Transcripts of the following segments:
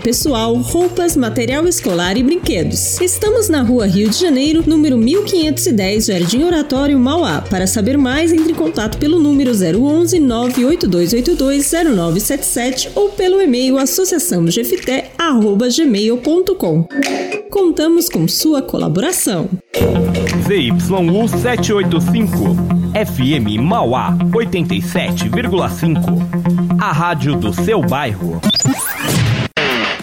pessoal, roupas, material escolar e brinquedos. Estamos na rua Rio de Janeiro, número 1510, Jardim Oratório, Mauá. Para saber mais, entre em contato pelo número 011 98282 0977 ou pelo e-mail associaçãogefité.gmail.com. Contamos com sua colaboração. ZYU 785, FM Mauá 87,5. A rádio do seu bairro.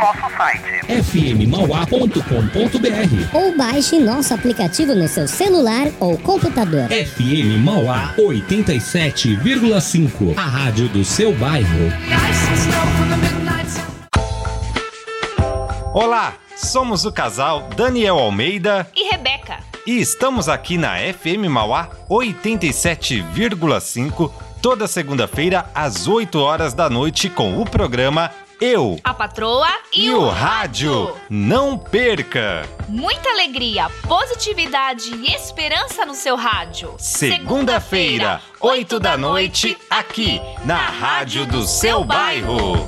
nosso site fmmauá.com.br ou baixe nosso aplicativo no seu celular ou computador. FM Mauá 87,5, a rádio do seu bairro. Olá, somos o casal Daniel Almeida e Rebeca. E estamos aqui na FM Mauá 87,5 toda segunda-feira às 8 horas da noite com o programa Eu, a Patroa e, e o Rádio. Não perca! Muita alegria, positividade e esperança no seu rádio. Segunda-feira, 8 da noite, aqui na Rádio do seu bairro.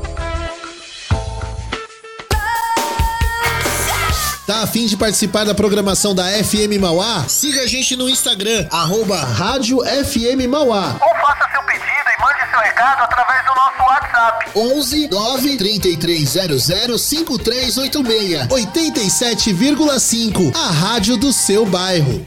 Tá afim de participar da programação da FM Mauá? Siga a gente no Instagram, arroba Rádio FM Mauá. Ou faça seu pedido mande seu recado através do nosso WhatsApp. 11 9 3300 5386 87,5 A rádio do seu bairro.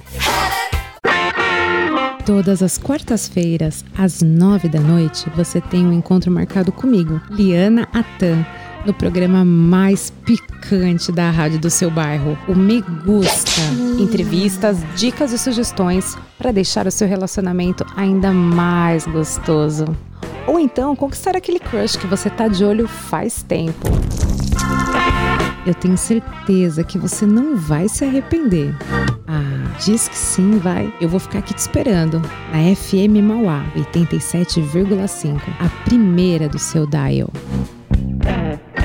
Todas as quartas-feiras, às nove da noite, você tem um encontro marcado comigo, Liana Atan no programa mais picante da rádio do seu bairro, o Me Gusta. Entrevistas, dicas e sugestões para deixar o seu relacionamento ainda mais gostoso. Ou então conquistar aquele crush que você tá de olho faz tempo. Eu tenho certeza que você não vai se arrepender. Ah, diz que sim, vai. Eu vou ficar aqui te esperando na FM Mauá 87,5, a primeira do seu dial. Mm-hmm.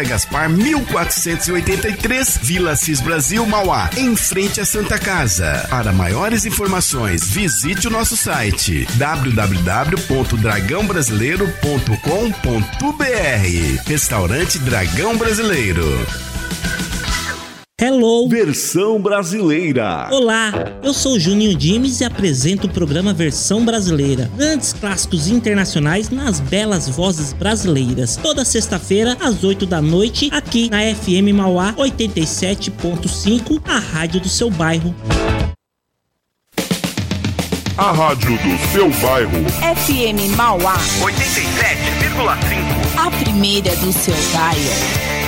Gaspar, 1483, Vila Cis Brasil, Mauá, em frente à Santa Casa. Para maiores informações, visite o nosso site www.dragãobrasileiro.com.br. Restaurante Dragão Brasileiro. Hello! Versão brasileira! Olá, eu sou Juninho Dimes e apresento o programa Versão Brasileira. Grandes clássicos internacionais nas belas vozes brasileiras. Toda sexta-feira, às 8 da noite, aqui na FM Mauá 87.5, a rádio do seu bairro. A rádio do seu bairro. FM Mauá 87,5. A primeira do seu bairro.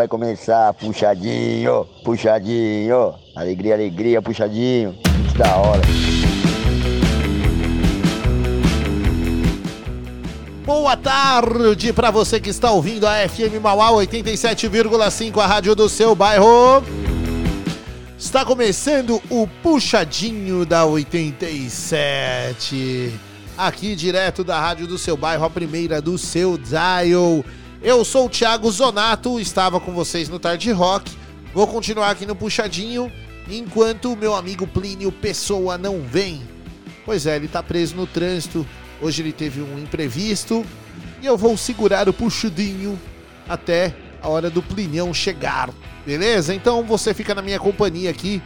Vai começar, puxadinho, puxadinho. Alegria, alegria, puxadinho. Muito da hora. Boa tarde para você que está ouvindo a FM Mauá 87,5, a rádio do seu bairro. Está começando o Puxadinho da 87. Aqui direto da rádio do seu bairro, a primeira do seu dial. Eu sou o Thiago Zonato, estava com vocês no Tarde Rock. Vou continuar aqui no Puxadinho enquanto o meu amigo Plínio Pessoa não vem. Pois é, ele tá preso no trânsito. Hoje ele teve um imprevisto e eu vou segurar o puxadinho até a hora do Plinião chegar. Beleza? Então você fica na minha companhia aqui,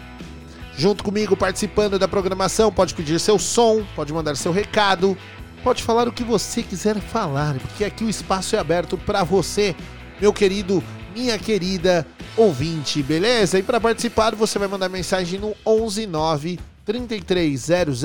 junto comigo, participando da programação. Pode pedir seu som, pode mandar seu recado, pode falar o que você quiser falar, porque aqui o espaço é aberto para você, meu querido, minha querida ouvinte, beleza? E para participar, você vai mandar mensagem no 119 3300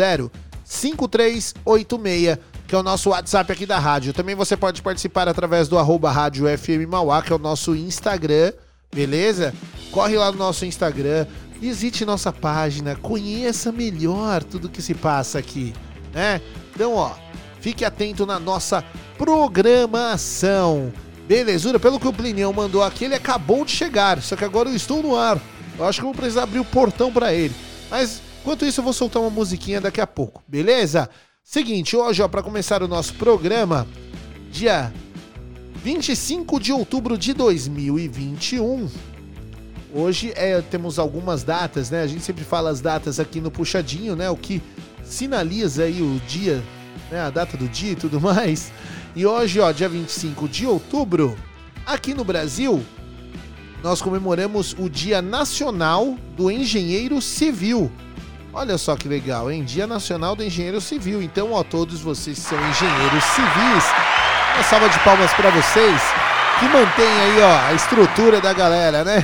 5386, que é o nosso WhatsApp aqui da rádio. Também você pode participar através do arroba rádio FM Mauá, que é o nosso Instagram, beleza? Corre lá no nosso Instagram, visite nossa página, conheça melhor tudo que se passa aqui, né? Então, ó, fique atento na nossa programação. Belezura, pelo que o Plinião mandou aqui, ele acabou de chegar, só que agora eu estou no ar. Eu acho que vou precisar abrir o portão para ele. Mas Enquanto isso, eu vou soltar uma musiquinha daqui a pouco, beleza? Seguinte, hoje, ó, para começar o nosso programa, dia 25 de outubro de 2021. Hoje é, temos algumas datas, né? A gente sempre fala as datas aqui no puxadinho, né? O que sinaliza aí o dia, né? A data do dia e tudo mais. E hoje, ó, dia 25 de outubro, aqui no Brasil, nós comemoramos o Dia Nacional do Engenheiro Civil. Olha só que legal, hein? Dia Nacional do Engenheiro Civil. Então, ó, todos vocês que são engenheiros civis, uma salva de palmas para vocês que mantém aí, ó, a estrutura da galera, né?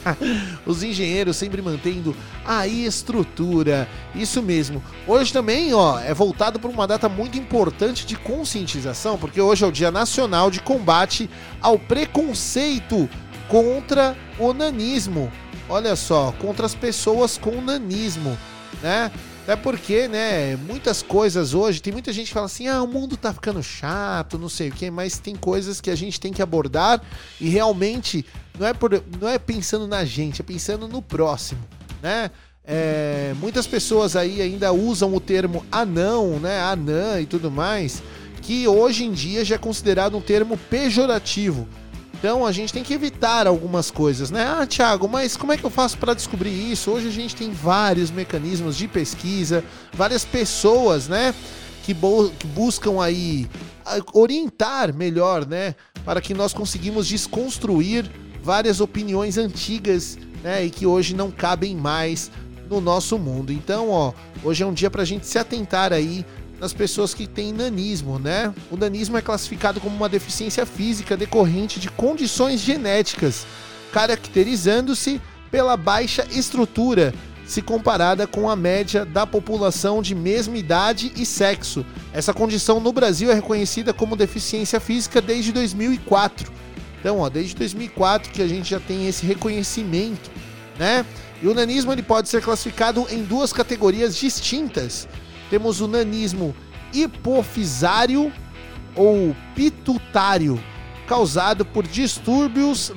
Os engenheiros sempre mantendo a estrutura. Isso mesmo. Hoje também, ó, é voltado para uma data muito importante de conscientização, porque hoje é o Dia Nacional de Combate ao Preconceito contra o nanismo. Olha só, contra as pessoas com nanismo né? É porque, né, muitas coisas hoje, tem muita gente que fala assim: "Ah, o mundo tá ficando chato, não sei o quê", mas tem coisas que a gente tem que abordar e realmente não é por, não é pensando na gente, é pensando no próximo, né? É, muitas pessoas aí ainda usam o termo anão, né, anã e tudo mais, que hoje em dia já é considerado um termo pejorativo. Então a gente tem que evitar algumas coisas, né? Ah, Thiago, mas como é que eu faço para descobrir isso? Hoje a gente tem vários mecanismos de pesquisa, várias pessoas, né? Que, que buscam aí orientar melhor, né? Para que nós conseguimos desconstruir várias opiniões antigas, né? E que hoje não cabem mais no nosso mundo. Então, ó, hoje é um dia para a gente se atentar aí nas pessoas que têm nanismo, né? O nanismo é classificado como uma deficiência física decorrente de condições genéticas, caracterizando-se pela baixa estrutura, se comparada com a média da população de mesma idade e sexo. Essa condição no Brasil é reconhecida como deficiência física desde 2004. Então, ó, desde 2004 que a gente já tem esse reconhecimento, né? E o nanismo ele pode ser classificado em duas categorias distintas temos o nanismo hipofisário ou pitutário, causado por distúrbios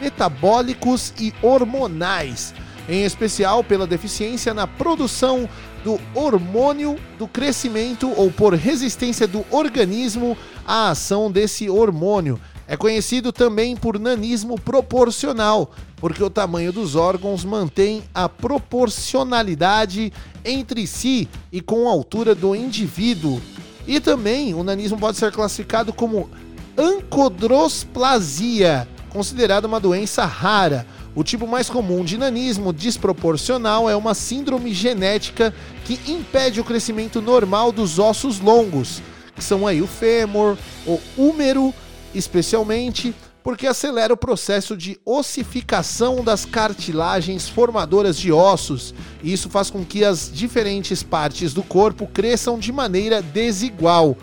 metabólicos e hormonais, em especial pela deficiência na produção do hormônio do crescimento ou por resistência do organismo à ação desse hormônio. É conhecido também por nanismo proporcional, porque o tamanho dos órgãos mantém a proporcionalidade entre si e com a altura do indivíduo. E também o nanismo pode ser classificado como ancodrosplasia, considerada uma doença rara. O tipo mais comum de nanismo desproporcional é uma síndrome genética que impede o crescimento normal dos ossos longos, que são aí o fêmur, o húmero, especialmente porque acelera o processo de ossificação das cartilagens formadoras de ossos, e isso faz com que as diferentes partes do corpo cresçam de maneira desigual,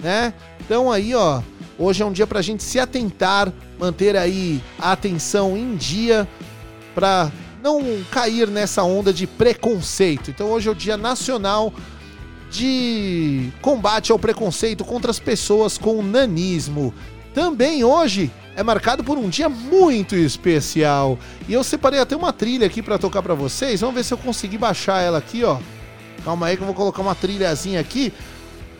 né? Então aí, ó, Hoje é um dia pra gente se atentar, manter aí a atenção em dia pra não cair nessa onda de preconceito. Então hoje é o Dia Nacional de Combate ao Preconceito contra as pessoas com nanismo. Também hoje é marcado por um dia muito especial. E eu separei até uma trilha aqui pra tocar pra vocês. Vamos ver se eu consegui baixar ela aqui, ó. Calma aí que eu vou colocar uma trilhazinha aqui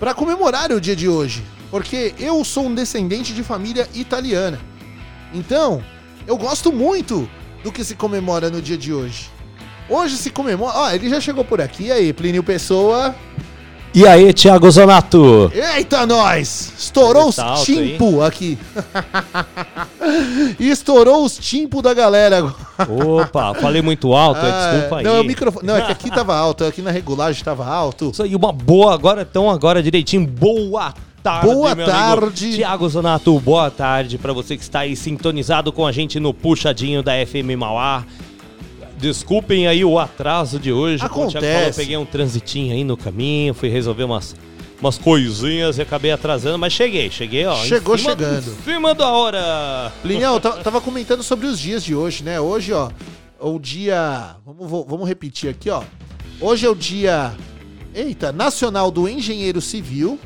pra comemorar o dia de hoje, porque eu sou um descendente de família italiana. Então, eu gosto muito do que se comemora no dia de hoje. Hoje se comemora. Ó, ele já chegou por aqui. E aí, Plínio Pessoa. E aí, Thiago Zonato? Eita, nós! Estourou os Tá timpo aqui. estourou os timpo da galera. Opa, falei muito alto, é, Ah, desculpa aí. Não, é o microfone. Não, é que aqui tava alto, aqui na regulagem tava alto. Isso aí, uma boa, agora então, agora direitinho, boa tarde, Boa meu tarde. Tiago Zonato, boa tarde pra você que está aí sintonizado com a gente no puxadinho da FM Mauá. Desculpem aí o atraso de hoje. Como o Thiago falou, eu Acontece. peguei um transitinho aí no caminho, fui resolver umas, umas coisinhas e acabei atrasando, mas cheguei, cheguei, ó. Chegou cima- chegando. Em cima da hora. Ta- tava comentando sobre os dias de hoje, né? Hoje, ó, o dia. Vamos, vamos repetir aqui, ó. Hoje é o dia. Eita, Nacional do Engenheiro Civil.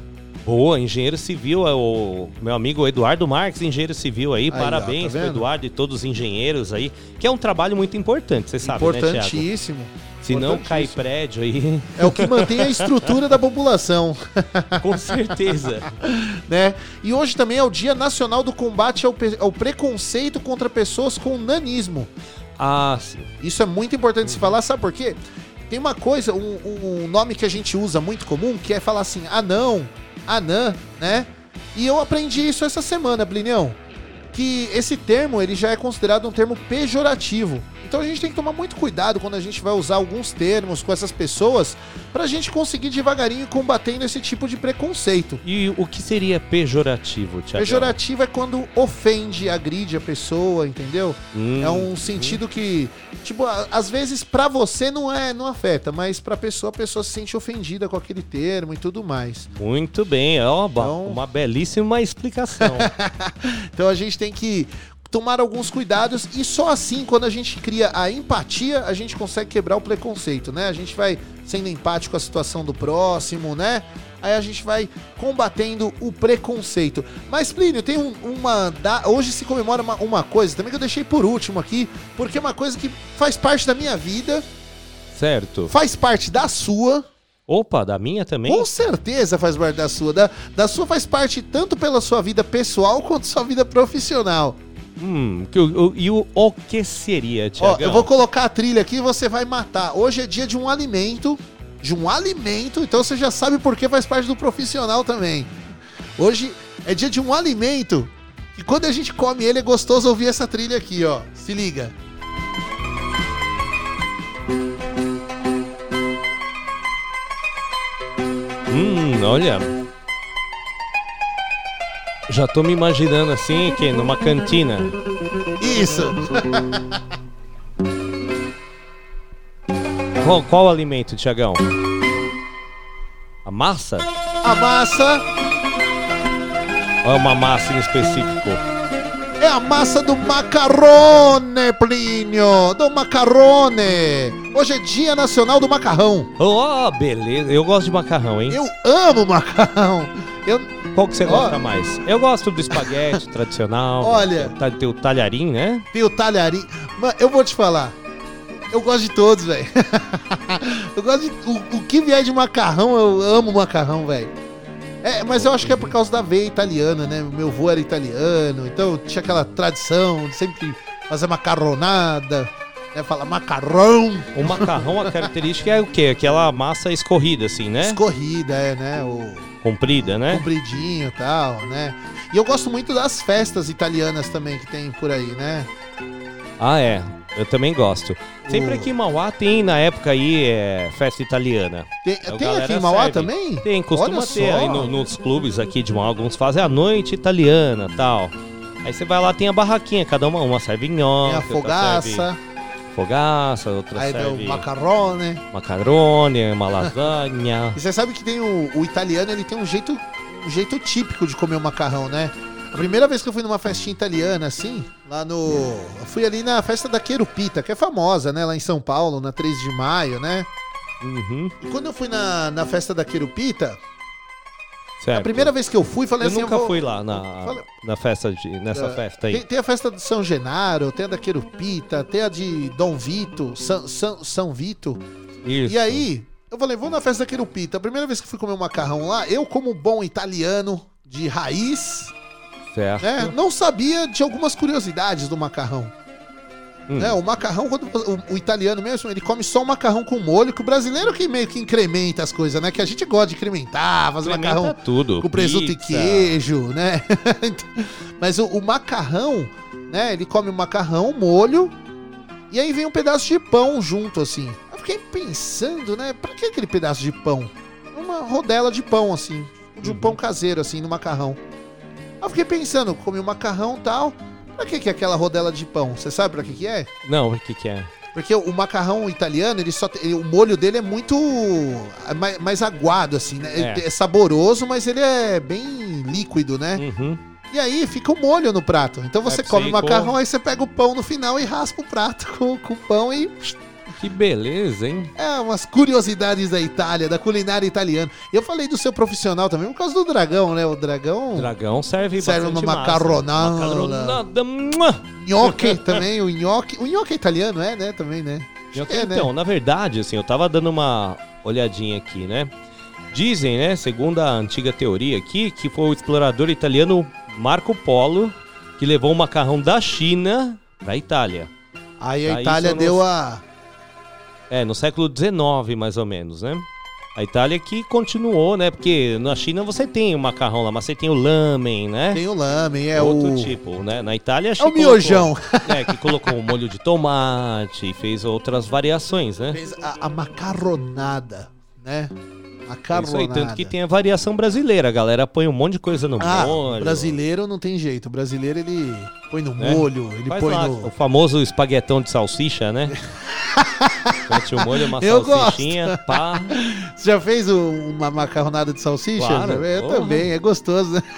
Boa, engenheiro civil, é o meu amigo Eduardo Marques, engenheiro civil aí. Aí, ó, Parabéns tá pro vendo? Eduardo e todos os engenheiros aí, que é um trabalho muito importante, você sabe, né? Importantíssimo. Se não cai prédio aí. É o que mantém a estrutura da população. Com certeza. né? E hoje também é o Dia Nacional do Combate ao, ao Preconceito contra Pessoas com Nanismo. Ah, sim. Isso é muito importante se falar, sabe por quê? Tem uma coisa, um, um nome que a gente usa muito comum, que é falar assim, anão, anã, né? E eu aprendi isso essa semana, Plinião. Que esse termo, ele já é considerado um termo pejorativo. Então a gente tem que tomar muito cuidado quando a gente vai usar alguns termos com essas pessoas pra gente conseguir devagarinho ir combatendo esse tipo de preconceito. E o que seria pejorativo, Thiago? Pejorativo é quando ofende, agride a pessoa, entendeu? Hum, é um sentido que, tipo, a- às vezes pra você não é, não afeta, mas pra pessoa a pessoa se sente ofendida com aquele termo e tudo mais. Muito bem, é uma, Então- uma belíssima explicação. Então a gente tem que tomar alguns cuidados e só assim, quando a gente cria a empatia, a gente consegue quebrar o preconceito, né? A gente vai sendo empático com a situação do próximo, né? Aí a gente vai combatendo o preconceito. Mas, Plínio, tem um- uma. da- Hoje se comemora uma, uma coisa também que eu deixei por último aqui, porque é uma coisa que faz parte da minha vida, certo. faz parte da sua. Opa, da minha também? Com certeza faz parte da sua. Da, da sua faz parte tanto pela sua vida pessoal quanto sua vida profissional. Hum, que o- o- e o, o que seria, Ó, Thiago? eu vou colocar a trilha aqui e você vai matar. Hoje é dia de um alimento. De um alimento, então você já sabe por que faz parte do profissional também. Hoje é dia de um alimento. E quando a gente come ele é gostoso ouvir essa trilha aqui, ó. Se liga. Hum, olha. Já tô me imaginando assim, que numa cantina. Isso. Qual, qual alimento, Tiagão? A massa? A massa Ou é uma massa em específico? é a massa do macarrone, Plínio. Do macarrone. Hoje é dia nacional do macarrão. Oh, beleza. Eu gosto de macarrão, hein? Eu amo macarrão. Eu, Qual que você Ó. gosta mais? Eu gosto do espaguete tradicional. Olha. Tá, tem o talharim, né? Tem o talharim. Mas eu vou te falar. Eu gosto de todos, velho. eu gosto de. O, o que vier de macarrão, eu amo macarrão, velho. É, mas eu acho que é por causa da veia italiana, né? Meu avô era italiano, então tinha aquela tradição de sempre fazer macarronada, né? Falar macarrão. O macarrão, a característica é o quê? Aquela massa escorrida, assim, né? Escorrida, é, né? O Comprida, né? compridinho e tal, né? E eu gosto muito das festas italianas também que tem por aí, né? Ah, é. Eu também gosto. Sempre aqui em Mauá tem, na época aí, é, festa italiana. Tem, tem aqui em Mauá serve. também? Tem, costuma Olha ter só. aí no- nos clubes aqui de Mauá. Alguns fazem a noite italiana tal. Aí você vai lá, tem a barraquinha, cada uma, uma serve nhoque, Tem a fogaça. serve fogaça, outra Aí serve macarrone. macarone, uma lasanha. E você sabe que tem o, o italiano, ele tem um jeito, um jeito típico de comer o macarrão, né? A primeira vez que eu fui numa festinha italiana, assim, lá no. Eu fui ali na festa da Querupita, que é famosa, né? Lá em São Paulo, na 3 de maio, né? Uhum. E quando eu fui na, na festa da Querupita, Certo. a primeira vez que eu fui, falei eu assim. nunca vou- fui lá na, Falei- na festa de, nessa É, festa aí. Tem, tem a festa de São Genaro, tem a da Querupita, tem a de Dom Vito, São, São, São Vito. Isso. E aí, eu falei, vou na festa da Querupita. A primeira vez que fui comer um macarrão lá, eu, como bom italiano de raiz, Certo. né, não sabia de algumas curiosidades do macarrão. Hum. Né, o macarrão, quando o, o italiano mesmo, ele come só o macarrão com molho, que o brasileiro que meio que incrementa as coisas, né? Que a gente gosta de incrementar, fazer Incrementa macarrão tudo, com presunto pizza. e queijo, né? Mas o, o macarrão, né? Ele come o macarrão, molho, e aí vem um pedaço de pão junto, assim. Eu fiquei pensando, né? Pra que aquele pedaço de pão? Uma rodela de pão, assim. De Uhum. um pão caseiro, assim, no macarrão. Eu fiquei pensando, comi o macarrão e tal. Pra que, que é aquela rodela de pão? Você sabe pra que, que é? Não, o que que é? Porque o macarrão italiano, ele só tem- o molho dele é muito é mais, mais aguado, assim, né? É. É. saboroso, mas ele é bem líquido, né? Uhum. E aí fica o molho no prato. Então você É, come o macarrão, aí você pega o pão no final e raspa o prato com, com o pão e. Que beleza, hein? É, umas curiosidades da Itália, da culinária italiana. Eu falei do seu profissional também por causa do dragão, né? O dragão. Dragão serve Serve uma macarronada. Macarronada. Nhoque também, o nhoque. O nhoque é italiano, é, né? Também, né? É, né? Então, na verdade, assim, eu tava dando uma olhadinha aqui, né? Dizem, né, segundo a antiga teoria aqui, que foi o explorador italiano Marco Polo que levou o macarrão da China pra Itália. Aí a Tá, Itália deu no- a. É, no século XIX, mais ou menos, né? A Itália que continuou, né? Porque na China você tem o macarrão lá, mas você tem o lamen, né? Tem o lamen, é Outro o. tipo, né? Na Itália É o que colocou- miojão. é, que colocou um molho de tomate e fez outras variações, né? Fez a, a macarronada, né? Isso Macarronada. aí, tanto que tem a variação brasileira. A galera põe um monte de coisa no Ah, molho. brasileiro não tem jeito. O brasileiro ele põe no né? molho, ele Faz põe lá no. O famoso espaguetão de salsicha, né? Mete o molho, uma Eu salsichinha, gosto. pá. Você já fez um- uma macarronada de salsicha? Claro, Eu porra. também, é gostoso, né?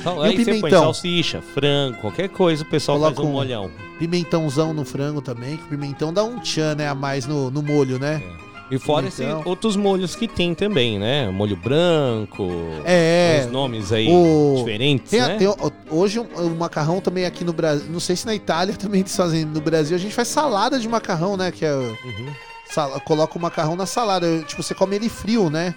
Então, E o aí você põe salsicha, frango, qualquer coisa, o pessoal Coloca faz um um- molhão. Pimentãozão no frango também, que o pimentão dá um tchan, né, a mais no, no molho, né? E fora esses Pimentão. outros molhos que tem também, né? Molho branco. É. Os nomes aí o- diferentes, Tem, né? tem o- hoje o, o macarrão também aqui no Brasil, não sei se na Itália também eles fazem, no Brasil a gente faz salada de macarrão, né, que é... Uhum. sal- coloca o macarrão na salada, tipo, você come ele frio, né?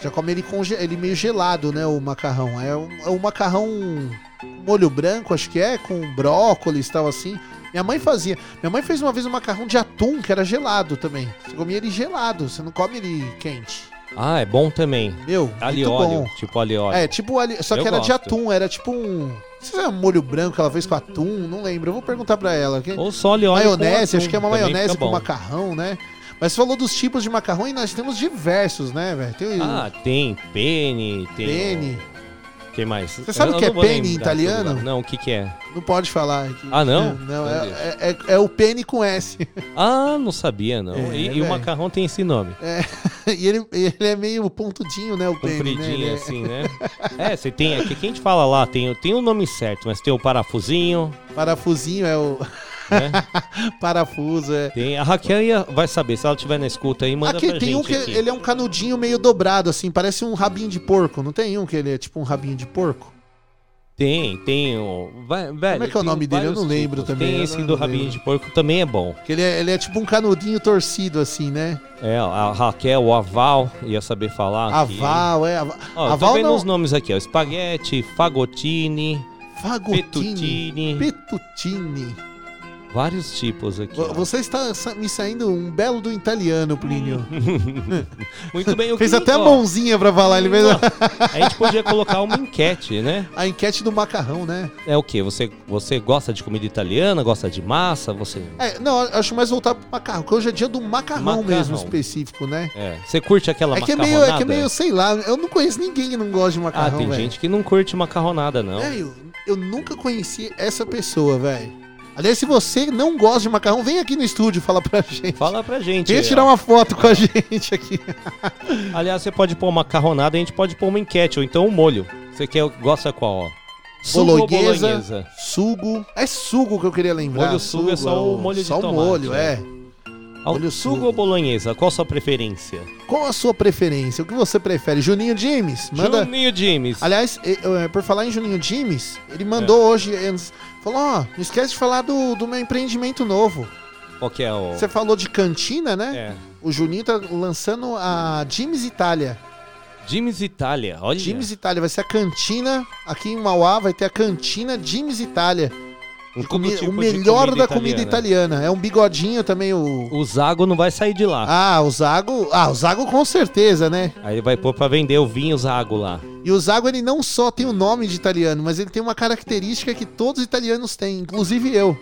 Já come ele, conge, ele meio gelado, né, o macarrão. É um, é um macarrão molho branco, acho que é, com brócolis e tal assim. Minha mãe fazia. Minha mãe fez uma vez um macarrão de atum, que era gelado também. Você comia ele gelado, você não come ele quente. Ah, é bom também. Meu, Ali óleo, bom. tipo ali óleo. É, tipo ali, só que Eu era de gosto. atum, era tipo um. Se era um molho branco que ela fez com atum, não lembro. Eu vou perguntar pra ela. Ou só ali óleo Maionese, acho que é uma também maionese com macarrão, né? Mas você falou dos tipos de macarrão e nós temos diversos, né, velho? Tem Ah, tem pene, tem. pene. O que mais? Você sabe o que é não pene em italiano? Não, o que que é? Não pode falar. aqui. Ah, não? Não, é, deixa. é, é- é o pene com S. Ah, não sabia, não. É, e, e o macarrão tem esse nome. É, e ele, ele é meio pontudinho, né? O pene. né? Compridinho Ele é- assim, né? É, você tem aqui, quem te fala lá, tem, tem o nome certo, mas tem o parafusinho, Parafusinho é o. né? Parafuso, é. Tem, a Raquel ia- vai saber, se ela estiver na escuta aí, manda Aqui pra tem gente um que aqui. ele é um canudinho meio dobrado, assim, parece um rabinho de porco. Não tem um que ele é tipo um rabinho de porco? Tem, tem. Vai, velho, Como é que é o tem nome dele? Eu não lembro tipos. também, Tem esse do lembro. rabinho de porco também é bom. Que ele é, ele é tipo um canudinho torcido, assim, né? É, a Raquel, o Aval, ia saber falar aqui. Aval, é. Aval, Ó, eu tô aval vendo não. os nomes aqui, ó. Espaguete, fagotini, Fagotini. fettuccine, Petutini. Vários tipos aqui. ó. Você está sa- me saindo um belo do italiano, Plínio. Muito bem, o Fez que- até a ó, mãozinha pra falar. Ele fez A gente podia colocar uma enquete, né? a enquete do macarrão, né? É o quê? Você, você gosta de comida italiana, gosta de massa? Você. É, não, eu acho mais voltado pro macarrão, porque hoje é dia do macarrão, Macarrão. mesmo específico, né? É. Você curte aquela É que é, meio, é que é meio, sei lá, eu não conheço ninguém que não gosta de Ah, macarrão, tem velho. gente que não curte macarronada, não. Velho, eu nunca conheci essa pessoa, velho. Aliás, se você não gosta de macarrão, vem aqui no estúdio falar pra gente. Fala pra gente. Vem aí, tirar uma foto com a gente aqui. Aliás, você pode pôr macarronada, a gente pode pôr uma enquete, ou então um molho. Você quer, gosta qual, ó? Sugo bolonhesa, bolonhesa? sugo. É sugo que eu queria lembrar. Molho sugo é só o molho de Só o tomate, molho, né? é. Ao Molho sugo ou bolonhesa? Qual a sua preferência? Qual a sua preferência? O que você prefere? Juninho James? Manda. Juninho James. Aliás, eh, por falar em Juninho James, ele mandou hoje. eh, Falou: Ó, não esquece de falar do, do meu empreendimento novo. Qual que é o... Você falou de cantina, né? É. O Juninho tá lançando a James Itália. James Itália, olha. James Itália vai ser a cantina aqui em Mauá, vai ter a cantina James Itália. Um tipo o melhor comida da comida italiana. É um bigodinho também o O Zago não vai sair de lá. Ah, o Zago, ah, o Zago com certeza, né? Aí ele vai pôr pra vender o vinho Zago lá. E o Zago ele não só tem o nome de italiano, mas ele tem uma característica que todos os italianos têm, inclusive eu.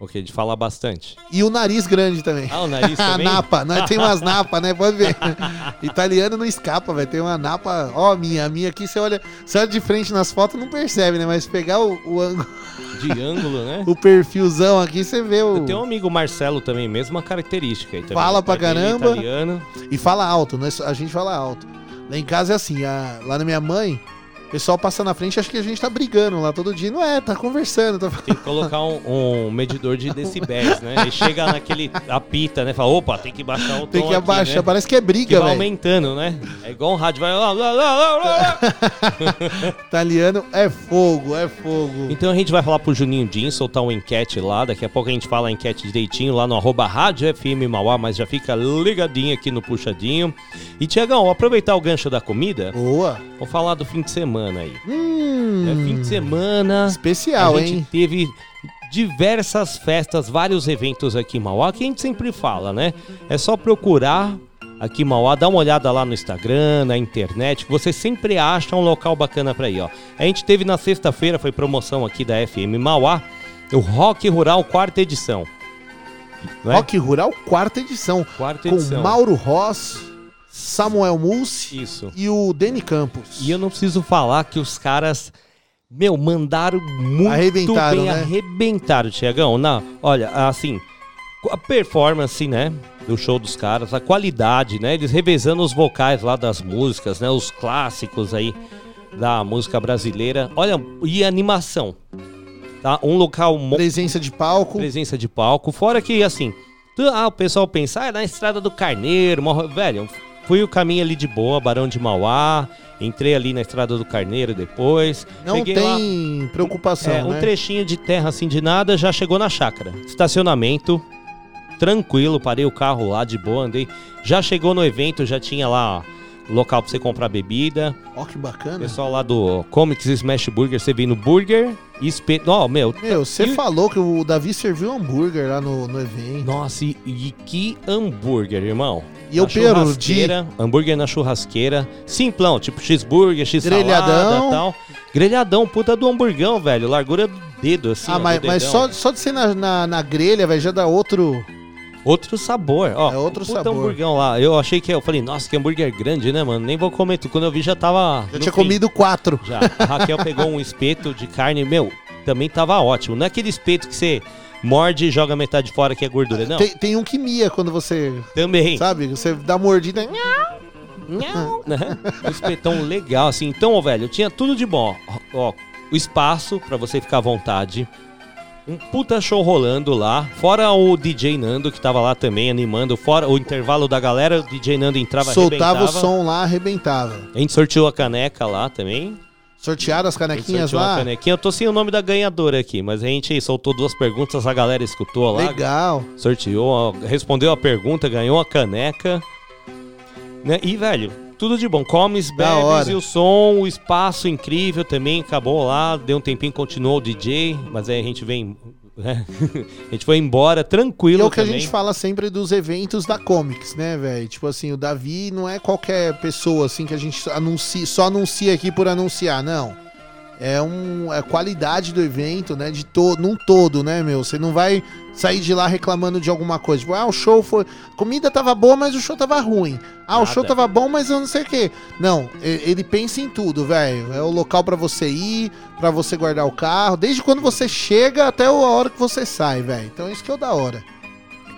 Ok, de falar bastante. E o nariz grande também. Ah, o nariz a também? napa, nós tem umas napas, né? Pode ver. Italiano não escapa, vai ter uma napa. Ó, a minha, a minha aqui você olha, você olha de frente nas fotos não percebe, né? Mas pegar o, o ângulo, De ângulo, né? o perfilzão aqui, você vê o. Tem um amigo Marcelo também, mesma característica aí também. Fala pra caramba. Italiano. E fala alto, né? A gente fala alto. Lá em casa é assim, a- lá na minha mãe, o pessoal passa na frente e acha que a gente tá brigando lá todo dia. Não é, tá conversando. Tá... Tem que colocar um, um medidor de decibéis, né? Ele chega naquele apita, né? Fala, opa, tem que baixar o tom Tem que abaixar, né? parece que é briga, vai velho. aumentando, né? É igual um rádio, vai lá, lá, lá, lá, lá. Italiano é fogo, é fogo. Então a gente vai falar pro Juninho Jean, soltar uma enquete lá. Daqui a pouco a gente fala a enquete direitinho lá no arroba Rádio FM Mauá, mas já fica ligadinho aqui no Puxadinho. E, Tiagão, aproveitar o gancho da comida. Boa. Vamos falar do fim de semana aí. Hum, É fim de semana. Especial, a gente hein? teve diversas festas, vários eventos aqui em Mauá, que a gente sempre fala, né? É só procurar aqui em Mauá, dá uma olhada lá no Instagram, na internet, que você sempre acha um local bacana pra ir, ó. A gente teve na sexta-feira, foi promoção aqui da FM Mauá, o Rock Rural quarta edição. Não é? Rock Rural, quarta edição. Quarta com edição. Mauro Ross, Samuel Mussi Isso. e o Deni Campos. E eu não preciso falar que os caras, meu, mandaram muito Arrebentaram, bem, né? arrebentaram, Tiagão. Olha, assim, a performance, né, do show dos caras, a qualidade, né, eles revezando os vocais lá das músicas, né, os clássicos aí da música brasileira. Olha, e animação, tá? Um local... Presença de palco. Presença de palco. Fora que, assim, ah, o pessoal pensa, ah, é na Estrada do Carneiro, morro- velho, fui o caminho ali de boa, Barão de Mauá, entrei ali na Estrada do Carneiro depois. Não tem lá- preocupação, é, um né? trechinho de terra assim de nada, já chegou na chácara. Estacionamento, tranquilo, parei o carro lá de boa, andei. Já chegou no evento, já tinha lá ó, local pra você comprar bebida. Ó, que bacana. Pessoal lá do Comics Smash Burger, você vindo burger e espeto. Ó, meu. Meu, você e- falou que o Davi serviu hambúrguer lá no, no evento. Nossa, e, e que hambúrguer, irmão. E eu Na perdi. churrasqueira, Hambúrguer na churrasqueira. Simplão, tipo cheeseburger, x Grelhadão. e tal. Grelhadão, puta do hamburgão, velho. Largura do dedo, assim. ah, ó, mas, mas só, só de ser na, na, na grelha, velho, já dá outro. Outro sabor, ó. É outro puta sabor. hamburgão lá. Eu achei que... Eu falei, nossa, que hambúrguer grande, né, mano? Nem vou comer. Quando eu vi, já tava... Já no tinha fim. comido quatro. Já. A Raquel pegou um espeto de carne, meu, também tava ótimo. Não é aquele espeto que você morde e joga metade fora que é gordura, não. Tem, tem um que mia quando você. Também. Sabe? Você dá mordida. né? Um espetão legal, assim. Então, ó, velho, tinha tudo de bom. Ó, ó, o espaço pra você ficar à vontade. Um puta show rolando lá. Fora o DJ Nando, que tava lá também animando. Fora o intervalo da galera, o DJ Nando entrava Soltava o som lá, arrebentava. A gente sorteou a caneca lá também. Sortearam as canequinhas sorteou a lá. canequinha. Eu tô sem o nome da ganhadora aqui, mas a gente soltou duas perguntas, a galera escutou lá. Legal. Sorteou, respondeu a pergunta, ganhou a caneca. Né? E, velho, tudo de bom. Comes, Da bebes hora. e o som, o espaço incrível também. Acabou lá, deu um tempinho, continuou o DJ, mas aí a gente vem. né? a gente foi embora E tranquilo é o que também. a gente fala sempre dos eventos da Comics, né, velho? Tipo assim, o Davi não é qualquer pessoa assim que a gente anuncia, só anuncia aqui por anunciar, não. É um é qualidade do evento, né, de todo, num todo, né, meu? Você não vai sair de lá reclamando de alguma coisa. Tipo, ah, o show foi, a comida tava boa, mas o show tava ruim. Ah, o Nada. show tava bom, mas eu não sei o quê. Não, ele pensa em tudo, velho. É o local pra você ir, pra você guardar o carro, desde quando você chega até a hora que você sai, velho. Então isso que é o da hora.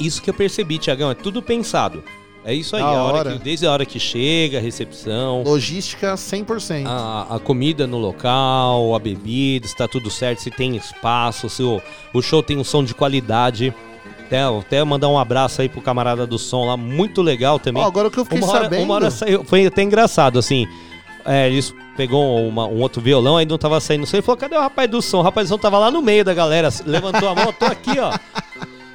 Isso que eu percebi, Tiagão, é tudo pensado. É isso aí, a hora hora. que- desde a hora que chega, a recepção, Logística 100%. a, a comida no local, a bebida, se tá tudo certo, se tem espaço, se o, o show tem um som de qualidade. Até, até mandar um abraço aí pro camarada do som lá, muito legal também. Ó, agora o que eu fiquei uma hora, sabendo- Uma hora saiu, foi até engraçado, assim. É, eles pegou uma- um outro violão, aí não tava saindo som. Ele falou, cadê o rapaz do som? O rapaz do som tava lá no meio da galera, levantou a mão, tô aqui, ó.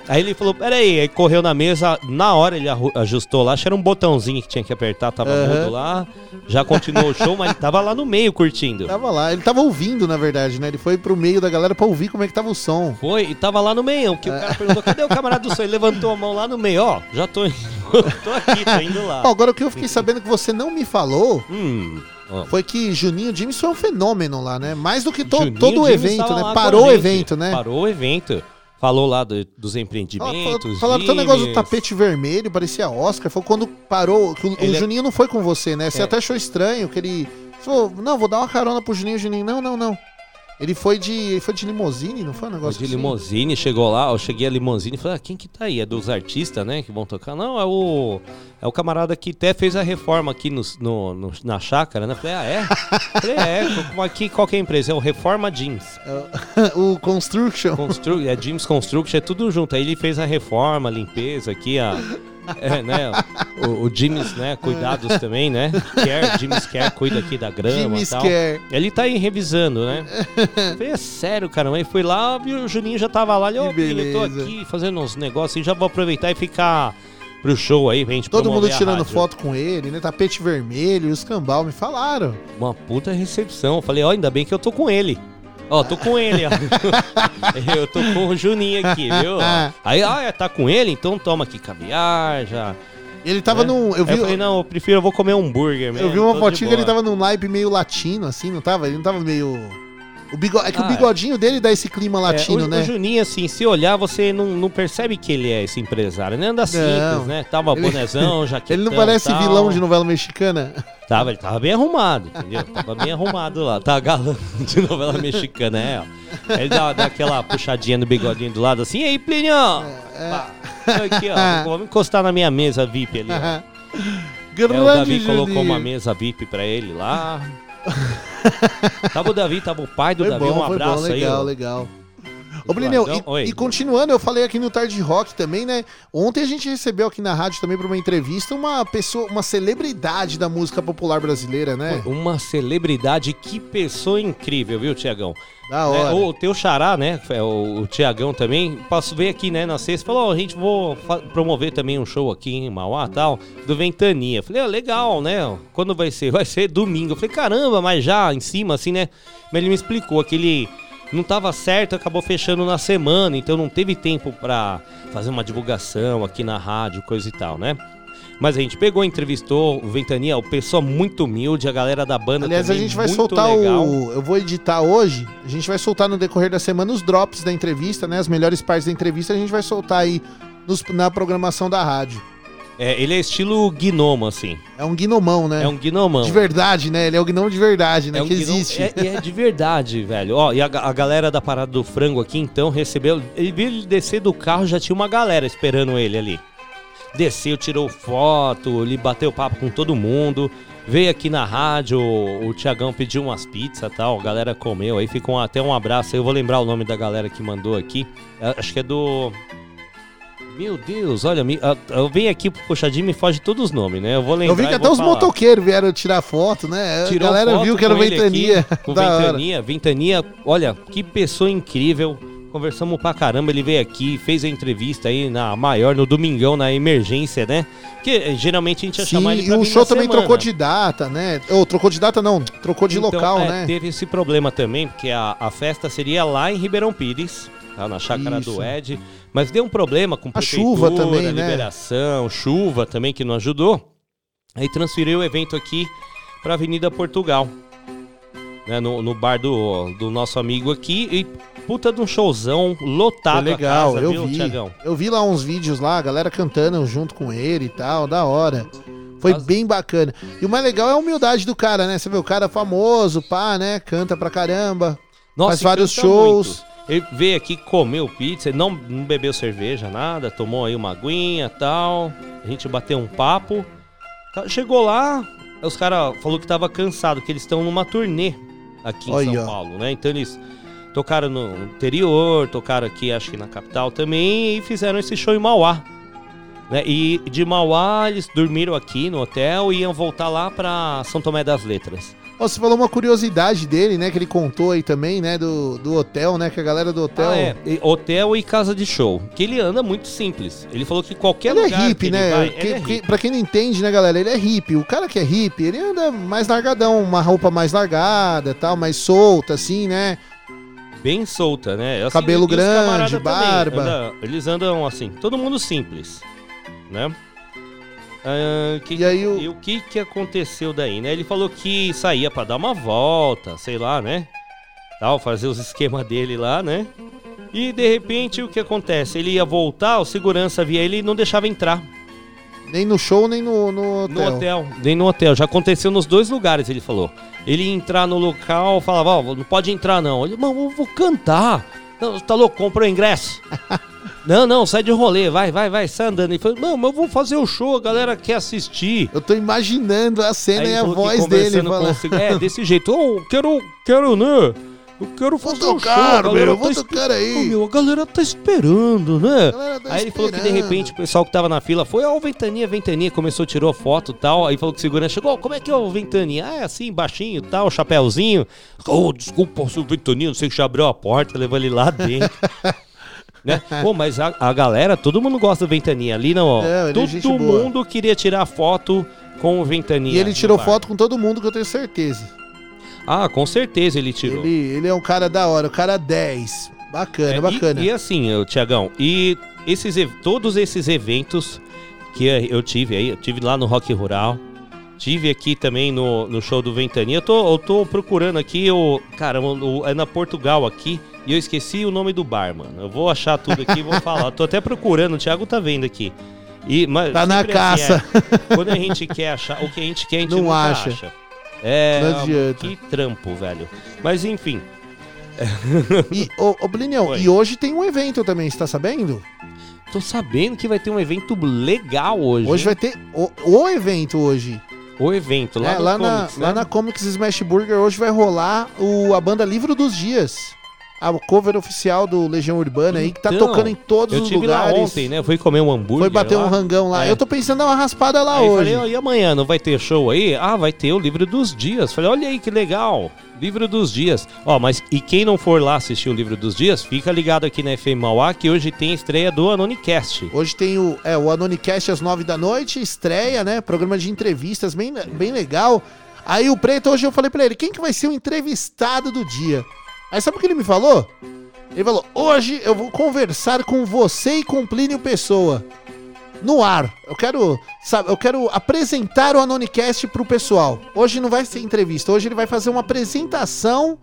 Aí ele falou, peraí, aí correu na mesa, na hora ele ajustou lá, acho que era um botãozinho que tinha que apertar, tava Aham. mudo lá, já continuou o show, mas ele tava lá no meio curtindo. Tava lá, ele tava ouvindo, na verdade, né? Ele foi pro meio da galera pra ouvir como é que tava o som. Foi, e tava lá no meio, que o cara perguntou, cadê o camarada do som? Ele levantou a mão lá no meio, ó, já tô, tô aqui, tô indo lá. Ó, agora o que eu fiquei sabendo que você não me falou Hum, foi que Juninho James foi um fenômeno lá, né? Mais do que to- todo o James evento, né? Parou o evento, né? Parou o evento. Falou lá do- dos empreendimentos. fala- Falaram até o negócio do tapete vermelho, parecia Oscar. Foi quando parou. O, o é- Juninho não foi com você, né? Você É. até achou estranho que ele. Falou, não, vou dar uma carona pro Juninho. Juninho, não, não, não. Ele foi de. Ele foi de limousine, não foi um Foi negócio de assim? limousine, chegou lá, eu cheguei a limousine e falei, ah, quem que tá aí? É dos artistas, né, que vão tocar? Não, é o é o camarada que até fez a reforma aqui no, no- no- na chácara, né? Falei, ah, é? falei, é, como aqui, qual que é a empresa? É o Reforma Jeans. o Construction. Constru é Jeans Construction, é tudo junto. Aí ele fez a reforma, a limpeza aqui, a... É, né? O, o Jimmy's, né? Cuidados também, né? Care, Jimmy's Care cuida aqui da grama Jimmy's e tal. Care. Ele tá aí revisando, né? Falei, é sério, caramba. Aí fui lá, viu, o Juninho já tava lá. Ele, ô, eu tô aqui fazendo uns negócios e já vou aproveitar e ficar pro show aí, gente Todo mundo tirando foto com ele, né? Tapete vermelho e os cambal me falaram. Uma puta recepção. Falei, ó, ainda bem que eu tô com ele. Ó, tô com ele, ó. eu tô com o Juninho aqui, viu? Aí, ah, é, tá com ele? Então toma aqui caviar, já. Ele tava né? num. Eu vi, falei, não, eu prefiro, eu vou comer um hambúrguer mesmo. eu vi uma fotinha que ele tava num naipe meio latino, assim, não tava? Ele não tava meio. O. É que Ah, o bigodinho dele dá esse clima latino, É, o, né? o Juninho, assim, se olhar, você não, não percebe que ele é esse empresário. Ele anda simples, Não. né? Tava Ele- bonezão, jaquetão Ele não parece tal. vilão de novela mexicana? Tava, ele tava bem arrumado, entendeu? Tava bem arrumado lá. Tá galã de novela mexicana, é, ó. Ele dá, dá aquela puxadinha no bigodinho do lado assim, e aí, Plinio? É. Pá. Aqui, ó. Vamos encostar na minha mesa VIP ali, ó. É, o Grande Davi colocou Juninho. uma mesa VIP pra ele lá. Tava o Davi, tava o pai do Foi Davi, bom, um abraço bom, aí. legal, legal. Ô, Blineu, Eduardão, e, e continuando, eu falei aqui no Tarde Rock também, né? Ontem a gente recebeu aqui na rádio também para uma entrevista uma pessoa, uma celebridade da música popular brasileira, né? Uma celebridade, que pessoa incrível, viu, Tiagão? Da hora. o teu xará, né? é O, o Tiagão também. Posso ver aqui, né? Na sexta. Falou, ó, a gente vou promover também um show aqui em Mauá tal, do Ventania. Falei, ó, legal, né? Quando vai ser? Vai ser domingo. Eu falei, caramba, mas já em cima, assim, né? Mas ele me explicou que ele não tava certo, acabou fechando na semana, então não teve tempo pra fazer uma divulgação aqui na rádio, coisa e tal, né? Mas a gente pegou, entrevistou o Ventania, o pessoa muito humilde, a galera da banda Aliás, a também gente vai soltar legal. o. Eu vou editar hoje. A gente vai soltar no decorrer da semana os drops da entrevista, né? As melhores partes da entrevista a gente vai soltar aí nos- na programação da rádio. É, ele é estilo gnomo, assim. É um gnomão, né? É um gnomão. De verdade, né? Ele é o gnomo de verdade, né? É um que existe. É, é de verdade, velho. Ó, e a, a galera da Parada do Frango aqui, então, recebeu... Ele viu ele descer do carro, já tinha uma galera esperando ele ali. Desceu, tirou foto, ele bateu papo com todo mundo. Veio aqui na rádio, o, o Tiagão pediu umas pizzas e tal, a galera comeu. Aí ficou até um abraço. Eu vou lembrar o nome da galera que mandou aqui. É, Acho que é do... Meu Deus, olha, me- eu venho aqui pro Puxadinho e me foge todos os nomes, né? Eu vou lembrar Eu vi que e até os falar. motoqueiros vieram tirar foto, né? Tirou a galera foto viu que era o Ventania. aqui, com Da hora. Ventania, Ventania, olha, que pessoa incrível. Conversamos pra caramba, ele veio aqui, fez a entrevista aí na maior, no domingão, na emergência, né? Porque eh, geralmente a gente ia Sim, chamar ele e pra o vir show também semana. trocou de data, né? Ou trocou de data não, trocou de Então, local, é, né? Teve esse problema também, porque a, a festa seria lá em Ribeirão Pires, tá? na chácara Isso. do Ed. Mas deu um problema com A chuva também, né? liberação, chuva também que não ajudou. Aí transferiu o evento aqui pra Avenida Portugal. Né, no, no bar do, do nosso amigo aqui. E puta de um showzão lotado Foi legal, a casa, eu viu, vi. Tiagão? Eu vi lá uns vídeos lá, a galera cantando junto com ele e tal, da hora. Foi bem bacana. E o mais legal é a humildade do cara, né? Você vê o cara famoso, pá, né? Canta pra caramba. Nossa, faz vários shows. muito. Ele veio aqui, comeu pizza, não, não bebeu cerveja, nada, tomou aí uma aguinha tal. A gente bateu um papo. Chegou lá, os caras falou que tava cansado, que eles estão numa turnê aqui em Olha. São Paulo, né? Então eles tocaram no interior, tocaram aqui, acho que na capital também, e fizeram esse show em Mauá. Né? E de Mauá eles dormiram aqui no hotel e iam voltar lá pra São Tomé das Letras. Você falou uma curiosidade dele, né? Que ele contou aí também, né? Do, do hotel, né? Que a galera do hotel. Ah, é. Hotel e casa de show. Que ele anda muito simples. Ele falou que qualquer Ele é lugar hippie, que ele né? vai, Que- ele é que- hippie. pra quem não entende, né, galera? Ele é hippie. O cara que é hippie, ele anda mais largadão, uma roupa mais largada tal, mais solta, assim, né? Bem solta, né? Assim, Cabelo grande, barba. anda- eles andam assim, todo mundo simples, né? Ah, que- E aí o- e o que que aconteceu daí, né? Ele falou que saía pra dar uma volta, sei lá, né? Tal, fazer os esquemas dele lá, né? E de repente o que acontece? Ele ia voltar, o segurança via ele e não deixava entrar. Nem no show, nem no, no hotel. No hotel, nem no hotel. Já aconteceu nos dois lugares, ele falou. Ele ia entrar no local, falava, ó, não pode entrar não. Ele, mano, eu vou cantar. Não, tá louco, comprou ingresso. não, não, sai de rolê, vai, vai, vai, sai andando. Ele falou, não, mas eu vou fazer o show, a galera quer assistir. Eu tô imaginando a cena Aí e a voz dele com falando. o É, desse jeito. Ô, quero, quero, né? Eu quero fazer um show. meu, vou tá tocar aí. Ô, meu, a galera tá esperando, né? tá aí ele falou que de repente o pessoal que tava na fila foi, ó, o Ventania, Ventania, começou, tirou foto e tal. Aí falou que o segurança chegou, "Ô, como é que é o Ventania? Ah, é assim, baixinho e tal, chapéuzinho. Ô, desculpa, seu Ventania, não sei que já abriu a porta, levou ele lá dentro. né? Pô, mas a, a galera, todo mundo gosta do Ventania. Ali não, ó. É, é todo gente boa. mundo queria tirar foto com o Ventania. E ele tirou bar. foto com todo mundo, que eu tenho certeza. Ah, com certeza ele tirou. Ele, ele é um cara da hora, o cara 10. Bacana, É, e- bacana. E, assim, eu, Tiagão, e esses, todos esses eventos que eu tive aí, eu tive lá no Rock Rural, tive aqui também no, no show do Ventania. Eu tô, eu tô procurando aqui o. Cara, o- é na Portugal aqui. E eu esqueci o nome do bar, mano. Eu vou achar tudo aqui e vou falar. Tô até procurando, o Thiago tá vendo aqui. E, mas Tá na assim, caça. é, quando a gente quer achar, o que a gente quer, a gente Não acha. acha. É, Não adianta. que trampo, velho. Mas enfim. E, ô, ô Oi. e hoje tem um evento também, você tá sabendo? Tô sabendo que vai ter um evento legal hoje. Hoje hein? vai ter o, o evento hoje. O evento lá, É, lá, na, Comics, lá né? na Comics Smash Burger hoje vai rolar o, a banda Livro dos Dias. A cover oficial do Legião Urbana aí, que tá Então, tocando em todos eu os tive lugares. lá ontem, né? Eu fui comer um hambúrguer Foi bater lá. um rangão lá. É. Eu tô pensando em dar uma raspada lá Aí hoje. falei, e amanhã não vai ter show aí? Ah, vai ter o Livro dos Dias. Falei, olha aí que legal. Livro dos Dias. Ó, mas e quem não for lá assistir o Livro dos Dias, fica ligado aqui na FM Mauá que hoje tem estreia do Anonicast. Hoje tem o, é, o Anonicast às nove da noite, estreia, né? Programa de entrevistas bem, bem legal. Aí o Preto, hoje eu falei pra ele, quem que vai ser o entrevistado do dia? Aí sabe o que ele me falou? Ele falou, hoje eu vou conversar com você e com Plínio Pessoa. No ar. Eu quero, sabe, eu quero apresentar o Anonicast pro pessoal. Hoje não vai ser entrevista, hoje ele vai fazer uma apresentação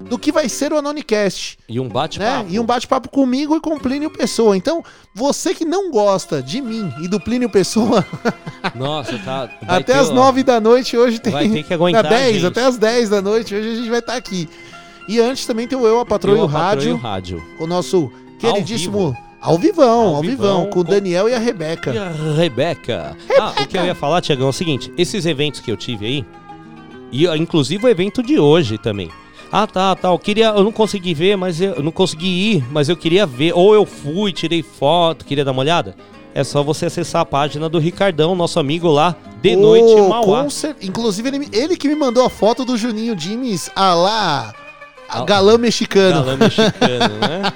do que vai ser o Anonicast E um né? bate-papo. E um bate-papo comigo e com Plínio Pessoa. Então, você que não gosta de mim e do Plínio Pessoa, Nossa, tá. até as 9 da noite hoje tem. Vai ter que aguentar Na a 10, gente. até as 10 da noite hoje a gente vai estar aqui. E antes também tem o Eu, a Patroa Eu, a Patroa Rádio, e o Rádio. o nosso queridíssimo. Ao vivão, ao, vivão, vivão, com o Daniel e a Rebeca. E a Rebeca. Ah, o que eu ia falar, Tiagão, é o seguinte: esses eventos que eu tive aí, e inclusive o evento de hoje também. Ah, tá, tá. Eu queria. Eu não consegui ver, mas eu, eu não consegui ir, mas eu queria ver. Ou eu fui, tirei foto, queria dar uma olhada. É só você acessar a página do Ricardão, nosso amigo lá, de Ô, noite Mauá. cer- Inclusive, ele, ele que me mandou a foto do Juninho Dimes, a lá, a galã mexicano. Galã mexicano, né?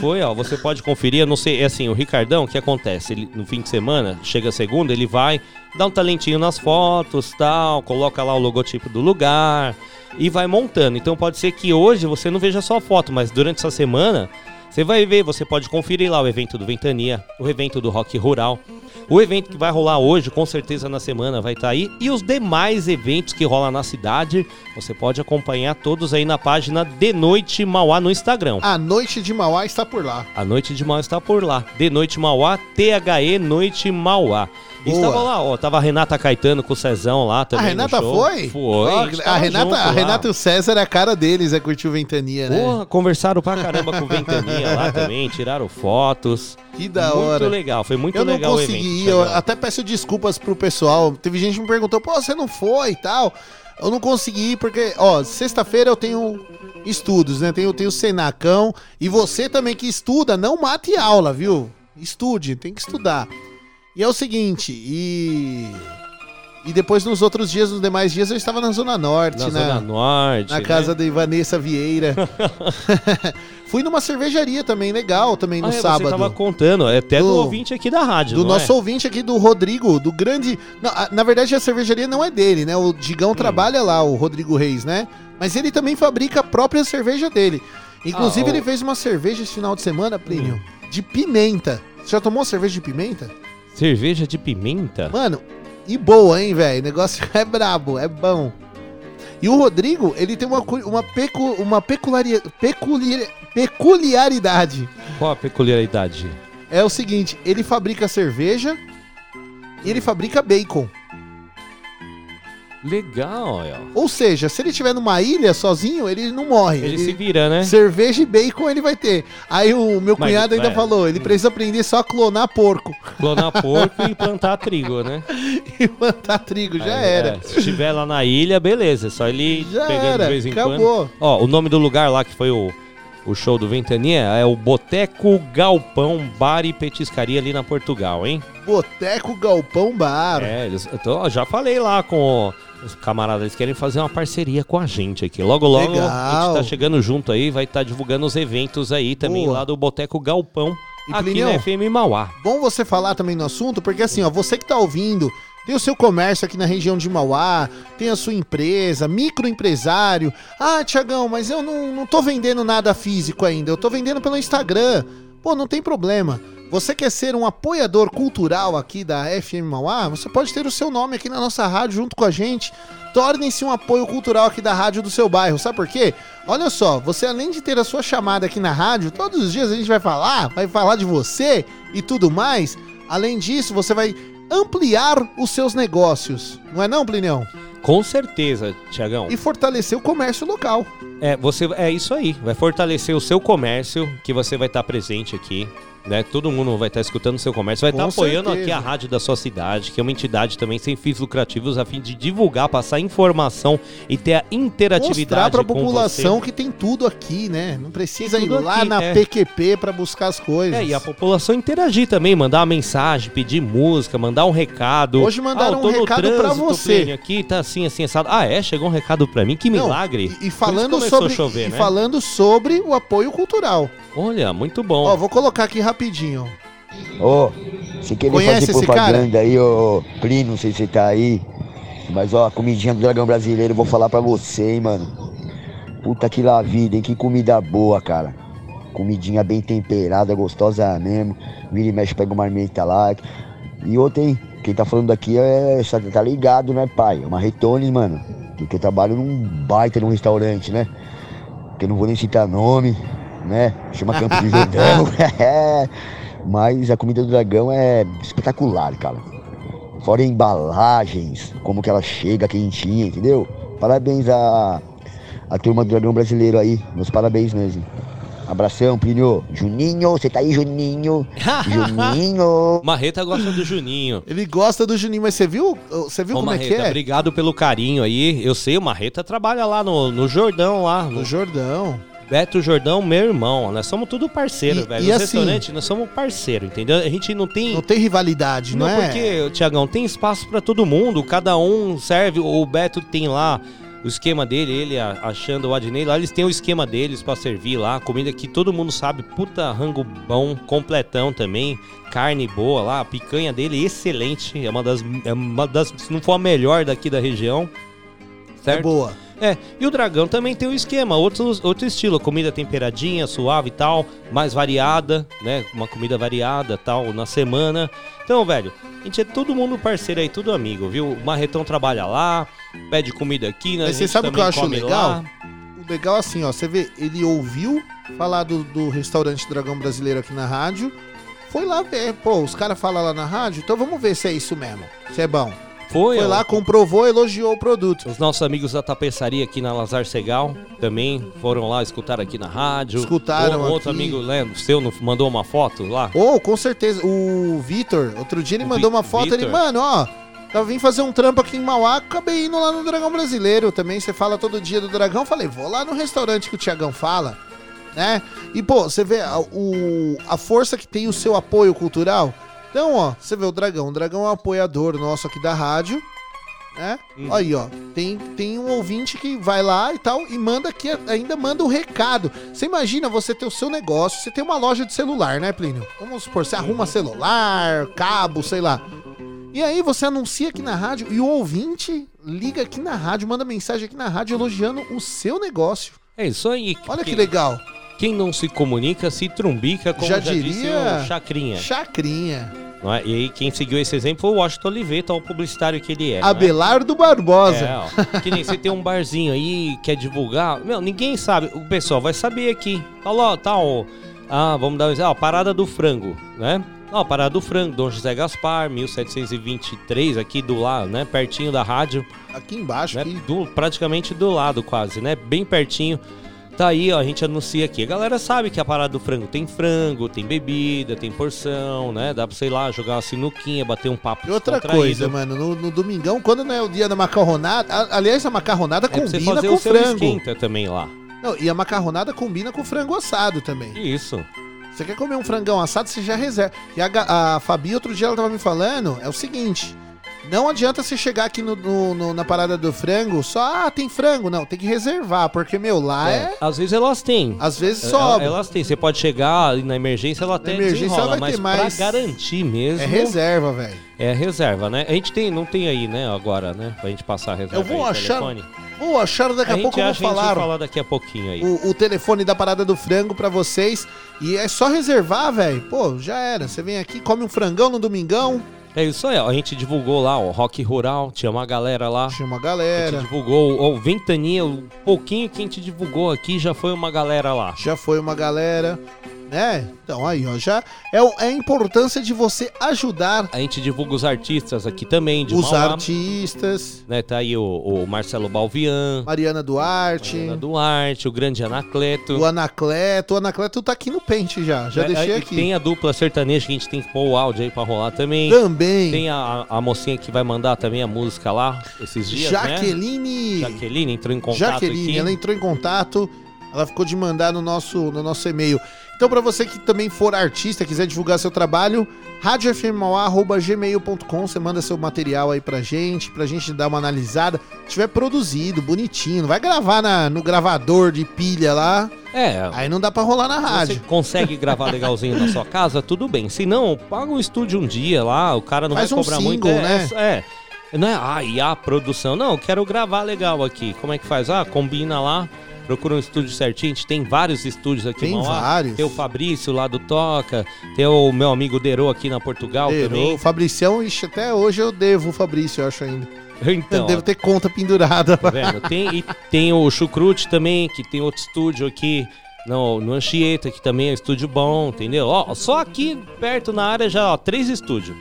Foi, ó, você pode conferir, eu não sei, é assim, o Ricardão, o que acontece? Ele, no fim de semana, chega segunda, ele vai, dá um talentinho nas fotos, tal, coloca lá o logotipo do lugar e vai montando. Então pode ser que hoje você não veja só a foto, mas durante essa semana você vai ver, você pode conferir lá o evento do Ventania, o evento do Rock Rural, o evento que vai rolar hoje, com certeza na semana vai estar aí, e os demais eventos que rolam na cidade, você pode acompanhar todos aí na página De Noite Mauá no Instagram. A Noite de Mauá está por lá. A Noite de Mauá está por lá. De Noite Mauá, THE Noite Mauá. E estava lá, ó, tava a Renata Caetano com o Cezão lá A também. no Renata foi? Foi. Gente a, Renata, a. Renata e o César é a cara deles, é curtir o Ventania, né? Porra, conversaram pra caramba com o Ventania lá também, tiraram fotos. Que da muito hora. Muito legal, foi muito eu legal não o consegui evento. ir, eu Cezão. até peço desculpas pro pessoal. Teve gente que me perguntou, pô, você não foi e tal. Eu não consegui ir porque, ó, sexta-feira eu tenho estudos, né? Tenho, tenho Senacão. E você também que estuda, não mate aula, viu? Estude, tem que estudar. E é o seguinte, e. E depois nos outros dias, nos demais dias, eu estava na Zona Norte, Na na, Zona Norte. na né? casa de Vanessa Vieira. Fui numa cervejaria também, legal, também no Ah, é, sábado. Você tava contando, é até do, Do- ouvinte aqui da rádio, Do não nosso é? ouvinte aqui, do Rodrigo, do grande. Não, a- na verdade, a cervejaria não é dele, né? O Digão Hum. trabalha lá, o Rodrigo Reis, né? Mas ele também fabrica a própria cerveja dele. Inclusive, Ah, o- ele fez uma cerveja esse final de semana, Plínio, de pimenta. Você já tomou cerveja de pimenta? Cerveja de pimenta? Mano, e boa, hein, velho? O negócio é brabo, é bom. E o Rodrigo, ele tem uma, uma, pecu, uma peculiaria, peculiar, peculiaridade. Qual a peculiaridade? É o seguinte, ele fabrica cerveja e ele fabrica bacon. Legal, ó. Ou seja, se ele estiver numa ilha sozinho, ele não morre. Ele se vira, né? Cerveja e bacon ele vai ter. Aí o meu Mas, cunhado ainda é. falou, ele precisa aprender só a clonar porco. Clonar porco e plantar trigo, né? e plantar trigo, já Aí, era. é, se estiver lá na ilha, beleza. Só ele Já pegando era, de vez em acabou. quando. Ó, o nome do lugar lá que foi o, o show do Ventania é o Boteco Galpão Bar e Petiscaria ali na Portugal, hein? Boteco Galpão Bar. É, eles, eu tô- já falei lá com os camaradas, eles querem fazer uma parceria com a gente aqui. Logo, logo a Legal. gente tá chegando junto aí, vai estar divulgando os eventos aí também Boa. lá do Boteco Galpão, E, aqui Plinião, na FM Mauá. Bom você falar também no assunto, porque assim, ó, você que tá ouvindo, tem o seu comércio aqui na região de Mauá, tem a sua empresa, microempresário. Ah, Tiagão, mas eu não, não tô vendendo nada físico ainda, eu tô vendendo pelo Instagram. Pô, não tem problema. Você quer ser um apoiador cultural aqui da FM Mauá? Você pode ter o seu nome aqui na nossa rádio junto com a gente. Torne-se um apoio cultural aqui da rádio do seu bairro. Sabe por quê? Olha só, você além de ter a sua chamada aqui na rádio, todos os dias a gente vai falar, vai falar de você e tudo mais. Além disso, você vai ampliar os seus negócios. Não é não, Plinião? Com certeza, Tiagão. E fortalecer o comércio local. É, você, é isso aí. Vai fortalecer o seu comércio, que você vai estar presente aqui. Né? Todo mundo vai estar escutando o seu comércio, vai Com estar apoiando certeza. aqui a rádio da sua cidade, que é uma entidade também sem fins lucrativos, a fim de divulgar, passar informação e ter a interatividade Mostrar pra com população que tem tudo aqui, né? Não precisa ir lá aqui, na é. PQP pra buscar as coisas. É, e a população interagir também, mandar uma mensagem, pedir música, mandar um recado. Hoje mandaram tô um recado trânsito, você. Aqui tá assim, assim, assado. Ah, é? Chegou um recado pra mim? Que Não, milagre. E Por isso falando sobre a chover, e né? falando sobre o apoio cultural. Olha, muito bom. Ó, vou colocar aqui rapidinho. Ô, você querer Conhece fazer esse propaganda aí, ô Plínio, não sei se você tá aí. Mas ó, a comidinha do Dragão Brasileiro, eu vou falar pra você, hein, mano. Puta que lá vida, hein? Que comida boa, cara. Comidinha bem temperada, gostosa mesmo. Vira e mexe, pega uma marmita lá. E outra, hein? Quem tá falando aqui é. Tá ligado, né, pai? É uma Retones, mano. Porque eu trabalho num baita num restaurante, né? Que eu não vou nem citar nome, né? Chama Campo de Jordão. É. Mas a comida do dragão é espetacular, cara. Fora embalagens, como que ela chega quentinha, entendeu? Parabéns a, a turma do dragão brasileiro aí. Meus parabéns mesmo. Abração, Plínio. Juninho, você tá aí, Juninho? Juninho. Marreta gosta do Juninho. Ele gosta do Juninho, mas você viu? Você viu Ô, como é Marreta, que é? obrigado pelo carinho aí. Eu sei, o Marreta trabalha lá no, no Jordão, lá. No Jordão. Beto Jordão, meu irmão. Nós somos tudo parceiro, E- velho. e Nos assim- restaurantes, nós somos parceiro, entendeu? A gente não tem... Não tem rivalidade, não, Não, é? porque, Tiagão, tem espaço pra todo mundo. Cada um serve. O Beto tem lá o esquema dele, ele achando o Adnei lá, eles têm o esquema deles pra servir lá. Comida que todo mundo sabe, puta rango bom, completão também. Carne boa lá, a picanha dele excelente. É uma das, é uma das se não for a melhor daqui da região. Certo? É boa. É, e o Dragão também tem um esquema, outro, outro estilo, comida temperadinha, suave e tal, mais variada, né? Uma comida variada tal, na semana. Então, velho, a gente é todo mundo parceiro aí, tudo amigo, viu? O Marretão trabalha lá, pede comida aqui, né? Mas você sabe o que eu acho legal? lá. O legal é assim, ó, você vê, ele ouviu falar do, do restaurante Dragão Brasileiro aqui na rádio, foi lá ver. Pô, os caras falam lá na rádio, então vamos ver se é isso mesmo. Se é bom. Foi, Foi ó. lá, comprovou, elogiou o produto. Os nossos amigos da tapeçaria aqui na Lazar Segal também foram lá escutar aqui na rádio. Escutaram O- Outro aqui. amigo, Leandro, seu, não mandou uma foto lá? Oh, com certeza. O Vitor, outro dia ele O mandou Vi- uma foto, ele, Vitor? mano, ó, eu vim fazer um trampo aqui em Mauá, acabei indo lá no Dragão Brasileiro também. Você fala todo dia do Dragão, falei, vou lá no restaurante que o Tiagão fala, né? E, pô, você vê a, o, a força que tem o seu apoio cultural. Então, ó, você vê o Dragão. O Dragão é um apoiador nosso aqui da rádio, né? Aí, ó, tem, tem um ouvinte que vai lá e tal e manda aqui, ainda manda um recado. Você imagina você ter o seu negócio, você tem uma loja de celular, né, Plínio? Vamos supor, você arruma celular, cabo, sei lá. E aí você anuncia aqui na rádio e o ouvinte liga aqui na rádio, manda mensagem aqui na rádio elogiando o seu negócio. É isso aí. Olha que legal. Quem não se comunica se trumbica, como Já já, disse diria- o Chacrinha. Chacrinha. Não é? E aí quem seguiu esse exemplo foi o Washington Oliveto, o publicitário que ele é. é? Abelardo Barbosa. É. Que nem você tem um barzinho aí, quer divulgar. Meu, ninguém sabe. O pessoal vai saber aqui. Fala, ó, tá. Ah, vamos dar um exemplo. Ó, Parada do Frango, né? Ó, Parada do Frango, Dom José Gaspar, 1723, aqui do lado, né? Pertinho da rádio. Aqui embaixo, né? aqui. Do, praticamente do lado, quase, né? Bem pertinho. Tá aí, ó, a gente anuncia aqui. A galera sabe que a parada do frango tem frango, tem bebida, tem porção, né? Dá pra, sei lá, jogar uma sinuquinha, bater um papo E outra coisa, mano, no, no domingão, quando não é o dia da macarronada, a- aliás, a macarronada É pra você combina fazer com o seu frango. esquenta também lá. Não, e a macarronada combina com frango assado também. Isso. Você quer comer um frangão assado, você já reserva. E a, a Fabi, outro dia, ela tava me falando, é o seguinte. Não adianta você chegar aqui no, no- no- na parada do frango, só, ah, tem frango. Não, tem que reservar, porque, meu, lá é... Às vezes elas têm. Às vezes É, sobra. Elas têm. Você pode chegar e na emergência, ela até emergência desenrola, ela vai ter mas mais- pra garantir mesmo... É reserva, velho. É reserva, né? A gente tem, não tem aí, né, agora, né? Pra gente passar a reserva Eu vou aí, achar... telefone. Vou achar daqui a, gente pouco, eu vou acha, a gente vai falar falar daqui a pouquinho aí. o, o telefone da parada do frango pra vocês. E é só reservar, velho. Pô, já era. Você vem aqui, come um frangão no domingão. É isso aí, ó. A gente divulgou lá, ó, Rock Rural, tinha uma galera lá. Tinha uma A galera. gente divulgou, ó, o Ventania, o pouquinho que a gente divulgou aqui já foi uma galera lá. Já foi uma galera, né? Então aí, ó, já é, é a importância de você ajudar A gente divulga os artistas aqui também, de os Mauá, artistas. né? Tá aí o, o Marcelo Balvian, Mariana Duarte, Ana Duarte, o grande Anacleto. o Anacleto. O Anacleto tá aqui no pente já. Já É, deixei aí aqui. Tem a dupla sertaneja que a gente tem que pôr o áudio aí pra rolar também. Também. Tem a, a mocinha que vai mandar também a música lá esses dias, né? Jaqueline. Jaqueline entrou em contato Jaqueline, aqui. ela entrou em contato, ela ficou de mandar no nosso, no nosso e-mail. Então, pra você que também for artista, quiser divulgar seu trabalho, radiofmauá.gmail.com, você manda seu material aí pra gente, pra gente dar uma analisada. Se tiver produzido, bonitinho, não vai gravar na, no gravador de pilha lá, É, aí não dá pra rolar na rádio. você consegue gravar legalzinho na sua casa, tudo bem. Se não, paga um estúdio um dia lá, o cara não Faz vai um cobrar single, muito. É, né? É. Não é, ah, e a produção. Não, eu quero gravar legal aqui. Como é que faz? Ah, combina lá, procura um estúdio certinho. A gente tem vários estúdios aqui Tem vários. Tem o Fabrício lá do Toca, tem o meu amigo Dero aqui na Portugal Errou. também. O Fabricião, ixi, até hoje eu devo o Fabrício, eu acho ainda. Então, eu devo ter conta pendurada. Tá vendo? Tem, e tem o Chucrute também, que tem outro estúdio aqui no, no Anchieta, que também é um estúdio bom, entendeu? Ó, só aqui perto na área já, ó, três estúdios.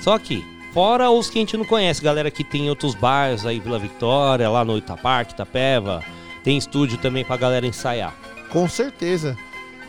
Só aqui. Fora os que a gente não conhece, galera que tem outros bairros aí, Vila Vitória, lá no Itaparque, Itapeva. Tem estúdio também pra galera ensaiar. Com certeza.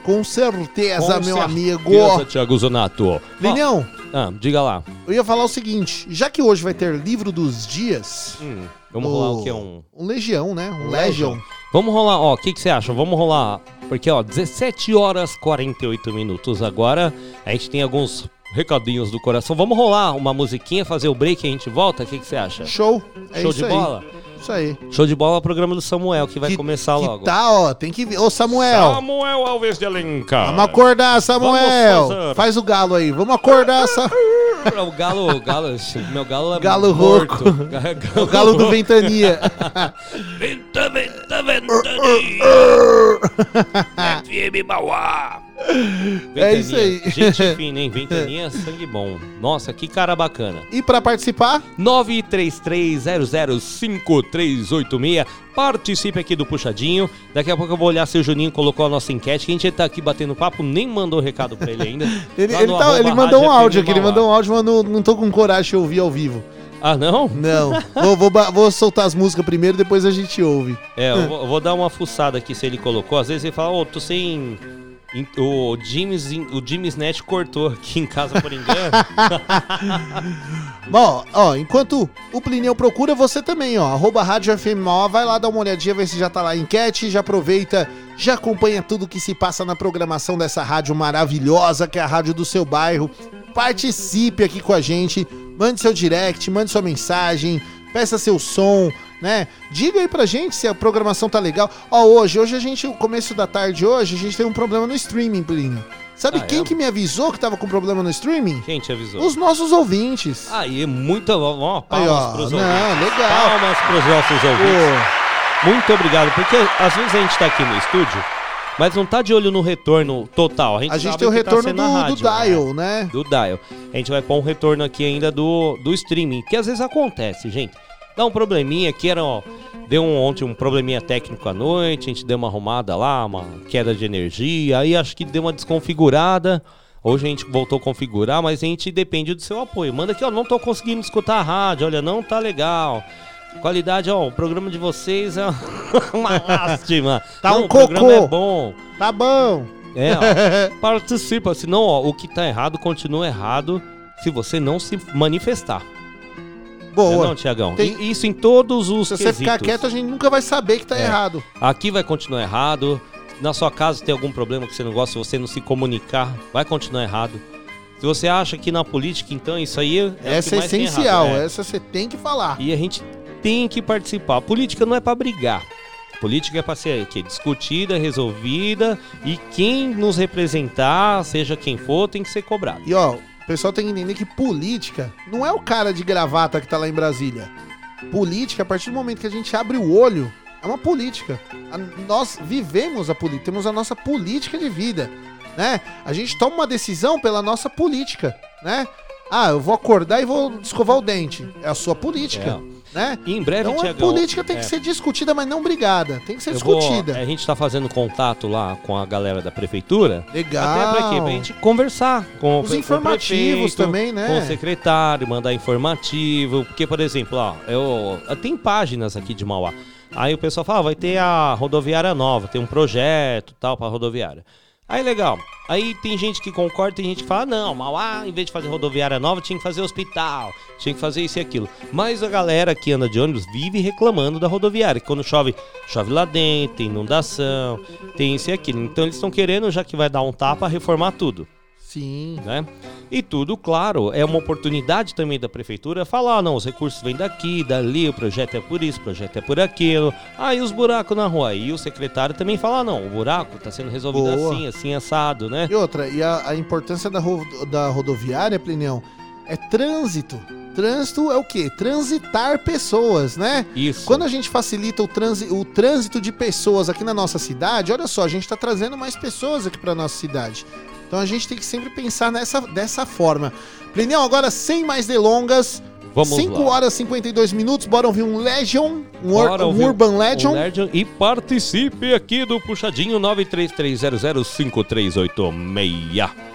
Com certeza, Com meu amigo. certeza, Thiago Zonato. Linhão, Ó, ah, diga lá. eu ia falar o seguinte: já que hoje vai ter livro dos dias. Hum, vamos rolar o que? Um, Um Legião, né? Um Legion. Vamos rolar, ó, o que, que você acha? Vamos rolar, porque ó, 17 horas 48 minutos agora, a gente tem alguns recadinhos do coração. Vamos rolar uma musiquinha, fazer o break e a gente volta? O que, que você acha? Show. É Show isso de aí. bola? Isso aí. Show de bola é o programa do Samuel, que vai começar Que logo. tá, ó. Tem que ver. Ô, Samuel. Samuel Alves de Alencar. Vamos acordar, Samuel. Vamos fazer. Faz o galo aí. Vamos acordar, Sa... O galo, o galo, meu galo é Galo morto. rouco. Ga- o galo do Ventania. Venta, venta, ventania. FM Mauá. É isso aí. Gente fina, hein? Ventania, sangue bom. Nossa, que cara bacana. E pra participar? 933005386. Participe aqui do Puxadinho. Daqui a pouco eu vou olhar se o Juninho colocou a nossa enquete. Que a gente tá aqui batendo papo, nem mandou recado pra ele ainda. Ele, ele tá- ele mandou um áudio aqui, ele mandou um áudio, mas não, não tô com coragem de ouvir ao vivo. Ah, não? Não. vou, vou, vou soltar as músicas primeiro, depois a gente ouve. É, eu vou, vou dar uma fuçada aqui se ele colocou. Às vezes ele fala, ô, tô sem. O Jimmy's, o Jimmy's Net cortou aqui em casa por engano. Bom, ó, enquanto o Plineu procura, você também, ó, arroba Rádio vai lá dar uma olhadinha, ver se já tá lá a enquete, já aproveita, já acompanha tudo que se passa na programação dessa rádio maravilhosa, que é a rádio do seu bairro. Participe aqui com a gente, mande seu direct, mande sua mensagem, peça seu som, né? Diga aí pra gente se a programação tá legal. Ó, hoje, hoje a gente, o começo da tarde hoje, a gente tem um problema no streaming, Plinio. Sabe Ah, quem é? que me avisou que tava com problema no streaming? Quem te avisou? Os nossos ouvintes. Aí, é muita. Ó, Aí, palmas ó, pros não, ouvintes. legal. Palmas pros nossos ouvintes. Muito obrigado, porque às vezes a gente tá aqui no estúdio, mas não tá de olho no retorno total. A gente, A gente tem o tá retorno na do, rádio, do dial, né? do dial. A gente vai pôr um retorno aqui ainda do, do streaming, que às vezes acontece, gente. Dá um probleminha que era, ó, deu um, ontem um probleminha técnico à noite, a gente deu uma arrumada lá, uma queda de energia, aí acho que deu uma desconfigurada. Hoje a gente voltou a configurar, mas a gente depende do seu apoio. Manda aqui, ó, não tô conseguindo escutar a rádio, olha, não tá legal. Qualidade, ó, o programa de vocês é uma lástima. Tá Não, um o programa cocô. é bom. Tá bom. É, ó, participa, senão, ó, o que tá errado continua errado se você não se manifestar. Boa. Não, é não Tiagão? Tem- Isso em todos os Se você ficar quesitos. quieto, a gente nunca vai saber que tá É. errado. Aqui vai continuar errado. Na sua casa tem algum problema que você não gosta, se você não se comunicar, vai continuar errado. Se você acha que na política, então, isso aí é Essa é essencial, é. essa você tem que falar. E a gente tem que participar. A política não é pra brigar. A política é pra ser aqui, discutida, resolvida e quem nos representar, seja quem for, tem que ser cobrado. E ó, o pessoal tem que entender que política não é o cara de gravata que tá lá em Brasília. Política, a partir do momento que a gente abre o olho, é uma política. A- nós vivemos a política, temos a nossa política de vida, né? A gente toma uma decisão pela nossa política, né? Ah, eu vou acordar e vou escovar o dente. É a sua política, né? E em breve, então a Tiagão, política tem é. que ser discutida, mas não brigada. Tem que ser Eu vou- discutida. a gente tá fazendo contato lá com a galera da prefeitura. Legal. Até pra quê? Pra gente conversar com Os o informativos prefeito, também, né? Com o secretário, mandar informativo. Porque, por exemplo, ó, eu, tem páginas aqui de Mauá. Aí o pessoal fala, ah, vai ter a rodoviária nova, tem um projeto tal pra rodoviária. Aí legal. Aí tem gente que concorda, tem gente que fala, não, Mauá, em vez de fazer rodoviária nova, tinha que fazer hospital, tinha que fazer isso e aquilo. Mas a galera que anda de ônibus vive reclamando da rodoviária, que quando chove, chove lá dentro, tem inundação, tem isso e aquilo. Então eles estão querendo, já que vai dar um tapa, reformar tudo. Sim. Né? E tudo, claro, é uma oportunidade também da prefeitura falar, "Ah, não, os recursos vêm daqui, dali, o projeto é por isso, o projeto é por aquilo. Aí os buracos na rua. E o secretário também fala, "Ah, não, o buraco está sendo resolvido Boa. assim, assim, assado, né? E outra, e a, a importância da, ro- da rodoviária, Plineu, é trânsito. Trânsito é o quê? Transitar pessoas, né? Isso. Quando a gente facilita o, transi o trânsito de pessoas aqui na nossa cidade, olha só, a gente está trazendo mais pessoas aqui para nossa cidade. Então a gente tem que sempre pensar nessa, dessa forma. Plineu, agora sem mais delongas, Vamos 5 lá. horas e 52 minutos, bora ouvir um Legion, um, Bora um Urban o Legend. Legend e participe aqui do Puxadinho 933005386.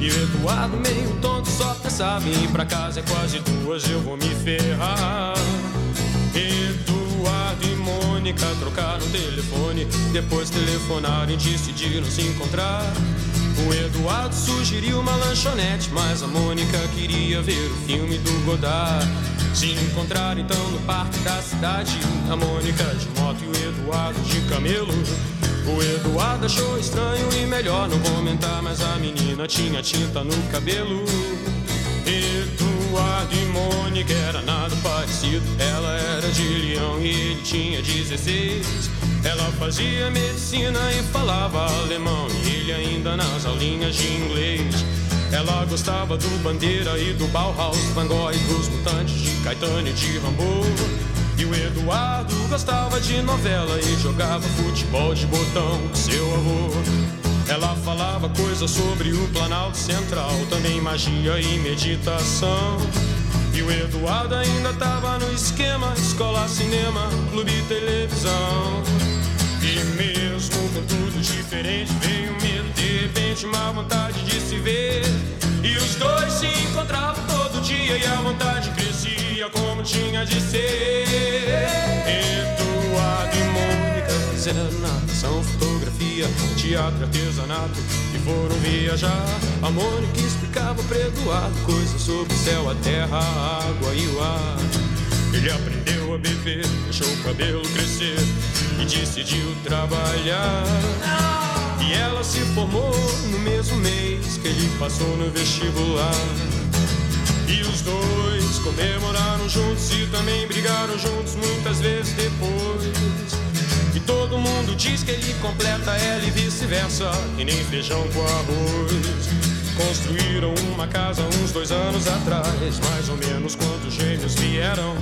E Eduardo, meio tonto, só pensava em ir pra casa. É quase duas, eu vou me ferrar. Eduardo e Mônica trocaram telefone. Depois telefonaram e decidiram se encontrar. O Eduardo sugeriu uma lanchonete, mas a Mônica queria ver o filme do Godard. Se encontraram então no parque da cidade. A Mônica de moto e o Eduardo de camelo. O Eduardo achou estranho e melhor não comentar, mas a menina tinha tinta no cabelo. Eduardo e Mônica era nada parecido. Ela era de leão e ele tinha 16. Ela fazia medicina e falava alemão. E ele ainda nas aulinhas de inglês. Ela gostava do Bandeira e do Bauhaus, Van Gogh e dos Mutantes, de Caetano e de Rambo. E o Eduardo gostava de novela e jogava futebol de botão com seu avô. Ela falava coisas sobre o Planalto Central, também magia e meditação. E o Eduardo ainda tava no esquema: escola, cinema, clube televisão. E mesmo com tudo diferente, veio medo, de repente, uma vontade de se ver. E os dois se encontravam todo dia e a vontade crescia como tinha de ser. Eduardo e Mônica fizeram natação, fotografia, teatro, artesanato e foram viajar. A Mônica explicava para Eduardo coisas sobre o céu, a terra, a água e o ar. Ele aprendeu a beber, deixou o cabelo crescer e decidiu trabalhar. E ela se formou no mesmo mês que ele passou no vestibular. E os dois comemoraram juntos e também brigaram juntos muitas vezes depois. Todo mundo diz que ele completa ela e vice-versa, e nem feijão com arroz. Construíram uma casa uns dois anos atrás, mais ou menos quando os gêmeos vieram.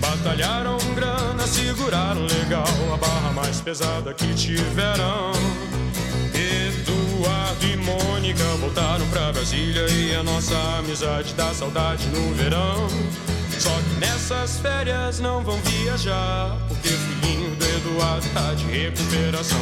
Batalharam grana, seguraram legal a barra mais pesada que tiveram. Eduardo e Mônica voltaram pra Brasília e a nossa amizade dá saudade no verão. Só que nessas férias não vão viajar, porque o tá de recuperação.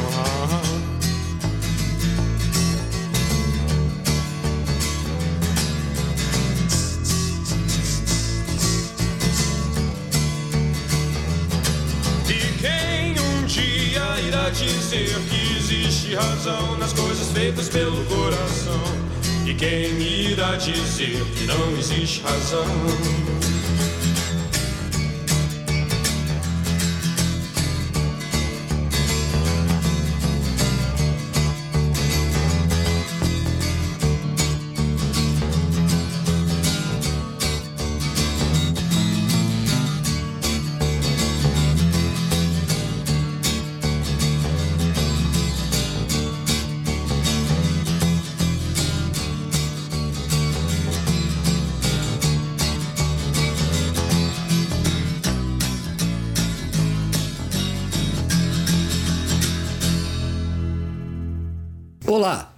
E quem um dia irá dizer que existe razão nas coisas feitas pelo coração? E quem irá dizer que não existe razão?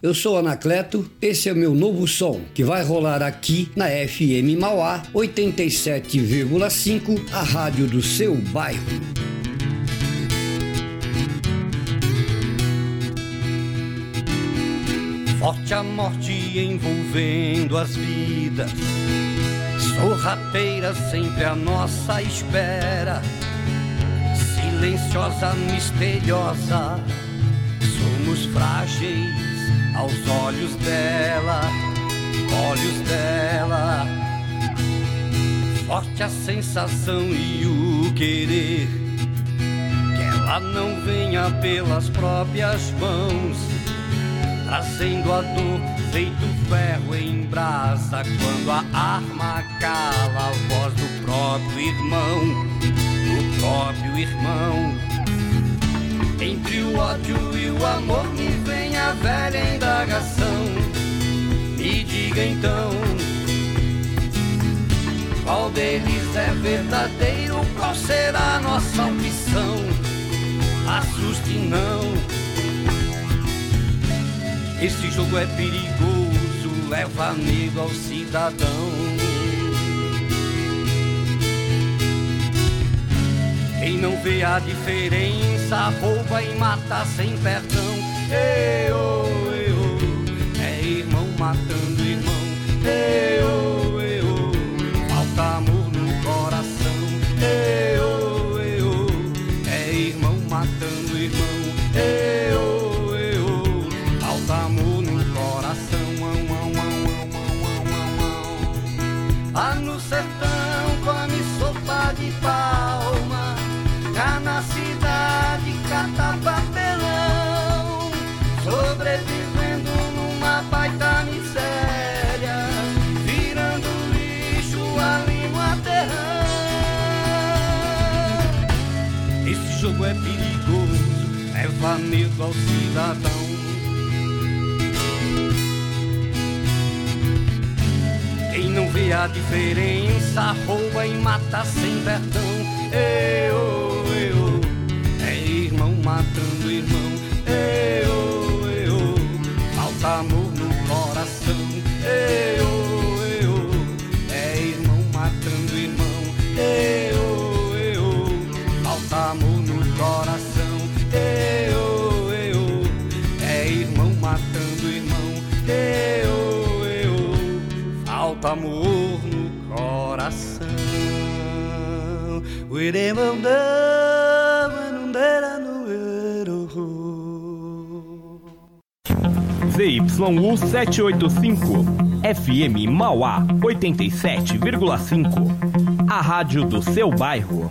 Eu sou Anacleto, esse é o meu novo som que vai rolar aqui na FM Mauá 87,5, a rádio do seu bairro. Forte a morte envolvendo as vidas, sorrateira sempre à nossa espera, silenciosa, misteriosa, somos frágeis aos olhos dela, olhos dela. Forte a sensação e o querer que ela não venha pelas próprias mãos, trazendo a dor feito ferro em brasa quando a arma cala a voz do próprio irmão, do próprio irmão. Entre o ódio e o amor me vem a velha indagação. Me diga então, qual deles é verdadeiro? Qual será a nossa opção? Assuste não. Esse jogo é perigoso, leva medo ao cidadão. Quem não vê a diferença rouba e mata sem perdão. Eu, eu, é irmão matando irmão. Eu, cidadão. Quem não vê a diferença rouba e mata sem perdão. Eu, ZYU 785, FM Mauá 87,5. A rádio do seu bairro.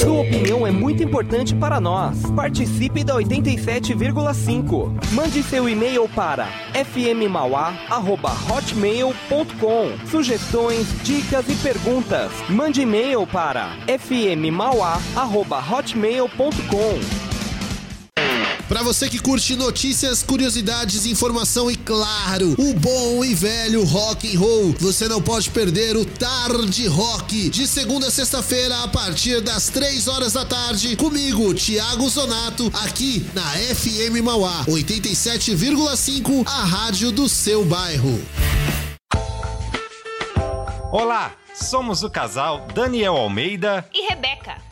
Sua opinião é muito importante para nós. Participe da 87,5. Mande seu e-mail para fmmauá@hotmail.com. Sugestões, dicas e perguntas. Mande e-mail para fmmauá@hotmail.com. Para você que curte notícias, curiosidades, informação e claro, o bom e velho rock and roll, você não pode perder o Tarde Rock de segunda a sexta-feira a partir das três horas da tarde comigo, Thiago Zonato, aqui na FM Mauá 87,5, a rádio do seu bairro. Olá, somos o casal Daniel Almeida E Rebeca.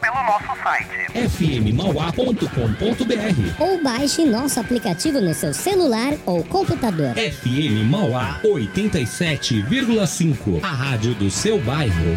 Pelo nosso site. fmmauá.com.br Ou baixe nosso aplicativo no seu celular ou computador. FM Mauá 87,5. A rádio do seu bairro.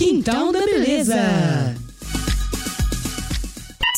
Quintal da Beleza.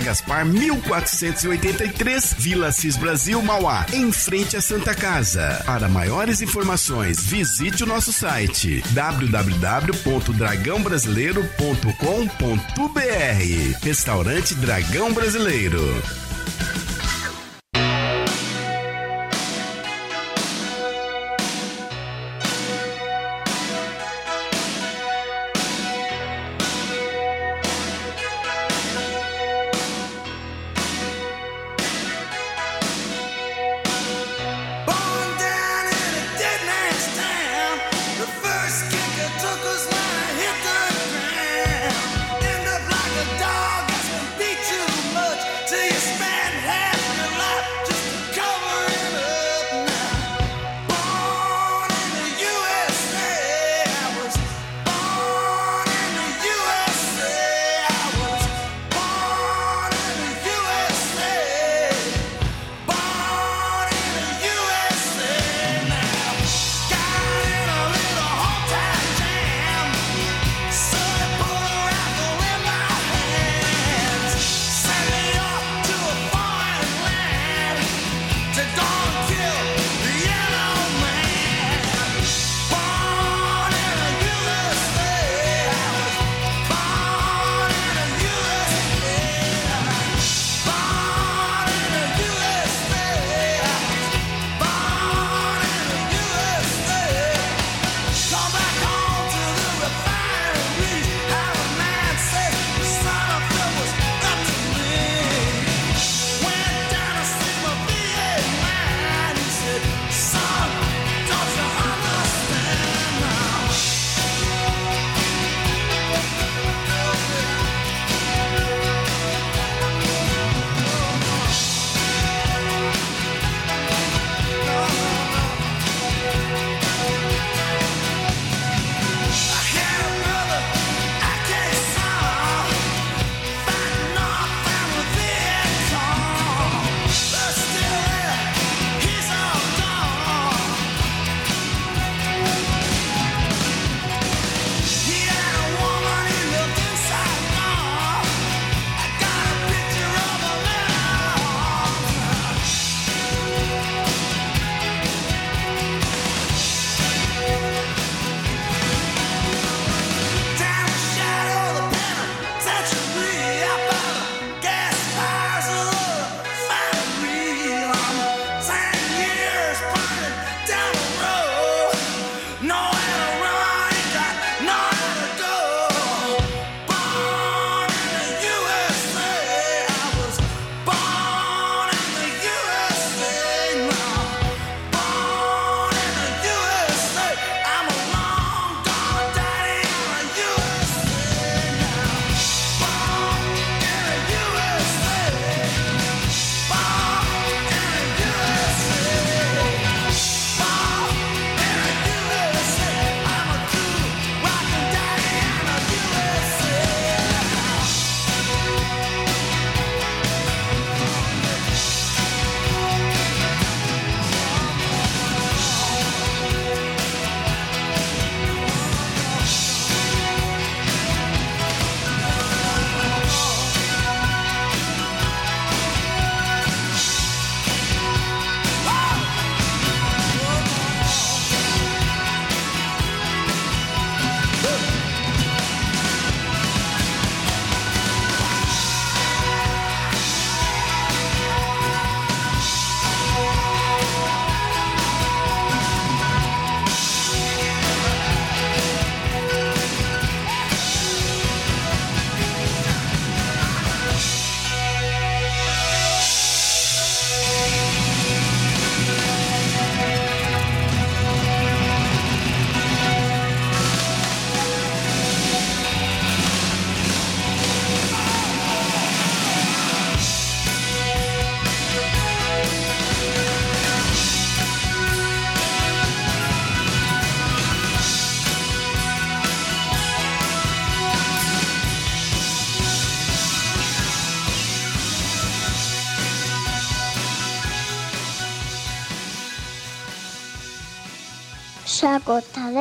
Gaspar, 1483, Vila Cis Brasil, Mauá, em frente à Santa Casa. Para maiores informações, visite o nosso site www.dragãobrasileiro.com.br. Restaurante Dragão Brasileiro.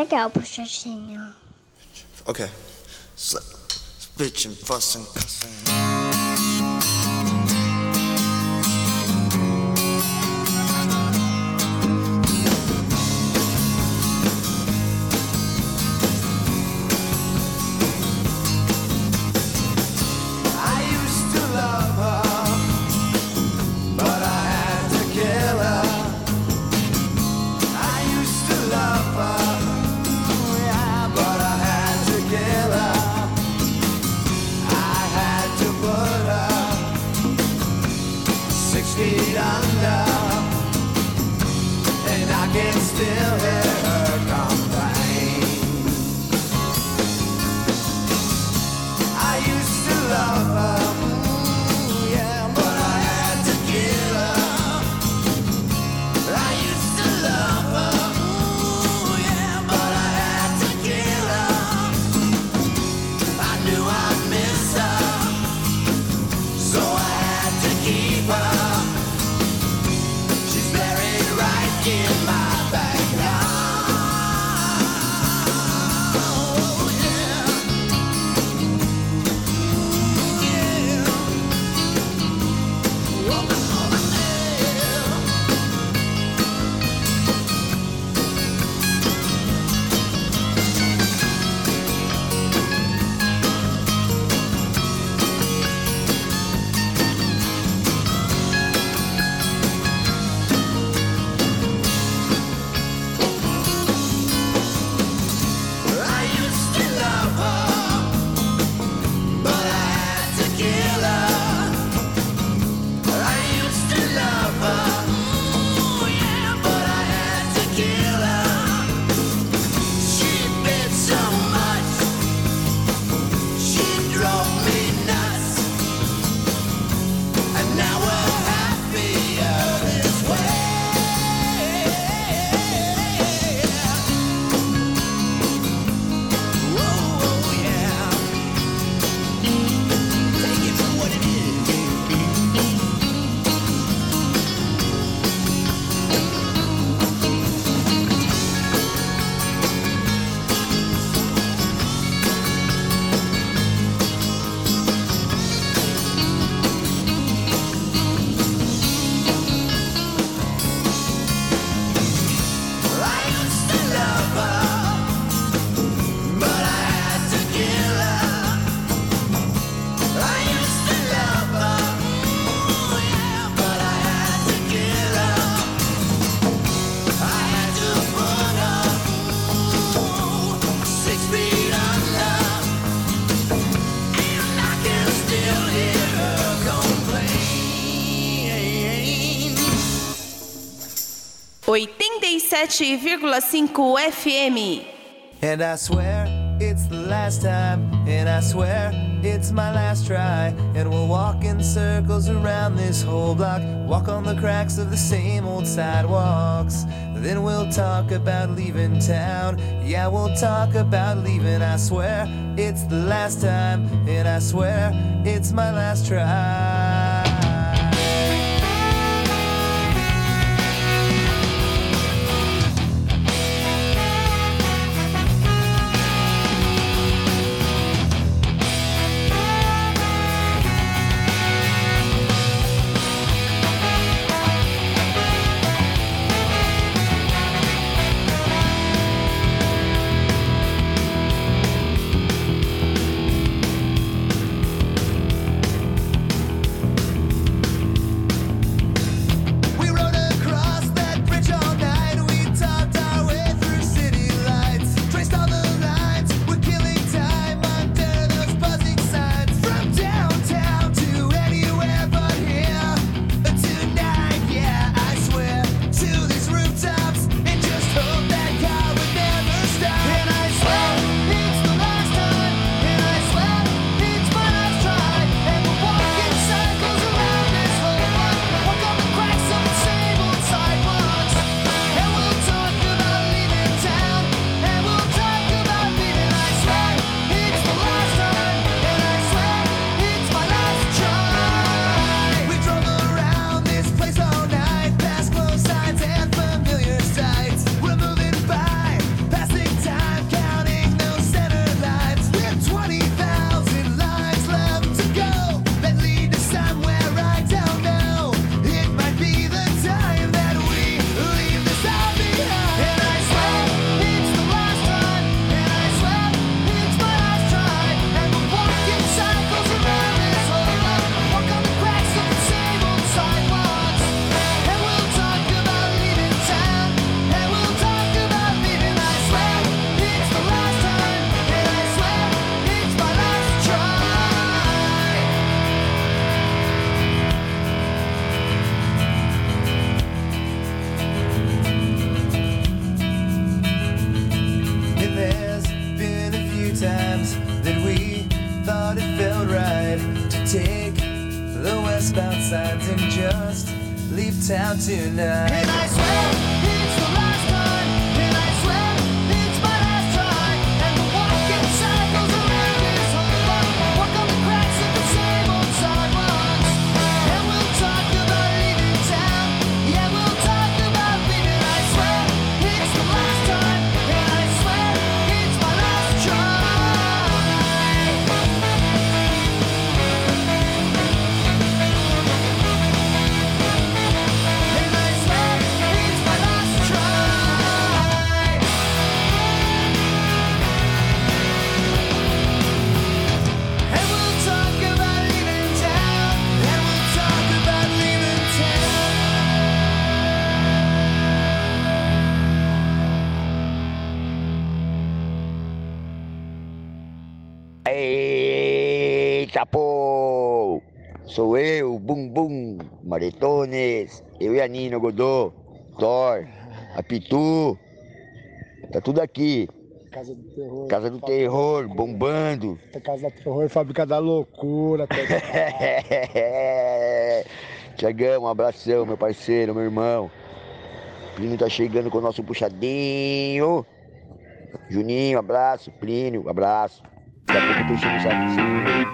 Mega opuszczę się. Okay. Bitch and fuss and 107,5 FM. And I swear it's the last time, and I swear it's my last try. And we'll walk in circles around this whole block, walk on the cracks of the same old sidewalks. Then we'll talk about leaving town. Yeah, we'll talk about leaving. I swear it's the last time, and I swear it's my last try. a Pitu. Tá tudo aqui. Casa do Terror. Casa do Terror, bombando. Casa do Terror, Fábrica da Loucura. Tiagão, um abração, meu parceiro, meu irmão. Plínio tá chegando com o nosso puxadinho. Juninho, abraço. Plínio, abraço. Daqui a pouco eu tô chegando, sabe?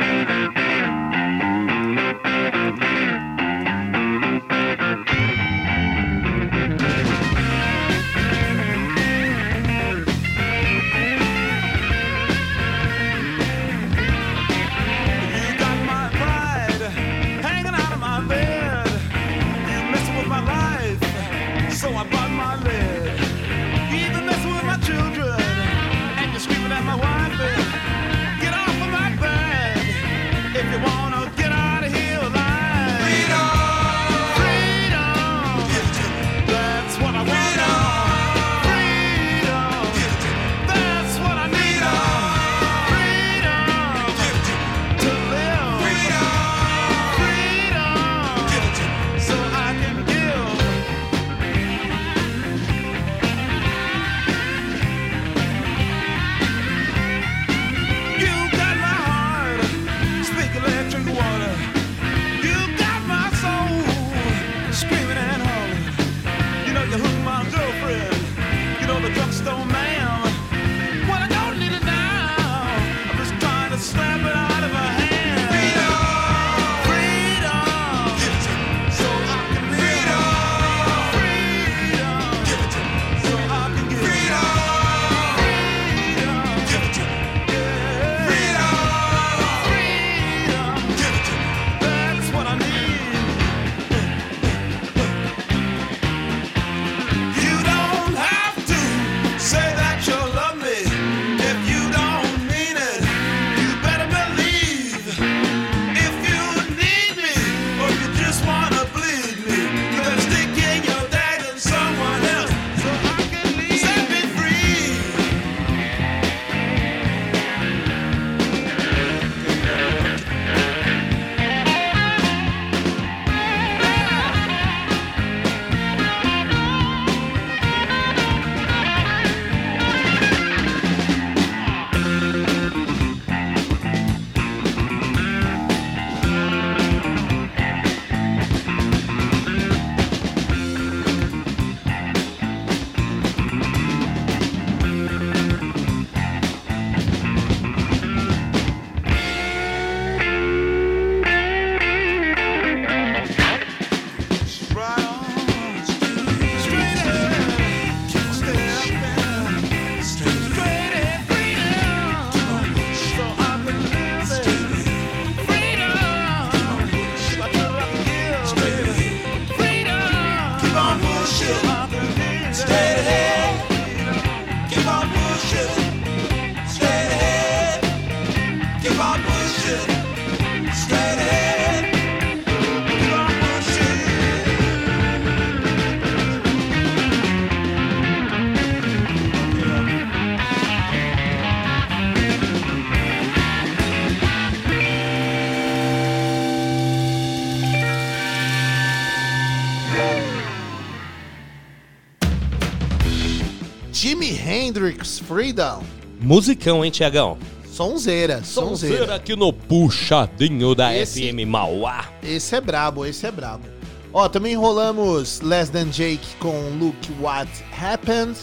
Hendrix Freedom. Musicão, hein, Tiagão? Sonzeira, sonzeira. Sonzeira aqui no puxadinho da esse, FM Mauá. Esse é brabo, esse é brabo. Ó, também rolamos Less Than Jake com Look What Happened.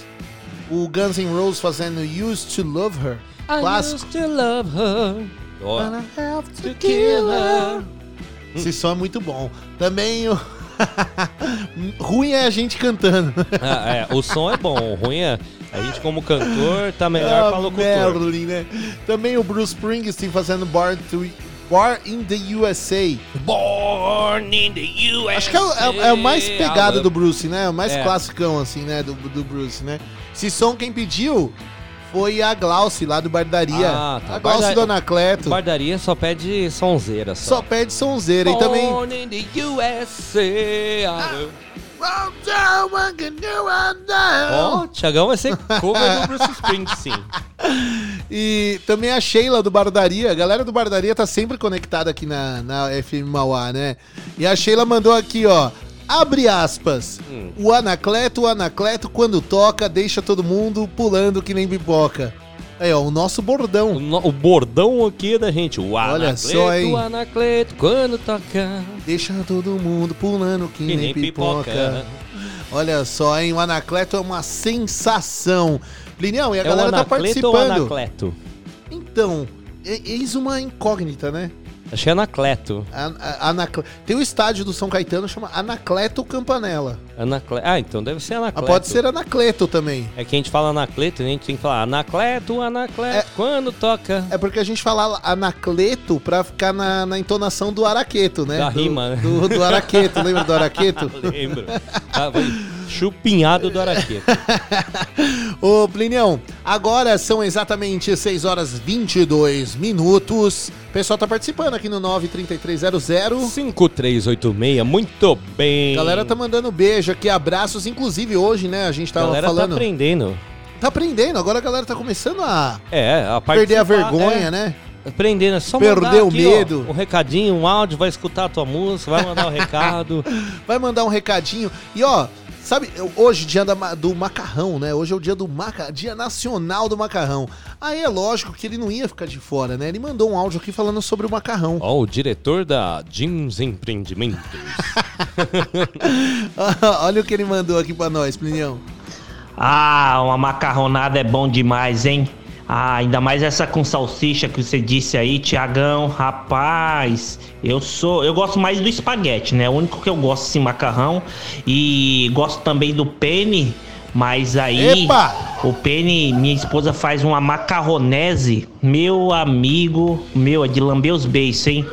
O Guns N' Roses fazendo Used to Love Her. I clássico. used to love her. Oh. And I have to kill her. Esse som é muito bom. Também o. ruim é a gente cantando. Ah, é, o som é bom, o ruim é a gente como cantor tá melhor pra Ah, locutor. Merlin, né? Também o Bruce Springsteen fazendo Born, to, Born in the USA. Born in the USA. Acho que é, o- é- é o mais pegado do Bruce, né? O mais É. classicão, assim, né? Do, do Bruce, né? Esse som quem pediu foi a Glauce, lá do Bardaria. Ah, tá. A Glauce Barda- do Anacleto. Bardaria só pede sonzeira só. Só pede sonzeira. E também... Born in the USA. Ó, o Thiagão vai ser cover do Bruce Springsteen. E também a Sheila do Bardaria. A galera do Bardaria tá sempre conectada aqui na, na FM Mauá, né? E a Sheila mandou aqui, ó. Abre aspas. Hum. O Anacleto, o Anacleto, quando toca, deixa todo mundo pulando que nem pipoca. Aí, ó, o nosso bordão. O, no- o bordão aqui é da gente. O Olha Anacleto, só, hein? o Anacleto, quando toca. Deixa todo mundo pulando que, nem, pipoca. Olha só, hein? O Anacleto é uma sensação. Plinião, e a é o galera tá Anacleto ou participando. Anacleto? Então, eis uma incógnita, né? Achei Anacleto. A- a- Anacle- Tem o estádio do São Caetano, chama Anacleto Campanella. Anacle... Ah, então deve ser Ah, Anacleto. pode ser Anacleto também. É que a gente fala Anacleto, a gente tem que falar Anacleto, Anacleto, quando toca. É porque a gente fala Anacleto pra ficar na, na entonação do araqueto, né? Da do, rima, né? Do, do araqueto, lembra do araqueto? Lembro. Ah, chupinhado do Araqueto. Ô, Plinião, agora são exatamente 6 horas 22 minutos. O pessoal tá participando aqui no 93300. 5386, muito bem. A galera tá mandando beijo aqui, abraços. Inclusive hoje, né, a gente tava galera falando... tá aprendendo. Tá aprendendo, agora a galera tá começando a É, a perder a participar, vergonha, é. né? Aprendendo, é só Perder o aqui, medo. Ó, um recadinho, um áudio, vai escutar a tua música, vai mandar o recado. Vai mandar um recadinho. E ó, sabe, eu- hoje dia do macarrão, né? Hoje é o dia do maca, dia nacional do macarrão. Aí é lógico que ele não ia ficar de fora, né? Ele mandou um áudio aqui falando sobre o macarrão. Ó, o diretor da Jeans Empreendimentos. Olha o que ele mandou aqui pra nós, Plinião. Ah, uma macarronada é bom demais, hein? Ah, ainda mais essa com salsicha que você disse aí, Tiagão. Rapaz, eu sou. Eu gosto mais do espaguete, né? O único que eu gosto assim, macarrão. E gosto também do penne. Mas aí, Epa! o penne, minha esposa faz uma macarronese. Meu amigo, meu, é de lamber os beiços, hein?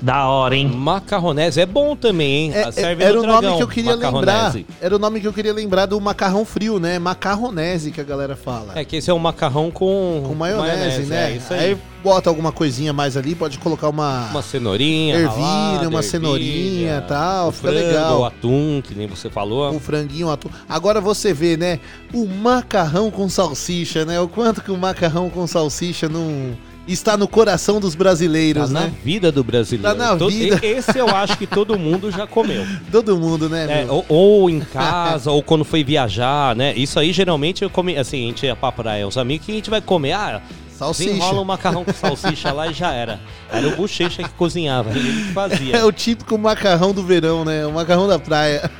Da hora, hein? Macarronese é bom também, hein? É, Serve era no o nome que eu queria lembrar. Era o nome que eu queria lembrar do macarrão frio, né? Macarronese que a galera fala. É que esse é um macarrão com, Com maionese, né? É isso aí. bota alguma coisinha mais ali, pode colocar uma, Uma cenourinha, ervilha, ralada, uma ervilha, cenourinha e tal, o fica frango, legal. O atum, que nem você falou. o franguinho, o atum. Agora você vê, né? O macarrão com salsicha, né? O quanto que o macarrão com salsicha não está no coração dos brasileiros, Tá na né? vida do brasileiro. Tá na Todo- vida. Esse eu acho que todo mundo já comeu. Todo mundo, né? É, ou, ou em casa, ou quando foi viajar, né? Isso aí geralmente eu comi, assim, a gente ia pra praia, os amigos, que a gente vai comer? Ah, Salsicha. desenrola um macarrão com salsicha lá e já era. Era o bochecha que cozinhava, ele que fazia. É o típico macarrão do verão, né? O macarrão da praia.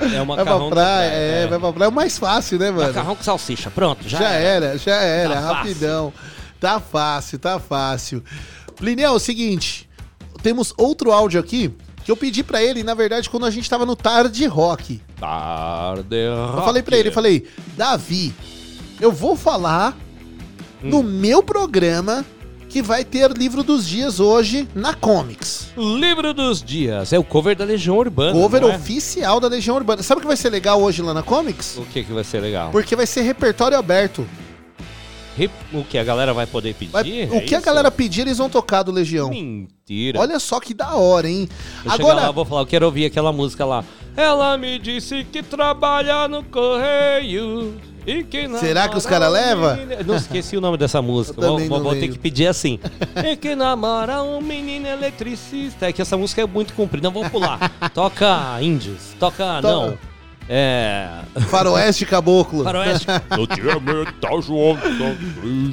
É o vai macarrão pra da praia, praia, é, é. vai pra praia. É o mais fácil, né, mano? Macarrão com salsicha, pronto, já, Já, era. era. já era, Tá fácil. Tá fácil, tá fácil. Pliniel, é o seguinte, temos outro áudio aqui que eu pedi pra ele, na verdade, quando a gente tava no Tarde Rock. Tarde Eu falei pra ele, eu falei, Davi, eu vou falar Hum. no meu programa que vai ter livro dos dias hoje na Comics. Livro dos Dias, é o cover da Legião Urbana. Cover é? oficial da Legião Urbana. Sabe o que vai ser legal hoje lá na Comics? O que que vai ser legal? Porque vai ser repertório aberto. O que a galera vai poder pedir? Vai- É o que a isso? galera pedir, eles vão tocar do Legião. Mentira. Olha só que da hora, hein? Eu chegar lá, Agora, vou falar, eu quero ouvir aquela música lá. Ela me disse que trabalha no correio e que Será que os namora cara um leva? Não esqueci o nome dessa música. Vou, vou- vou ter que pedir assim. e que namora um menino eletricista. É que essa música é muito comprida. Não vou pular. Toca índios. Toca. To- Não. É. Faroeste Caboclo. Faroeste. Eu tinha medo, tá, João?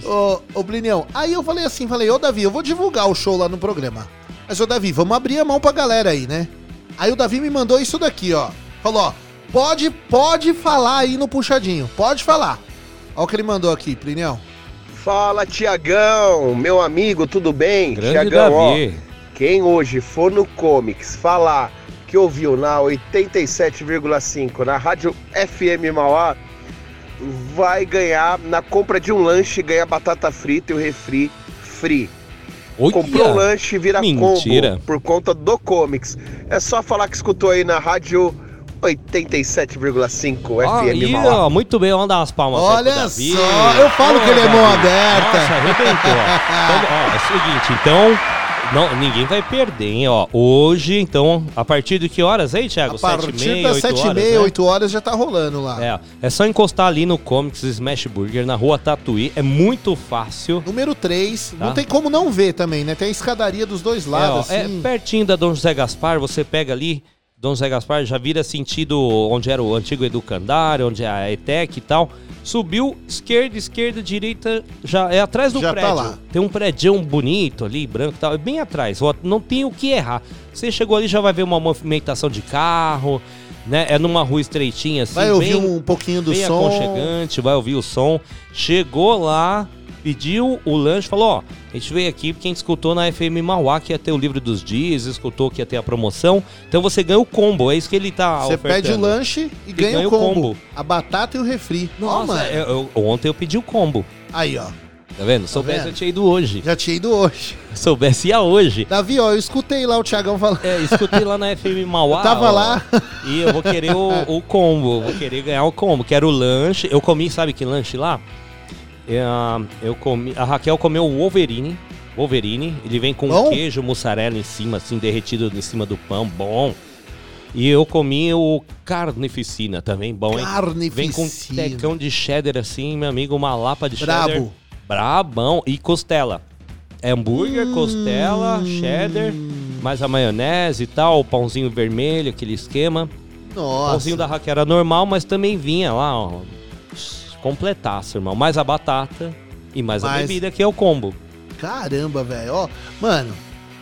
Ô, ô Plinião, aí eu falei assim, falei, ô Davi, eu vou divulgar o show lá no programa. Mas, ô Davi, vamos abrir a mão pra galera aí, né? Aí o Davi me mandou isso daqui, ó. Falou, ó, pode, pode falar aí no puxadinho, pode falar. Olha o que ele mandou aqui, Plinião. Fala, Tiagão, meu amigo, tudo bem? Grande Tiagão, ó, Davi. quem hoje for no Comics falar que ouviu na 87,5 na rádio FM Mauá, vai ganhar na compra de um lanche, ganha batata frita e o refri free. Olha! Comprou o lanche, vira Mentira. combo por conta do Comics. É só falar que escutou aí na rádio 87,5 FM Aí, ó, muito bem, vamos dar umas palmas aí pro Olha Davi. só, eu falo que ele é mão aberta. Nossa, arrebentou. Então, ó, é o seguinte, então, não, ninguém vai perder, hein, ó. Hoje, então, a partir de que horas aí, Thiago? A partir Sete e meia, das oito 7 e horas, meia, né? 8 horas já tá rolando lá. É, é só encostar ali no Comics Smash Burger, na rua Tatuí. É muito fácil. Número 3, Tá. não tem como não ver também, né? Tem a escadaria dos dois lados, é, ó, assim. é pertinho da Dom José Gaspar, você pega ali, Dom José Gaspar já vira sentido onde era o antigo Educandário, onde é a ETEC e tal. Subiu, esquerda, esquerda, direita, já é atrás do Já tá prédio. lá. Tem um prédio bonito ali, branco e tal, é bem atrás. Não tem o que errar. Você chegou ali, já vai ver uma movimentação de carro, né? É numa rua estreitinha assim. Vai ouvir bem- um pouquinho do bem som. aconchegante, vai ouvir o som. Chegou lá, pediu o lanche, falou, ó, a gente veio aqui porque a gente escutou na FM Mauá que ia ter o livro dos dias, escutou que ia ter a promoção. Então você ganha o combo, é isso que ele tá Você ofertando. pede o lanche e, ganha, o combo. A batata e o refri. Nossa, mano. eu- eu- ontem eu pedi o combo. Aí, ó. Tá vendo? Soubesse vendo? eu tinha ido hoje. Já tinha ido hoje. Soubesse ia hoje. Davi, ó, eu escutei lá o Thiagão falando. É, escutei lá na FM Mauá. Eu tava ó, lá. E eu vou querer o, o combo, vou querer ganhar o combo. Quero o lanche. Eu comi, sabe que lanche lá? É, eu comi. A Raquel comeu o Wolverine. Wolverine. Ele vem com Bom? queijo mussarela em cima, assim, derretido em cima do pão. Bom. E eu comi o carnificina também, bom, hein? Vem com Carnificina. tecão de cheddar, assim, meu amigo, uma lapa de cheddar. Brabo. Brabão. E costela. É hambúrguer, costela, Hum. cheddar, mais a maionese e tal, o pãozinho vermelho, aquele esquema. O Nossa. pãozinho da Raquel era normal, mas também vinha lá, ó. Completaço, irmão. Mais a batata e mais a bebida, que é o combo. Caramba, velho. Ó, mano,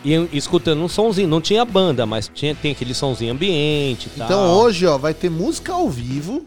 E escutando um sonzinho, não tinha banda, mas tinha, tem aquele sonzinho ambiente e tal. então hoje, ó, vai ter música ao vivo.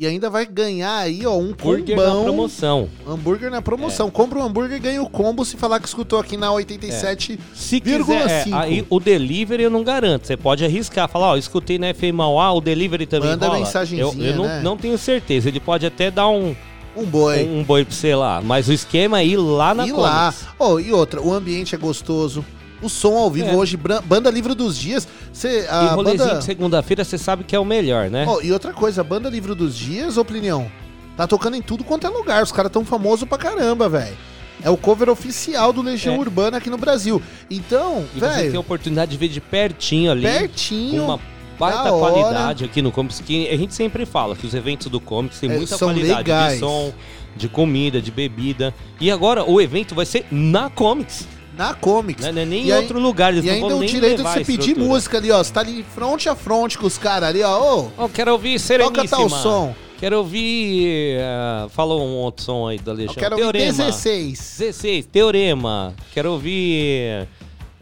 E ainda vai ganhar aí, ó, um Hambúrguer na combão. promoção. Hambúrguer na promoção. Compra um hambúrguer e ganha o combo se falar que escutou aqui na 87,5. Se quiser, é, aí o delivery eu não garanto. Você pode arriscar, falar, ó, escutei na FM Mauá, o delivery também Manda rola. mensagenzinha, Eu, eu não, né? não tenho certeza. Ele pode até dar um... Um boi. Um, boi pra você lá. Mas o esquema é ir lá na E lá. Comics. Oh, e outra, o ambiente é gostoso. O som ao vivo É. hoje, banda Livro dos Dias. Cê, E a rolezinho banda... de segunda-feira você sabe que é o melhor, né? Oh, e outra coisa, banda Livro dos Dias, ô Plinião, tá tocando em tudo quanto é lugar. Os caras tão famosos pra caramba, velho. É o cover oficial do Legião É. Urbana aqui no Brasil. Então, E você tem a velho, oportunidade de ver de pertinho ali. Pertinho, uma baita qualidade aqui no Comics. Que a gente sempre fala que os eventos do Comics têm É, muita qualidade legais. de som, de comida, de bebida. E agora o evento vai ser na Comics. Na Comics. Né? Não é nem E em aí- outro lugar. Eles e não ainda o nem direito de você pedir estrutura. música ali, ó. Você tá ali frente a fronte com os caras ali, ó. Ô, Ó, quero ouvir Sereníssima. Toca tal som. Quero ouvir... eh, falou um outro som aí da Legião. Eu quero ouvir Teorema. 16. 16, Teorema. Quero ouvir...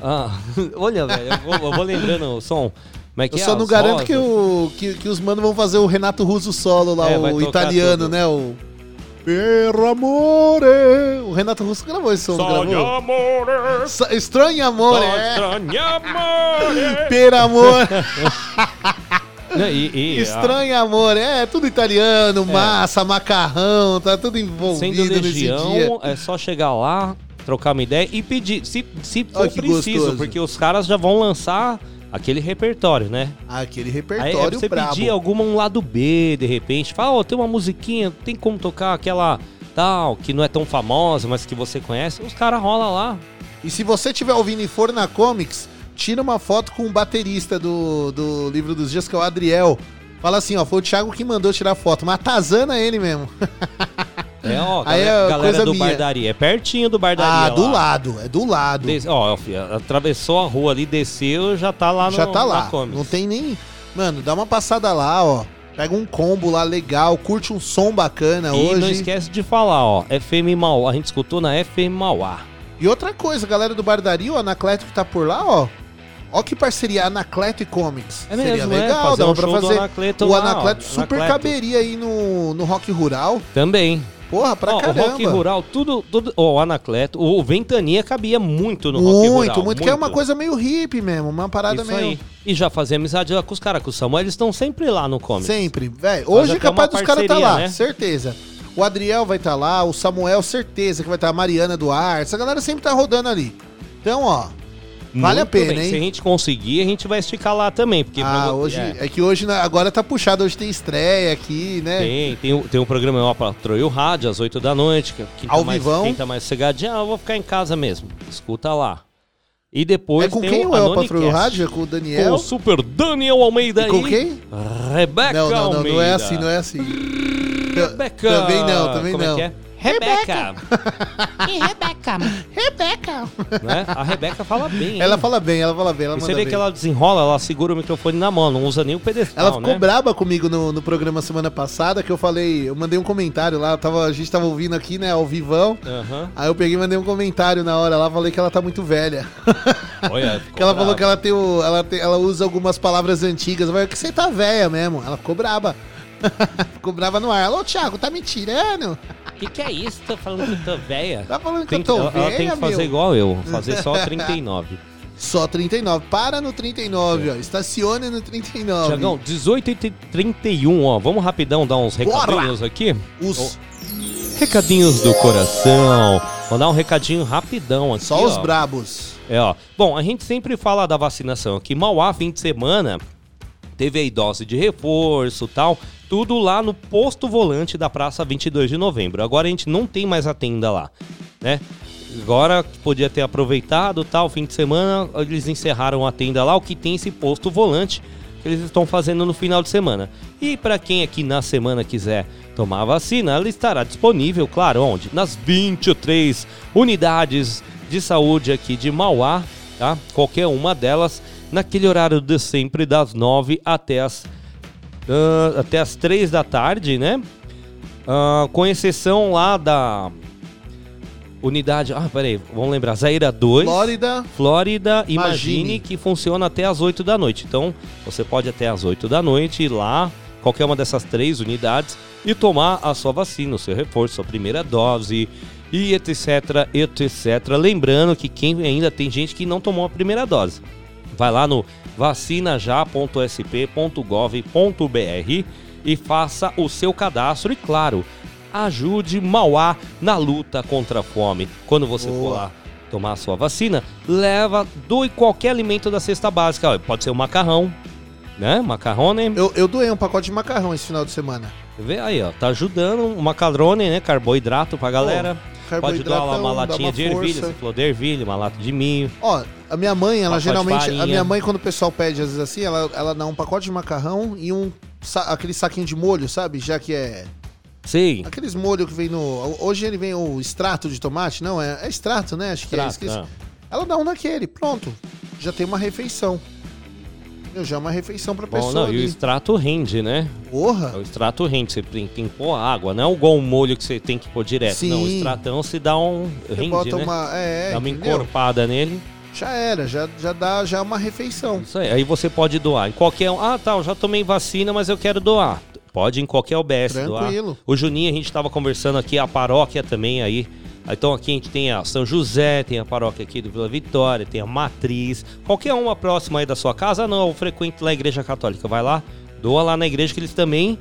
Ah, olha, velho, eu vou, eu vou lembrando o som. É eu é? só não As garanto que, o, que, que os manos vão fazer o Renato Russo solo lá, É, o italiano, tudo. né? O. Per amore. O Renato Russo gravou esse som, não gravou? amore. Sa- Estranho amor, é. Estranho amore. Per amor. E- e, Estranho amor, é tudo italiano, massa, macarrão, tá tudo envolvido Sendo nesse Legião, dia. é só chegar lá, trocar uma ideia e pedir, se, se for preciso, gostoso. porque os caras já vão lançar aquele repertório, né? Aquele Aí repertório você brabo. pedir alguma um lado B, de repente, fala, ó, tem uma musiquinha, tem como tocar aquela tal, que não é tão famosa, mas que você conhece, os caras rolam lá. E se você estiver ouvindo e for na Comics, tira uma foto com o baterista do, do Livro dos Dias, que é o Adriel. Fala assim, ó, foi o Thiago que mandou tirar foto, mas atazana ele mesmo. É, ó, Aí galera, é galera do minha. Bardaria, é pertinho do Bardaria Ah, do lá. lado, é do lado. Des- ó, filho, atravessou a rua ali, desceu, já tá lá no Já tá lá. Não tem nem. Mano, dá uma passada lá, ó. Pega um combo lá legal, curte um som bacana E hoje. não esquece de falar, ó, FM Mauá, a gente escutou na FM Mauá. E outra coisa, galera do Bardaria, o Anacleto que tá por lá, ó. Ó que parceria Anacleto e Comics. É Seria mesmo, é, legal, fazer dava um pra do fazer. Anacleto o lá, ó, Anacleto super Anacleto. caberia aí no, no Rock Rural. Também. Porra, pra Ó, caramba. O Rock Rural, tudo, tudo, ó, o Anacleto, o Ventania cabia muito no Rock Rural. Muito, muito, que é uma coisa meio hippie mesmo, uma parada Isso meio... aí. E já fazia amizade lá com os caras, com o Samuel, eles estão sempre lá no Comics. Sempre, velho. Hoje é capaz dos caras tá lá, né? certeza. O Adriel vai estar lá, o Samuel, certeza que vai estar a Mariana Duarte. Essa galera sempre tá rodando ali. Então, ó, vale a Muito pena, bem. hein? Se a gente conseguir, a gente vai esticar lá também. Porque Ah, pra- hoje. é. É. que hoje, agora tá puxado, hoje tem estreia aqui, né? Tem, tem, um- tem um programa ó, pra Troio Rádio, às 8 da noite. Que, quem, Ao tá mais, vivão. quem tá mais cegadinho, ah, eu vou ficar em casa mesmo. Escuta lá. E depois É com quem o El Anonicast. Patrulho Rádio? É com o Daniel? Com o Super Daniel Almeida E com quem? Rebeca Não, não, não, Almeida. não é assim, não é assim. Rebeca. Também não, também Como não. É que é? Rebeca. E Rebeca? Rebeca. né? A Rebeca fala bem. hein? Ela fala bem, ela fala bem, ela você manda vê bem. que ela desenrola, ela segura o microfone na mão, não usa nem o pedestal, Ela ficou né? braba comigo no, no programa semana passada, que eu falei, eu mandei um comentário lá, tava, a gente tava ouvindo aqui, né, ao vivão. Aham. Aí eu peguei e mandei um comentário na hora lá, falei que ela tá muito velha. Olha, que ela falou que ela tem o, ela, tem- ela usa algumas palavras antigas. Eu falei que você tá velha mesmo. Ela ficou braba. ficou brava no ar. Alô, Thiago, tá me tirando? O que, que é isso? Tá falando que eu tô velha? Tá falando que Tem eu tô ela, ela velha, tem que fazer meu? igual eu, fazer só 39. Só 39. Para no 39, ó. Estacione no 39. Tiagão, 18 e 31, ó. Vamos rapidão dar uns Bora! recadinhos aqui? Os- Recadinhos do coração. Vou dar um recadinho rapidão aqui, Só os ó. brabos. É, ó. Bom, a gente sempre fala da vacinação aqui. Mauá, fim de semana, teve aí dose de reforço e tal. Tudo lá no posto volante da Praça 22 de Novembro. Agora a gente não tem mais a tenda lá, né? Agora podia ter aproveitado tal fim de semana, eles encerraram a tenda lá, o que tem esse posto volante que eles estão fazendo no final de semana. E para quem aqui na semana quiser tomar vacina, ela estará disponível, claro, onde? Nas 23 unidades de saúde aqui de Mauá, tá? Qualquer uma delas, naquele horário de sempre, das 9 até as, ah, até as 3 da tarde, né? Ah, com exceção lá da unidade. Ah, peraí, vamos lembrar. Zaira 2. Flórida. Flórida, imagine, Imagine. que funciona até as 8 da noite. Então, você pode até as 8 da noite ir lá, qualquer uma dessas três unidades, e tomar a sua vacina, o seu reforço, sua primeira dose, e etc, etc. Lembrando que quem ainda tem gente que não tomou a primeira dose. Vai lá no vacinajá.sp.gov.br e faça o seu cadastro e, claro, ajude Mauá na luta contra a fome. Quando você for lá tomar a sua vacina, leva, doe qualquer alimento da cesta básica. Pode ser o macarrão, né? Macarrone. Eu, eu doei um pacote de macarrão esse final de semana. Vê aí, ó. Tá ajudando o macarrone, né? Carboidrato pra galera. Pô, Pode doar lá uma latinha uma de ervilha, você falou de ervilha, uma lata de milho. Ó, a minha mãe, ela geralmente. A minha mãe, quando o pessoal pede, às vezes assim, ela, ela dá um pacote de macarrão e um. aquele saquinho de molho, sabe? Já que é. Sim. Aqueles molhos que vem no. Hoje ele vem o extrato de tomate, não? É, é extrato, né? Acho que é. Extrato, Esqueci. ah. Ela dá um daquele, pronto. Já tem uma refeição. Já é uma refeição pra Bom, pessoa. não, e o ali. extrato rende, né? Porra! O extrato rende, você tem, que pôr água, não é igual um molho que você tem que pôr direto. Sim. Não, o extratão se dá um. rende, bota né? uma- é, dá uma entendeu? encorpada nele. Já era, já, já dá já uma refeição. Isso aí. Aí você pode doar em qualquer um. Ah, tá, eu já tomei vacina, mas eu quero doar. Pode em qualquer UBS Tranquilo. doar. O Juninho, a gente estava conversando aqui, a paróquia também aí. Então aqui a gente tem a São José, tem a paróquia aqui do Vila Vitória, tem a Matriz. Qualquer uma próxima aí da sua casa, ah, não, eu frequento lá a Igreja Católica. Vai lá, doa lá na igreja que eles também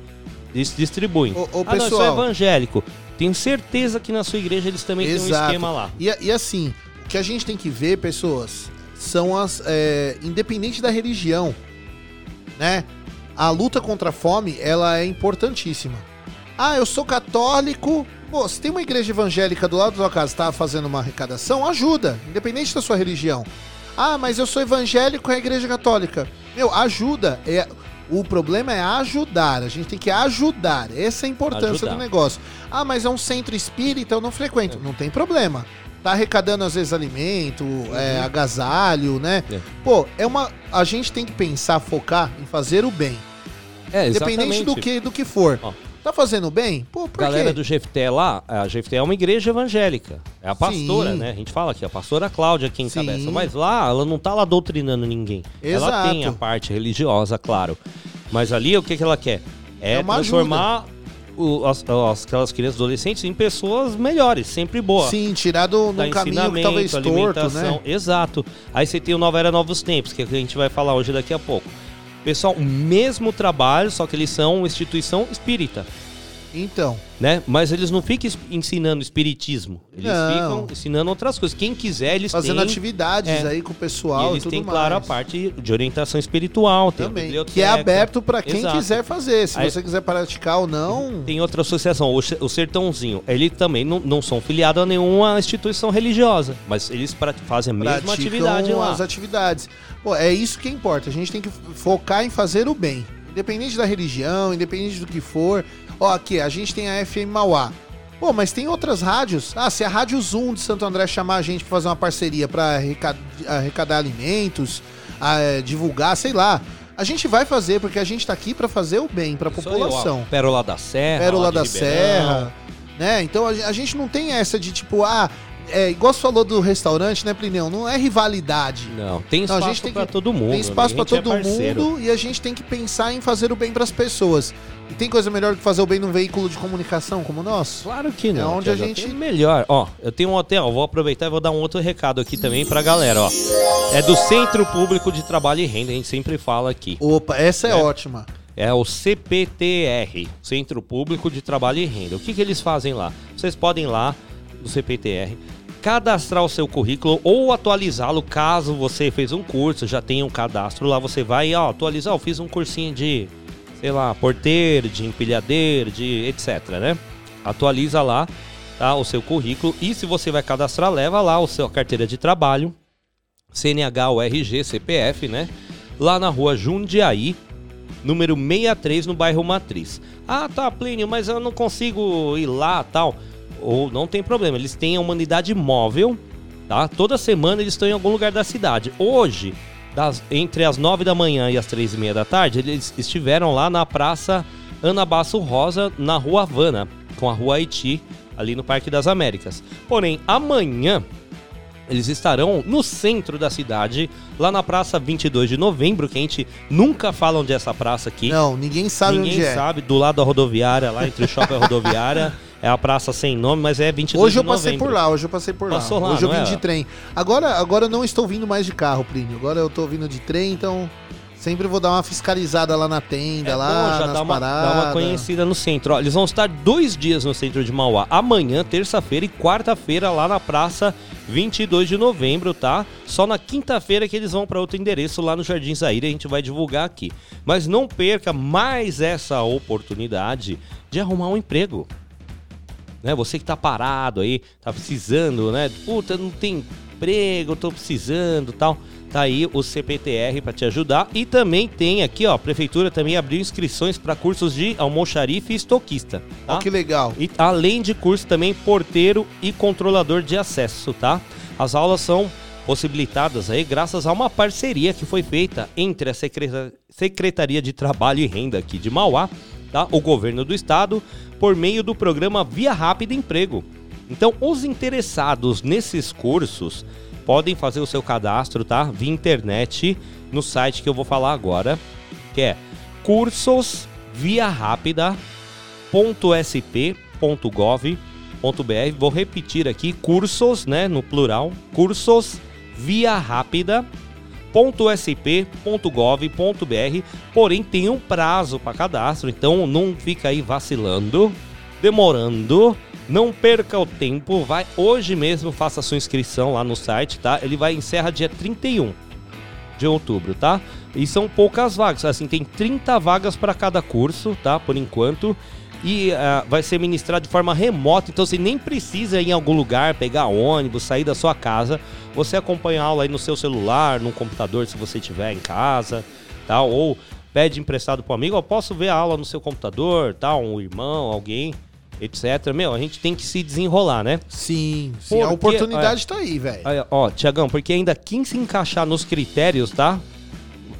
dis- distribuem. Ô, ô, ah, não, eu sou pessoal. evangélico. Tenho certeza que na sua igreja eles também têm um esquema lá. E, e assim, o que a gente tem que ver, pessoas, são as. É, independente da religião, né? A luta contra a fome, ela é importantíssima. Ah, eu sou católico. Pô, se tem uma igreja evangélica do lado da sua casa tá fazendo uma arrecadação, ajuda, independente da sua religião. Ah, mas eu sou evangélico, é a igreja católica. Meu, ajuda. É, o problema é ajudar. A gente tem que ajudar. Essa é a importância Ajudar. do negócio. Ah, mas é um centro espírita, eu não frequento. Não tem problema. Tá arrecadando, às vezes, alimento, é, agasalho, né? É. Pô, é uma. A gente tem que pensar, focar em fazer o bem. É, Independente do exatamente. que, do que for. Tá fazendo bem? Pô, por Galera quê? do GFT lá, a GFT é uma igreja evangélica. É a pastora, Sim. né? A gente fala aqui, a pastora Cláudia quem Sim. encabeça. Mas lá, ela não tá lá doutrinando ninguém. Ela Exato. tem a parte religiosa, claro. Mas ali, o que, que ela quer? É, É transformar o- as, as- aquelas crianças adolescentes em pessoas melhores, sempre boas. Sim, tirar do, Dá num caminho que talvez torto, né? Exato. Aí você tem o Nova Era Novos Tempos, que é que a gente vai falar hoje daqui a pouco. Pessoal, o mesmo trabalho, só que eles são uma instituição espírita. Então. Né? Mas eles não ficam ensinando espiritismo. Eles Não. ficam ensinando outras coisas. Quem quiser, eles Fazendo têm... atividades é. aí com o pessoal E e, eles tudo têm, mais. claro, a parte de orientação espiritual. Também. Que é aberto pra quem Exato. quiser fazer. Se Aí- você quiser praticar ou não. Tem outra associação, o Sertãozinho. Eles também não, não são filiados a nenhuma instituição religiosa, mas eles fazem a mesma praticam atividade lá. as atividades. Pô, é isso que importa. A gente tem que focar em fazer o bem. Independente da religião, independente do que for. Ó, aqui, a gente tem a FM Mauá. Pô, mas tem outras rádios. Ah, se a Rádio Zoom de Santo André chamar a gente pra fazer uma parceria pra arrecad- arrecadar alimentos, ah, é, divulgar, sei lá. A gente vai fazer, porque a gente tá aqui pra fazer o bem pra Isso aí, população. Pérola da Serra. Pérola da Ribeirão. Serra, né? Então a, a gente não tem essa de tipo, ah, é, igual você falou do restaurante, né, Plineu? Não é rivalidade. Não, tem Não, a espaço gente tem pra que- todo mundo. Tem espaço né? pra A gente é todo parceiro. mundo e a gente tem que pensar em fazer o bem pras pessoas. E tem coisa melhor que fazer o bem num veículo de comunicação como o nosso? Claro que não. É onde a gente melhor. Ó, eu tenho um hotel, vou aproveitar e vou dar um outro recado aqui também pra galera, ó. É do Centro Público de Trabalho e Renda, a gente sempre fala aqui. Opa, essa é, É. ótima. É o CPTR, Centro Público de Trabalho e Renda. O que, que eles fazem lá? Vocês podem ir lá no CPTR, cadastrar o seu currículo ou atualizá-lo caso você fez um curso, já tem um cadastro lá, você vai atualizar, eu fiz um cursinho de, sei lá, porteiro, de empilhadeiro, de etc, né? Atualiza lá, tá, o seu currículo e se você vai cadastrar, leva lá o seu carteira de trabalho, CNH, URG, CPF, né? Lá na rua Jundiaí, número 63, no bairro Matriz. Ah, tá, Plínio, mas eu não consigo ir lá tal. Ou não tem problema, eles têm a humanidade móvel, tá? Toda semana eles estão em algum lugar da cidade. Hoje, das- entre as 9 da manhã e as 3 e meia da tarde, eles estiveram lá na Praça Ana Basso Rosa, na Rua Havana, com a Rua Haiti, ali no Parque das Américas. Porém, amanhã eles estarão no centro da cidade, lá na Praça 22 de Novembro, que a gente nunca fala onde é essa praça aqui. Não, ninguém sabe Ninguém onde é. sabe, do lado da rodoviária, lá entre o shopping e a rodoviária. É a praça sem nome, mas é 22 Hoje de eu passei por lá, hoje eu passei por lá. Passou lá, hoje eu vim é? de trem. Agora, agora eu não estou vindo mais de carro, Plínio. Agora eu tô vindo de trem, então sempre vou dar uma fiscalizada lá na tenda, É lá bom, já nas dá uma, paradas. dá uma conhecida no centro. Ó, eles vão estar dois dias no centro de Mauá. Amanhã, terça-feira e quarta-feira lá na praça 22 de novembro, tá? Só na quinta-feira que eles vão para outro endereço lá no Jardim Zaire. A gente vai divulgar aqui. Mas não perca mais essa oportunidade de arrumar um emprego. Né? Você que tá parado aí, tá precisando, né? Puta, não tem emprego, tô precisando, tal. Tá aí o CPTR para te ajudar e também tem aqui, ó, a prefeitura também abriu inscrições para cursos de almoxarife e estoquista, tá? Que legal. E além de curso também porteiro e controlador de acesso, tá? As aulas são possibilitadas aí graças a uma parceria que foi feita entre a Secreta- Secretaria de Trabalho e Renda aqui de Mauá, tá? O governo do estado, por meio do programa Via Rápida Emprego. Então, os interessados nesses cursos podem fazer o seu cadastro, tá? Via internet no site que eu vou falar agora, que é cursos via rápida .sp.gov.br. Vou repetir aqui, cursos, né, no plural, cursos via rápida .sp.gov.br, porém tem um prazo para cadastro, então não fica aí vacilando, demorando, não perca o tempo, vai hoje mesmo, faça sua inscrição lá no site, tá? Ele vai encerra dia 31 de outubro, tá? E são poucas vagas, assim, tem 30 vagas para cada curso, tá? Por enquanto. E ah, vai ser ministrado de forma remota, então você nem precisa ir em algum lugar, pegar ônibus, sair da sua casa. Você acompanha a aula aí no seu celular, no computador, se você tiver em casa, tá? Ou pede emprestado para um amigo, eu posso ver a aula no seu computador, tá? Um irmão, alguém, etc. Meu, a gente tem que se desenrolar, né? Sim, sim, a oportunidade tá aí, velho. Ó, Tiagão, porque ainda quem se encaixar nos critérios, tá?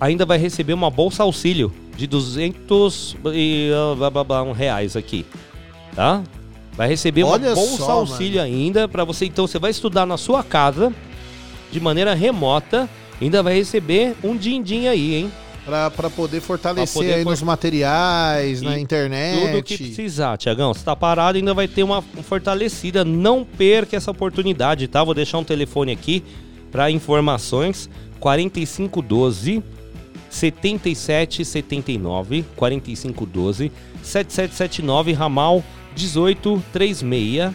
Ainda vai receber uma bolsa auxílio de 200 e, ah, blá, blá, blá, um reais aqui, tá? Vai receber Olha uma bolsa só, auxílio ainda para você. Então você vai estudar na sua casa de maneira remota, ainda vai receber um din-din aí, hein? Pra, pra poder fortalecer Pra poder aí for- nos materiais, na E internet. Tudo que precisar, Tiagão. Você tá parado, ainda vai ter uma fortalecida. Não perca essa oportunidade, tá? Vou deixar um telefone aqui para informações: 4512 7779 4512 7779 ramal 1836.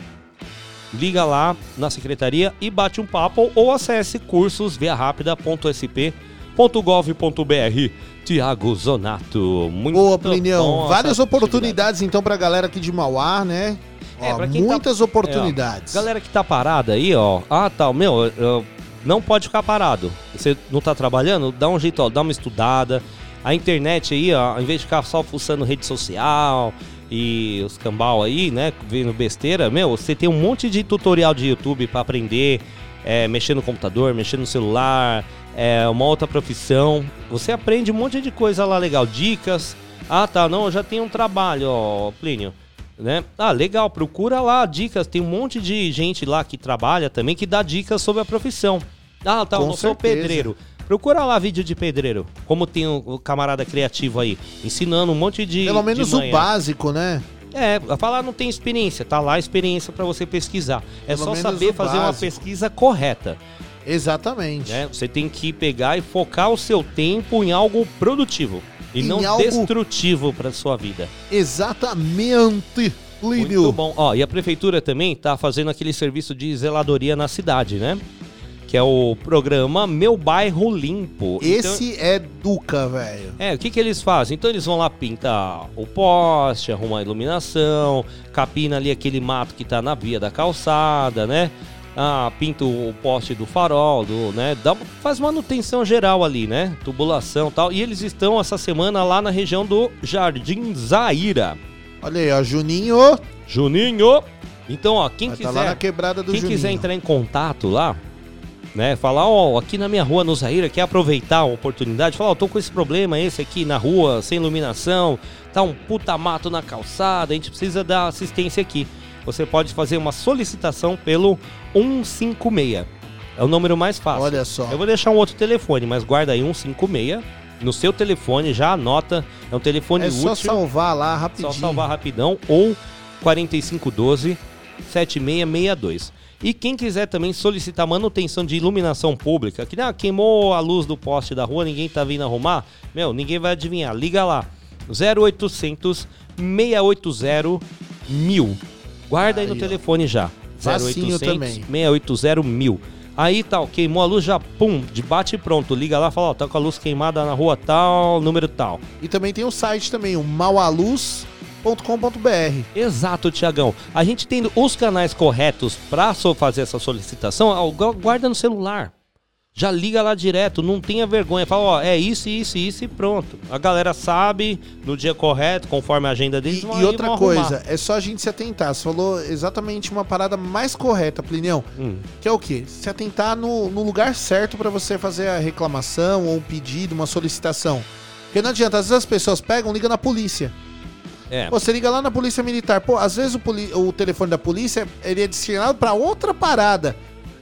Liga lá na secretaria e bate um papo ou acesse cursosviarapida.sp.gov.br. Tiago Zonato. Muito Boa, Plinião. bom Várias oportunidades, então, pra galera aqui de Mauá, né? É, Ó, pra quem tá- muitas oportunidades. É, ó, galera que tá parada aí, ó. Ah, tá, meu, eu- não pode ficar parado. Você não tá trabalhando? Dá um jeito, ó, dá uma estudada. A internet aí, ó, ao invés de ficar só fuçando rede social e os cambal aí, né, vendo besteira, meu, você tem um monte de tutorial de YouTube pra aprender, é, mexer no computador, mexer no celular, é uma outra profissão. Você aprende um monte de coisa lá legal, dicas. Ah, tá, não, eu já tenho um trabalho, ó, Plínio né? Ah, legal, procura lá dicas. Tem um monte de gente lá que trabalha também que dá dicas sobre a profissão. Ah, tá, eu Com não sou pedreiro. Procura lá vídeo de pedreiro. Como tem o, o camarada criativo aí, ensinando um monte de. Pelo de menos o manha. básico, né? É, falar não tem experiência, tá lá a experiência pra você pesquisar. É Pelo só saber o fazer uma básico. pesquisa correta. Exatamente. né? Você tem que pegar e focar o seu tempo em algo produtivo e Em não algo- destrutivo pra sua vida. Exatamente, Plínio. Muito bom. Ó, e a prefeitura também tá fazendo aquele serviço de zeladoria na cidade, né? Que é o programa Meu Bairro Limpo. Então- Esse é Duca, velho. é, o que, que eles fazem? Então eles vão lá pintar o poste, arrumar a iluminação, capina ali aquele mato que tá na via da calçada, né? Ah, pinta o poste do farol, do, né? Dá, faz manutenção geral ali, né? Tubulação e tal. E eles estão essa semana lá na região do Jardim Zaira. Olha aí, ó, Juninho. Juninho! Então, ó, quem Vai tá quiser. lá na quebrada do quem Juninho. quiser entrar em contato lá, né? Falar, ó, aqui na minha rua, no Zaira, quer aproveitar a oportunidade, falar, ó, tô com esse problema, esse aqui na rua, sem iluminação, tá um puta mato na calçada, a gente precisa dar assistência aqui. Você pode fazer uma solicitação pelo 156. É o número mais fácil. Olha só. Eu vou deixar um outro telefone, mas guarda aí 156. No seu telefone, já anota. É um telefone É útil. só salvar lá rapidinho. Só salvar rapidão ou 4512 7662. E quem quiser também solicitar manutenção de iluminação pública, que ah, queimou a luz do poste da rua, ninguém tá vindo arrumar, meu, ninguém vai adivinhar. Liga lá. 0800 680 1000. Guarda aí, no Aí, ó. telefone já. Facinho também. 680 1000. Aí tal, queimou a luz já, pum, de bate e pronto. Liga lá e fala, ó, tá com a luz queimada na rua tal, número tal. E também tem o site também, o maualuz.com.br. Exato, Tiagão. A gente tendo os canais corretos para fazer essa solicitação, guarda no celular. Já liga lá direto, não tenha vergonha. Fala, ó, é isso, isso, isso e pronto. A galera sabe no dia correto, conforme a agenda deles. E aí, outra coisa, arrumar. é só a gente se atentar. Você falou exatamente uma parada mais correta, Plinião. Hum. Que é o quê? Se atentar no, no lugar certo pra você fazer a reclamação ou um pedido, uma solicitação. Porque não adianta, às vezes as pessoas pegam, ligam na polícia. É. Pô, você liga lá na polícia militar. Pô, às vezes o, o telefone da polícia ele é destinado pra outra parada.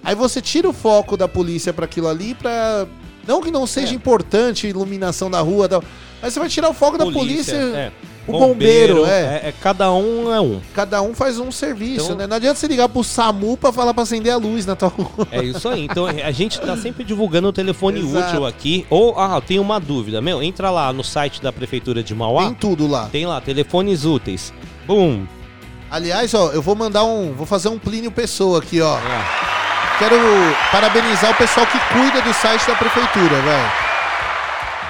Aí você tira o foco da polícia pra aquilo ali pra. Não que não seja É. importante iluminação da rua, tal, mas você vai tirar o foco da polícia. é. O bombeiro, é. é. Cada um é um. Cada um faz um serviço, Então- né? Não adianta você ligar pro SAMU pra falar pra acender a luz na tua rua. É isso aí. Então a gente tá sempre divulgando o telefone Exato. útil aqui. Ou, ah, tem uma dúvida. Meu, entra lá no site da Prefeitura de Mauá. Tem tudo lá. Tem lá, telefones úteis. Bum. Aliás, ó, eu vou mandar um. Vou fazer um Plínio Pessoa aqui, ó. É. Quero parabenizar o pessoal que cuida do site da prefeitura, velho.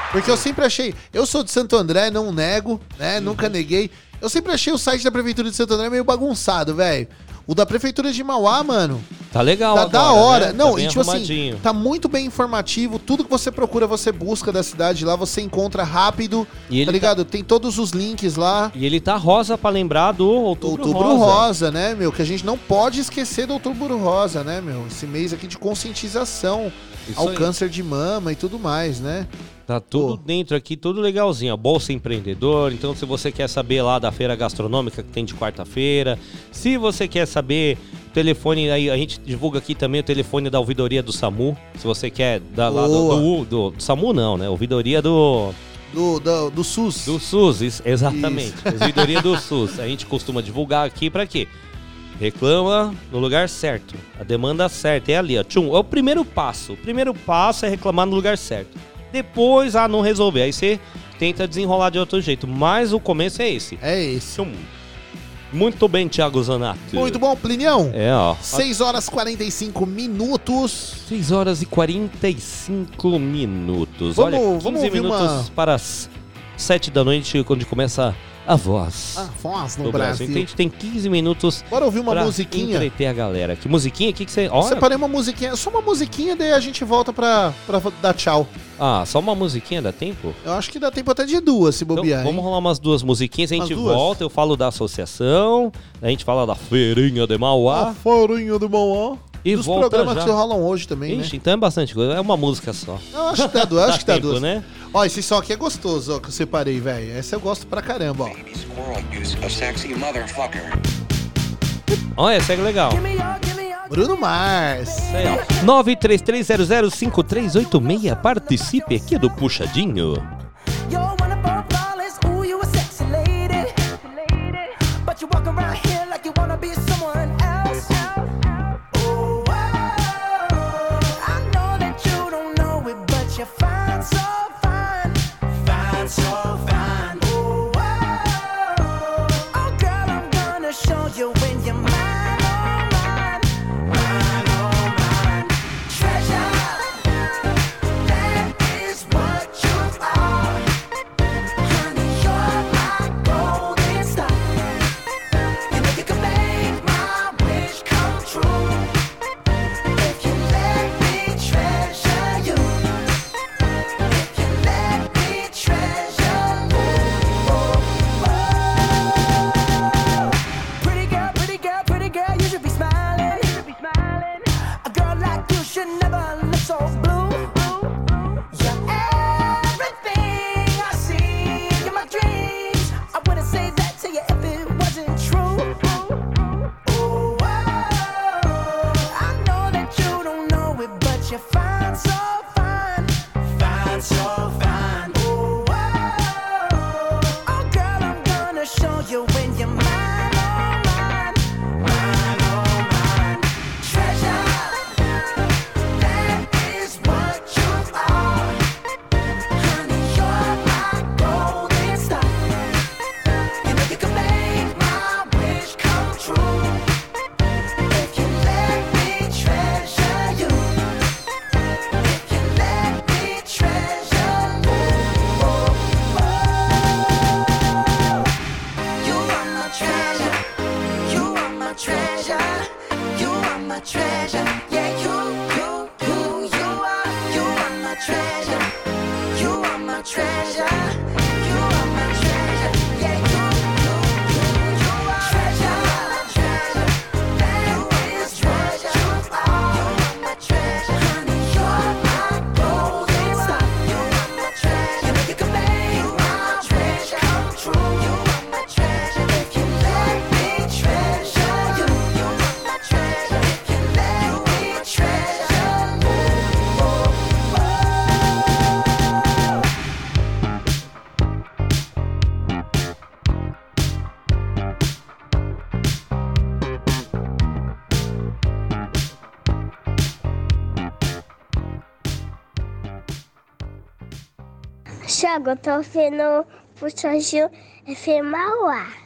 Porque eu sempre achei. Eu sou de Santo André, não nego, né? Uhum. Nunca neguei. Eu sempre achei o site da prefeitura de Santo André meio bagunçado, velho. O da prefeitura de Mauá, mano, Tá legal tá agora, da hora. né? Não, tá e tipo assim, tá muito bem informativo. Tudo que você procura, você busca da cidade lá, você encontra rápido. E ele tá ligado? Tem todos os links lá. E ele tá rosa pra lembrar do Outubro, Outubro Rosa. rosa. né, meu? Que a gente não pode esquecer do Outubro Rosa, né, meu? Esse mês aqui de conscientização Isso ao aí. câncer de mama e tudo mais, né? Tá tudo dentro aqui, tudo legalzinho. ó. Bolsa empreendedor. Então, se você quer saber lá da feira gastronômica que tem de quarta-feira, se você quer saber o telefone, aí a gente divulga aqui também o telefone da ouvidoria do SAMU. Se você quer da lá do, do, do- SAMU, não, né? Ouvidoria do. Do, do, do SUS. Do SUS, isso, exatamente. Isso. Ouvidoria do SUS. A gente costuma divulgar aqui pra quê? Reclama no lugar certo. A demanda certa é ali, ó. Tchum, é o primeiro passo. O primeiro passo é reclamar no lugar certo. Depois, ah, não resolver. Aí você tenta desenrolar de outro jeito. Mas o começo é esse. É esse. Tchum. Muito bem, Thiago Zanato. Muito bom, Plinião. É, ó. 6 horas e 45 minutos. 6 horas e 45 minutos. Vamos- Olha, 15 vamos minutos uma- para as 7 da noite, quando começa a voz. A voz no do Brasil. Então a gente tem 15 minutos. Bora ouvir uma pra musiquinha? entreter a galera. Que musiquinha? O que, que você. Olha. Separei uma musiquinha, só uma musiquinha, daí a gente volta pra, pra dar tchau. Ah, só uma musiquinha dá tempo? Eu acho que dá tempo até de duas, se Então, bobear. vamos hein? rolar umas duas musiquinhas, a gente volta, eu falo da associação, a gente fala da feirinha de Mauá. A farinha do Mauá. E Dos programas já. que rolam hoje também, Ixi, né? então é bastante coisa, é uma música só. Eu acho que dá duas, acho que dá tempo, duas. né? Ó, esse som aqui é gostoso, ó, que eu separei, velho. Essa eu gosto pra caramba, ó. Olha, essa é legal. Bruno Mars. Isso aí, ó. 933005386, participe aqui do Puxadinho. Thiago, eu tô ouvindo Puxadinho FM Mauá.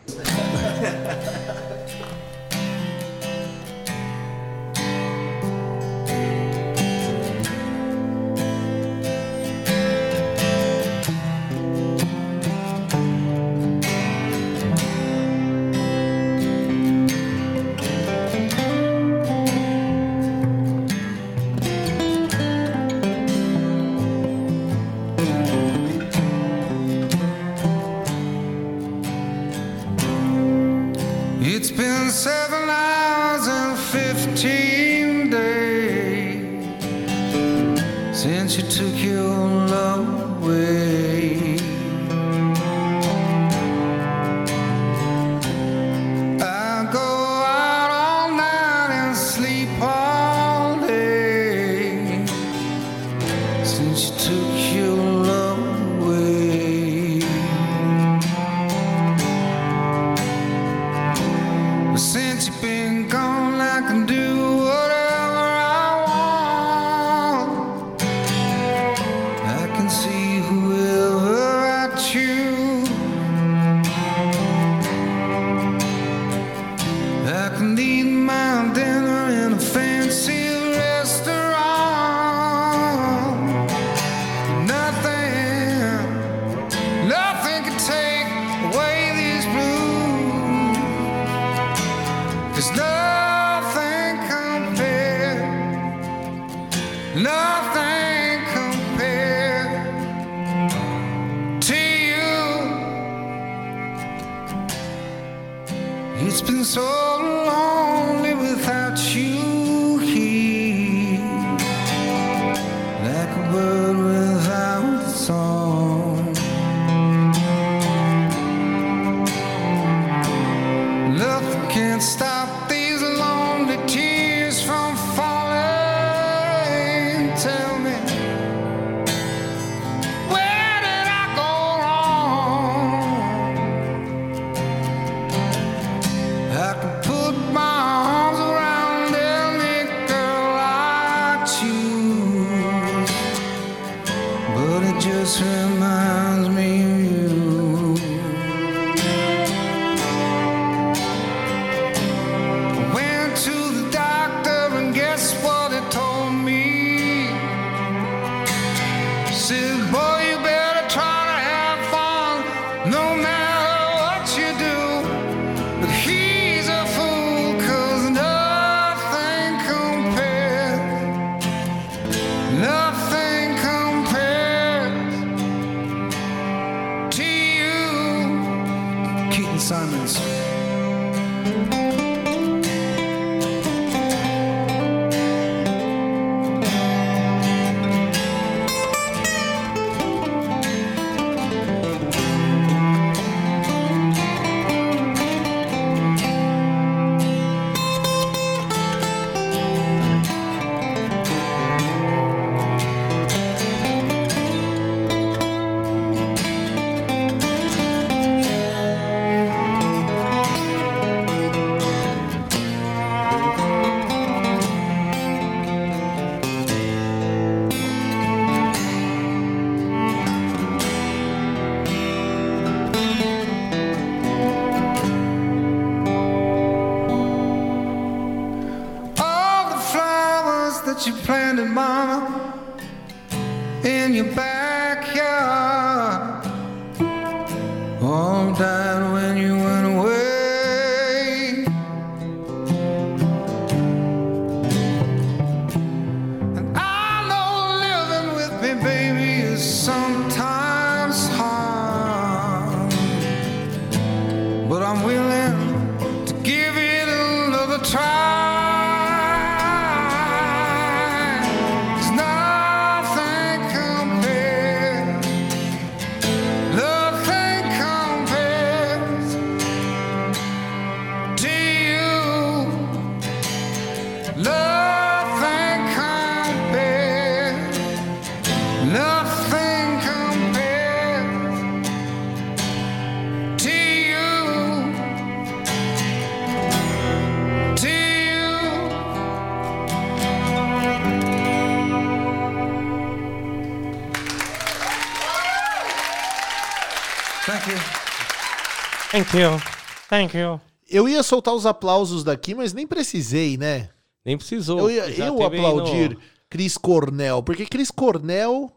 Thank you. Thank you. Eu ia soltar os aplausos daqui, mas nem precisei, né? Nem precisou. Eu ia eu aplaudir no- Cris Cornell, porque Cris Cornell,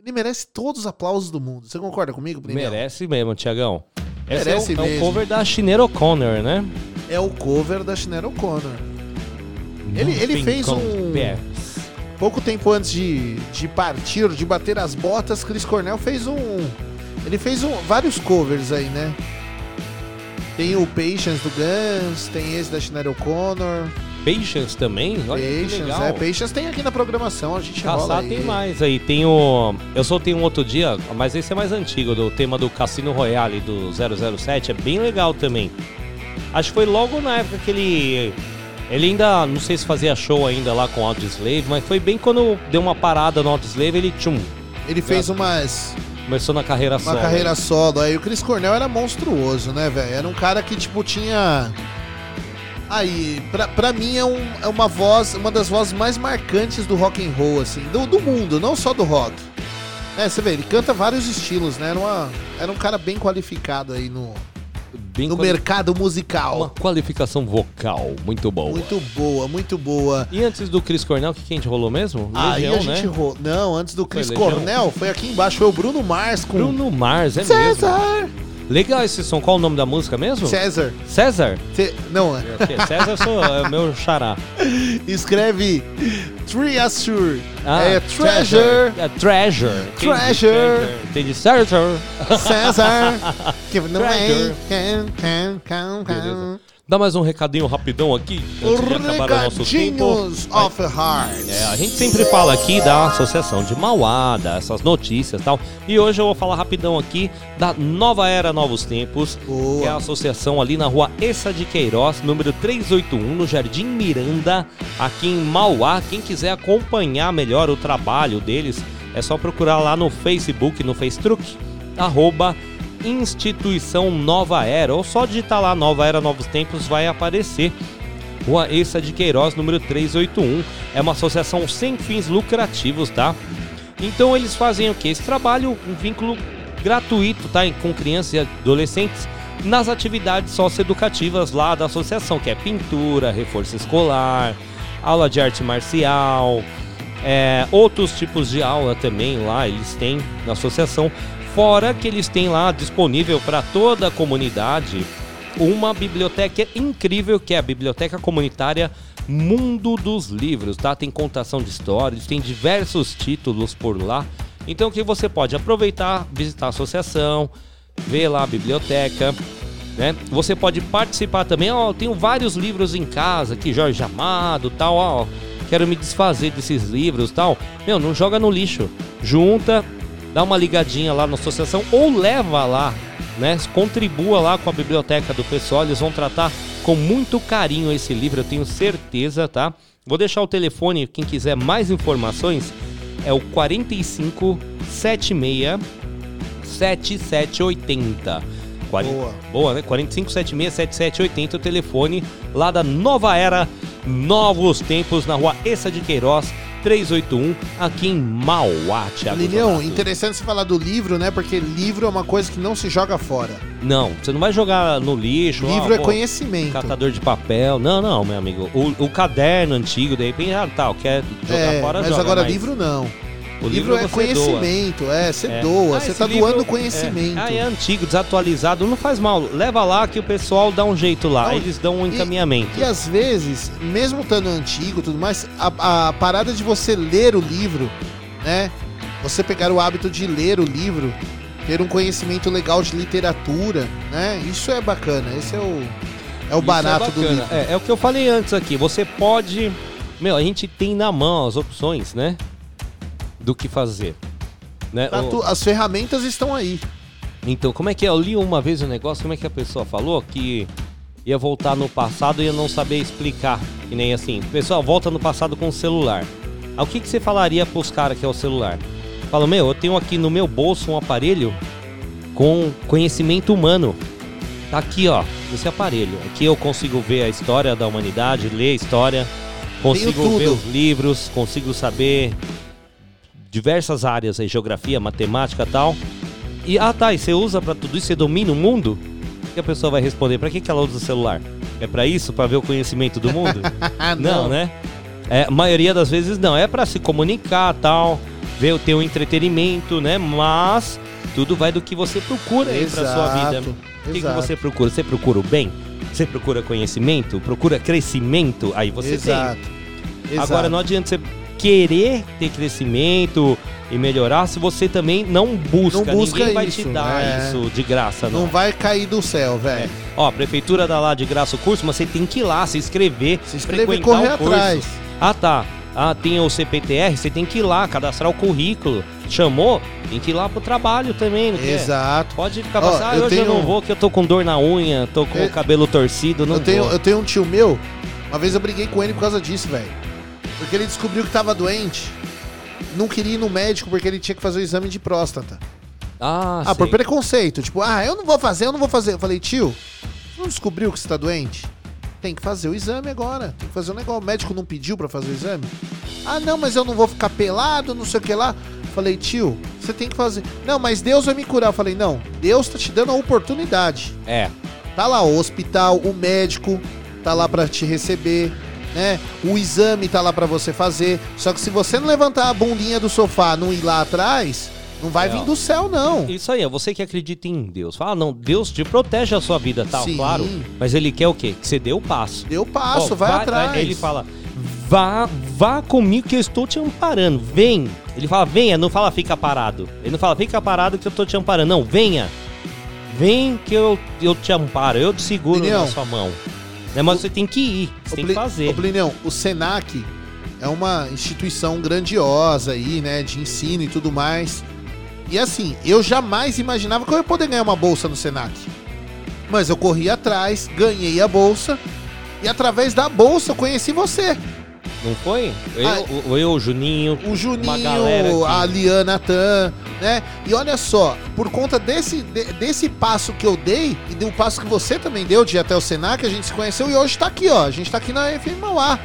ele merece todos os aplausos do mundo. Você concorda comigo, Plínio? Merece mesmo, Tiagão. Esse Merece é, o, é o mesmo. cover da Sinead O'Connor, né? É o cover da Sinead O'Connor. Ele, ele fez um... Pouco tempo antes de, de partir, de bater as botas, Chris Cornell fez um... Ele fez um, vários covers aí, né? Tem o Patience do Guns, tem esse da Sinead O'Connor. Patience também? Olha que Patience, legal. é. Patience tem aqui na programação, a gente rola Caçar aí. tem mais aí. Tem o. Eu soltei um outro dia, mas esse é mais antigo, do tema do Cassino Royale do 007. É bem legal também. Acho que foi logo na época que ele. Ele ainda, não sei se fazia show ainda lá com o Audioslave, mas foi bem quando deu uma parada no Audioslave, ele tchum. Ele fez umas... Começou na carreira Uma solo. carreira solo. Aí o Chris Cornell era monstruoso, né, velho? Era um cara que, tipo, tinha. Aí, pra, pra mim é, um- é uma voz, uma das vozes mais marcantes do rock and roll, assim, do, do mundo, não só do rock. É, você vê, ele canta vários estilos, né? Era, uma, era um cara bem qualificado aí no, Bem no quali- mercado musical. Uma qualificação vocal muito boa. Muito boa, muito boa. E antes do Chris Cornell, o que, que a gente rolou mesmo? Aí Legião, a gente né? ro... Não, antes do Chris Legião? Cornell, foi aqui embaixo, foi o Bruno Mars com Bruno Mars, é César. mesmo. Legal esse som. Qual o nome da música mesmo? César. César? Cê- Não, é. César sou, é o meu xará. Escreve Treasure. Ah, é Treasure. É Treasure. Treasure. Entendi. César. César. Que não é. Can, can, can, can. Dá mais um recadinho rapidão aqui, acabar o nosso tempo. Recadinhos of Heart. É, a gente sempre fala aqui da Associação de Mauá, dessas notícias e tal. E hoje eu vou falar rapidão aqui da Nova Era Novos Tempos, que é a associação ali na rua Essa de Queiroz, número 381, no Jardim Miranda, aqui em Mauá. Quem quiser acompanhar melhor o trabalho deles, é só procurar lá no Facebook, no Facebook, arroba Instituição Nova Era, ou só digitar lá Nova Era Novos Tempos vai aparecer. Rua Essa de Queiroz, número 381. É uma associação sem fins lucrativos, tá? Então eles fazem o que? Esse trabalho, um vínculo gratuito, tá? Com crianças e adolescentes nas atividades socioeducativas lá da associação, que é pintura, reforço escolar, aula de arte marcial, é, outros tipos de aula também lá eles têm na associação. Fora que eles têm lá disponível para toda a comunidade uma biblioteca incrível que é a Biblioteca Comunitária Mundo dos Livros, tá? Tem contação de histórias, tem diversos títulos por lá. Então que você pode aproveitar, visitar a associação, ver lá a biblioteca, né? Você pode participar também, ó, tenho vários livros em casa aqui, Jorge Amado, tal, ó, quero me desfazer desses livros, tal. Meu, não joga no lixo. Junta, dá uma ligadinha lá na associação ou leva lá, né? Contribua lá com a biblioteca do pessoal, eles vão tratar com muito carinho esse livro, eu tenho certeza, tá? Vou deixar o telefone, quem quiser mais informações, é o 45 76 7780. Boa. Boa, né? 45 76 7780 o telefone lá da Nova Era, Novos Tempos, na rua Essa de Queiroz, 381, aqui em Mauá, Thiago. Lilião, Donato. interessante você falar do livro, né? Porque livro é uma coisa que não se joga fora. Não, você não vai jogar no lixo. Livro ah, é pô, conhecimento. Catador de papel. Não, não, meu amigo. O, o caderno antigo, de repente, ah, tal, quer jogar É, fora, mas joga. agora livro não. O livro, livro é conhecimento, é, você É. doa, Ah, você esse tá livro doando é- conhecimento. Ah, é antigo, desatualizado, não faz mal. Leva lá que o pessoal dá um jeito lá. Não, Eles dão um e- encaminhamento. E às vezes, mesmo estando antigo e tudo mais, a, a parada de você ler o livro, né? Você pegar o hábito de ler o livro, ter um conhecimento legal de literatura, né? Isso é bacana, esse é o, é o Isso barato do bacana. livro. É, é o que eu falei antes aqui. Você pode. Meu, a gente tem na mão as opções, né? Do que fazer. Né? Tá O- tu- As ferramentas estão aí. Então, como é que é? Eu li uma vez um negócio, como é que a pessoa falou? Que ia voltar no passado e ia não saber explicar. Que nem assim, pessoal, volta no passado com o celular. Aí, o que, que você falaria pros caras que é o celular? Fala, meu, eu tenho aqui no meu bolso um aparelho com conhecimento humano. Tá aqui, ó, esse aparelho. Aqui eu consigo ver a história da humanidade, ler a história, consigo ver os livros, consigo saber diversas áreas aí, geografia, matemática e tal. E ah tá, e você usa pra tudo isso, você domina o mundo? O que a pessoa vai responder? Pra que, que ela usa o celular? É pra isso? Pra ver o conhecimento do mundo? não. né? É, a maioria das vezes não, é pra se comunicar tal, ver o teu entretenimento, né? Mas tudo vai do que você procura aí pra sua vida. Exato, O que, que você procura? Você procura o bem? Você procura conhecimento? Procura crescimento? Aí você Exato. tem. Exato. Agora não adianta você querer ter crescimento e melhorar se você também não busca. Não busca Ninguém vai te dar é. isso de graça, não. Não vai cair do céu, velho. Ó, a prefeitura dá lá de graça o curso, mas você tem que ir lá, se inscrever, se inscrever e correr atrás. Ah, tá. Ah, tem o CPTR, você tem que ir lá, cadastrar o currículo. Chamou, tem que ir lá pro trabalho também, não quer? Exato. Pode ficar passando, ah, eu hoje eu tenho- não vou, que eu tô com dor na unha, tô com Eu- o cabelo torcido, não eu, tenho, vou. eu tenho um tio meu, uma vez eu briguei com ele por causa disso, velho. Porque ele descobriu que tava doente, não queria ir no médico porque ele tinha que fazer o exame de próstata. Ah, Ah, por sei. preconceito. Tipo, ah, eu não vou fazer, eu não vou fazer. Eu falei, tio, você não descobriu que você tá doente? Tem que fazer o exame agora. Tem que fazer o negócio. O médico não pediu pra fazer o exame? Ah, não, mas eu não vou ficar pelado, não sei o que lá. Eu Falei, tio, você tem que fazer. Não, mas Deus vai me curar. Eu falei, não, Deus tá te dando a oportunidade. É. Tá lá o hospital, o médico tá lá pra te receber, né? O exame tá lá pra você fazer. Só que se você não levantar a bundinha do sofá, não ir lá atrás, não vai É, vir do céu não. Isso aí, é você que acredita em Deus. Fala, não, Deus te protege a sua vida, tal, Sim. claro. Mas ele quer o quê? Que você dê o passo. Dê o passo, Ó, vai atrás. Ele fala, vá, vá comigo que eu estou te amparando. Vem. Ele fala, venha, não fala fica parado. Ele não fala fica parado que eu estou te amparando. Não, venha. Vem que eu, eu te amparo, eu te seguro Plineu. na sua mão. Né, mas você tem que ir, você tem que fazer. Ô, Plineu, o Senac é uma instituição grandiosa aí, né, de ensino e tudo mais. E assim, eu jamais imaginava que eu ia poder ganhar uma bolsa no Senac. Mas eu corri atrás, ganhei a bolsa e através da bolsa eu conheci você. Não foi? Eu, Ah, o, eu, o Juninho, O Juninho, a Liana Tan, né? E olha só, por conta desse, de- desse passo que eu dei e do passo que você também deu de ir até o Senac, a gente se conheceu e hoje tá aqui, ó. A gente tá aqui na FM Mauá.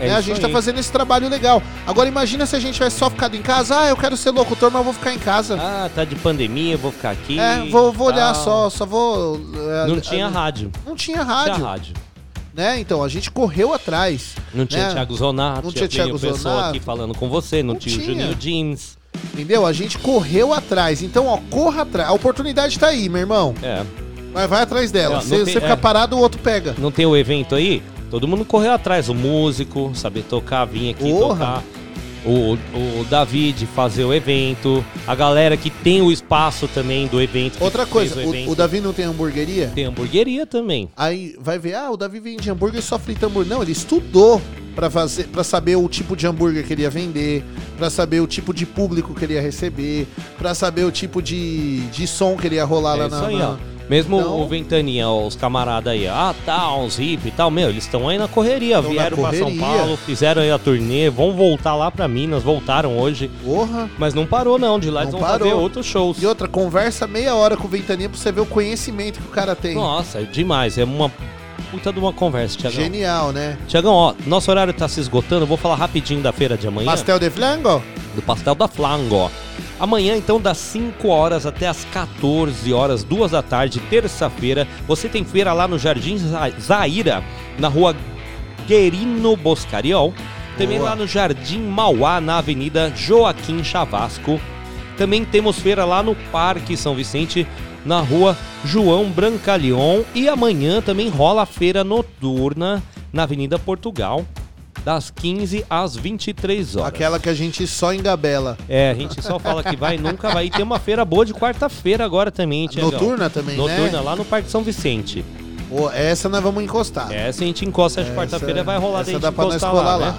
É né? A gente tá aí. fazendo esse trabalho legal. Agora imagina se a gente tivesse só ficado em casa. Ah, eu quero ser locutor, mas eu vou ficar em casa. Ah, tá de pandemia, vou ficar aqui. é, vou, vou olhar só, só vou. é, Não é, tinha rádio. Não tinha rádio. Tinha rádio. Né? Então, a gente correu atrás. Não tinha né? Thiago Zonato, Não tinha Thiago Pessoa Zonato. aqui falando com você, não, Não tinha, o. Juninho Jeans. Entendeu? A gente correu atrás. Então, ó, corra atrás. A oportunidade tá aí, meu irmão. É. Mas vai atrás dela. Se você ficar é. parado, o outro pega. Não tem o evento aí? Todo mundo correu atrás. O músico, saber tocar, vir aqui Porra. tocar. O, o David fazer o evento. A galera que tem o espaço também do evento. Outra coisa, o o, o Davi não tem hamburgueria? Tem hamburgueria também. Aí vai ver, ah, o Davi vende hambúrguer e só frita hambúrguer. Não, ele estudou pra fazer, para saber o tipo de hambúrguer que ele ia vender, pra saber o tipo de público que ele ia receber, pra saber o tipo de, de som que ele ia rolar É lá na. aí, na-. Mesmo Então- o Ventania, os camaradas aí, ah, tá, uns hip e tal, meu, eles estão aí na correria, Tão vieram pra São. Paulo, fizeram aí a turnê, vão voltar lá pra Minas, voltaram hoje. Porra. Mas não parou não, de lá eles Não vão parou. fazer outros shows. E outra, conversa meia hora com o Ventania pra você ver o conhecimento que o cara tem. Nossa, é demais, é uma puta de uma conversa, Tiagão. Genial, né? Tiagão, ó, nosso horário tá se esgotando, eu vou falar rapidinho da feira de amanhã. Pastel de flango? do pastel da Flango, ó. Amanhã, então, das 5 horas até as 14 horas, 2 da tarde, terça-feira, você tem feira lá no Jardim Za- Zaira, na rua Guerino Boscariol. Também Boa. lá no Jardim Mauá, na Avenida Joaquim Chavasco. Também temos feira lá no Parque São Vicente, na rua João Brancaleon. E amanhã também rola a feira noturna na Avenida Portugal, das 15 às 23 horas. Aquela que a gente só engabela. É, a gente só fala que vai, nunca vai. E tem uma feira boa de quarta-feira agora também, Tiagão. Noturna também, né? Noturna, lá no Parque São Vicente. Pô, essa nós vamos encostar. Essa a gente encosta de quarta-feira, vai rolar Essa dá pra nós colar lá, lá. né?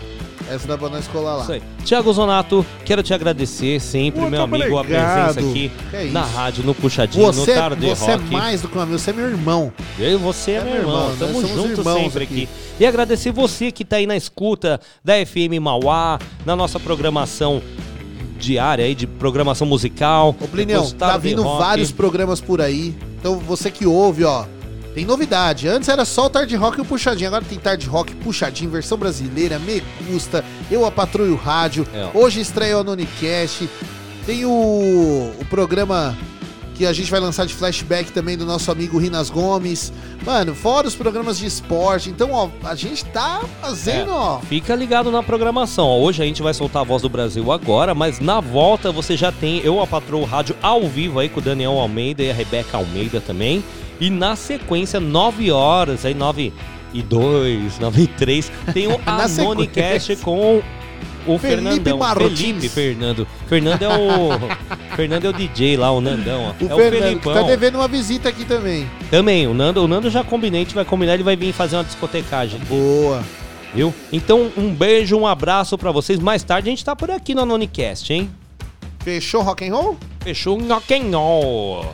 Essa dá pra nós colar lá. Isso aí. Tiago Zonato, quero te agradecer sempre, meu amigo, a obrigado. presença aqui é na rádio, no Puxadinho, Você, no Tarde você é Rock. mais do que um amigo, você é meu irmão. Eu e você é, meu irmão, nós tamo somos junto irmãos sempre aqui. aqui. E agradecer você que tá aí na escuta da FM Mauá, na nossa programação diária aí de programação musical. Ô, Plinião, tá vindo vários programas por aí. Então você que ouve, ó, tem novidade. Antes era só o Tarde Rock e o Puxadinho. Agora tem Tarde Rock, Puxadinho, versão brasileira, Me Gusta, Eu a Patrulho Rádio. É. Hoje estreia o Nonicast. Tem o, o programa que a gente vai lançar de flashback também do nosso amigo Rinas Gomes. Mano, fora os programas de esporte. Então, ó, a gente tá fazendo, É, ó. Fica ligado na programação. ó. Hoje a gente vai soltar a voz do Brasil agora, mas na volta você já tem Eu a Patroa Rádio ao vivo aí com o Daniel Almeida e a Rebeca Almeida também. E na sequência, 9 horas, aí 9 e 2, 9 e 3, tem o Anonicast com o Felipe Fernandão. Martins. Felipe Fernando. Fernando é o. Fernando é o DJ lá, o Nandão, ó. O é o Fernando, que Felipão. tá devendo uma visita aqui também. Também, o Nando, o Nando já combinei, a gente vai combinar, ele vai vir fazer uma discotecagem. Boa. Viu? Então, um beijo, um abraço pra vocês. Mais tarde a gente tá por aqui no Anonicast, hein? Fechou rock and roll? Fechou rock and roll.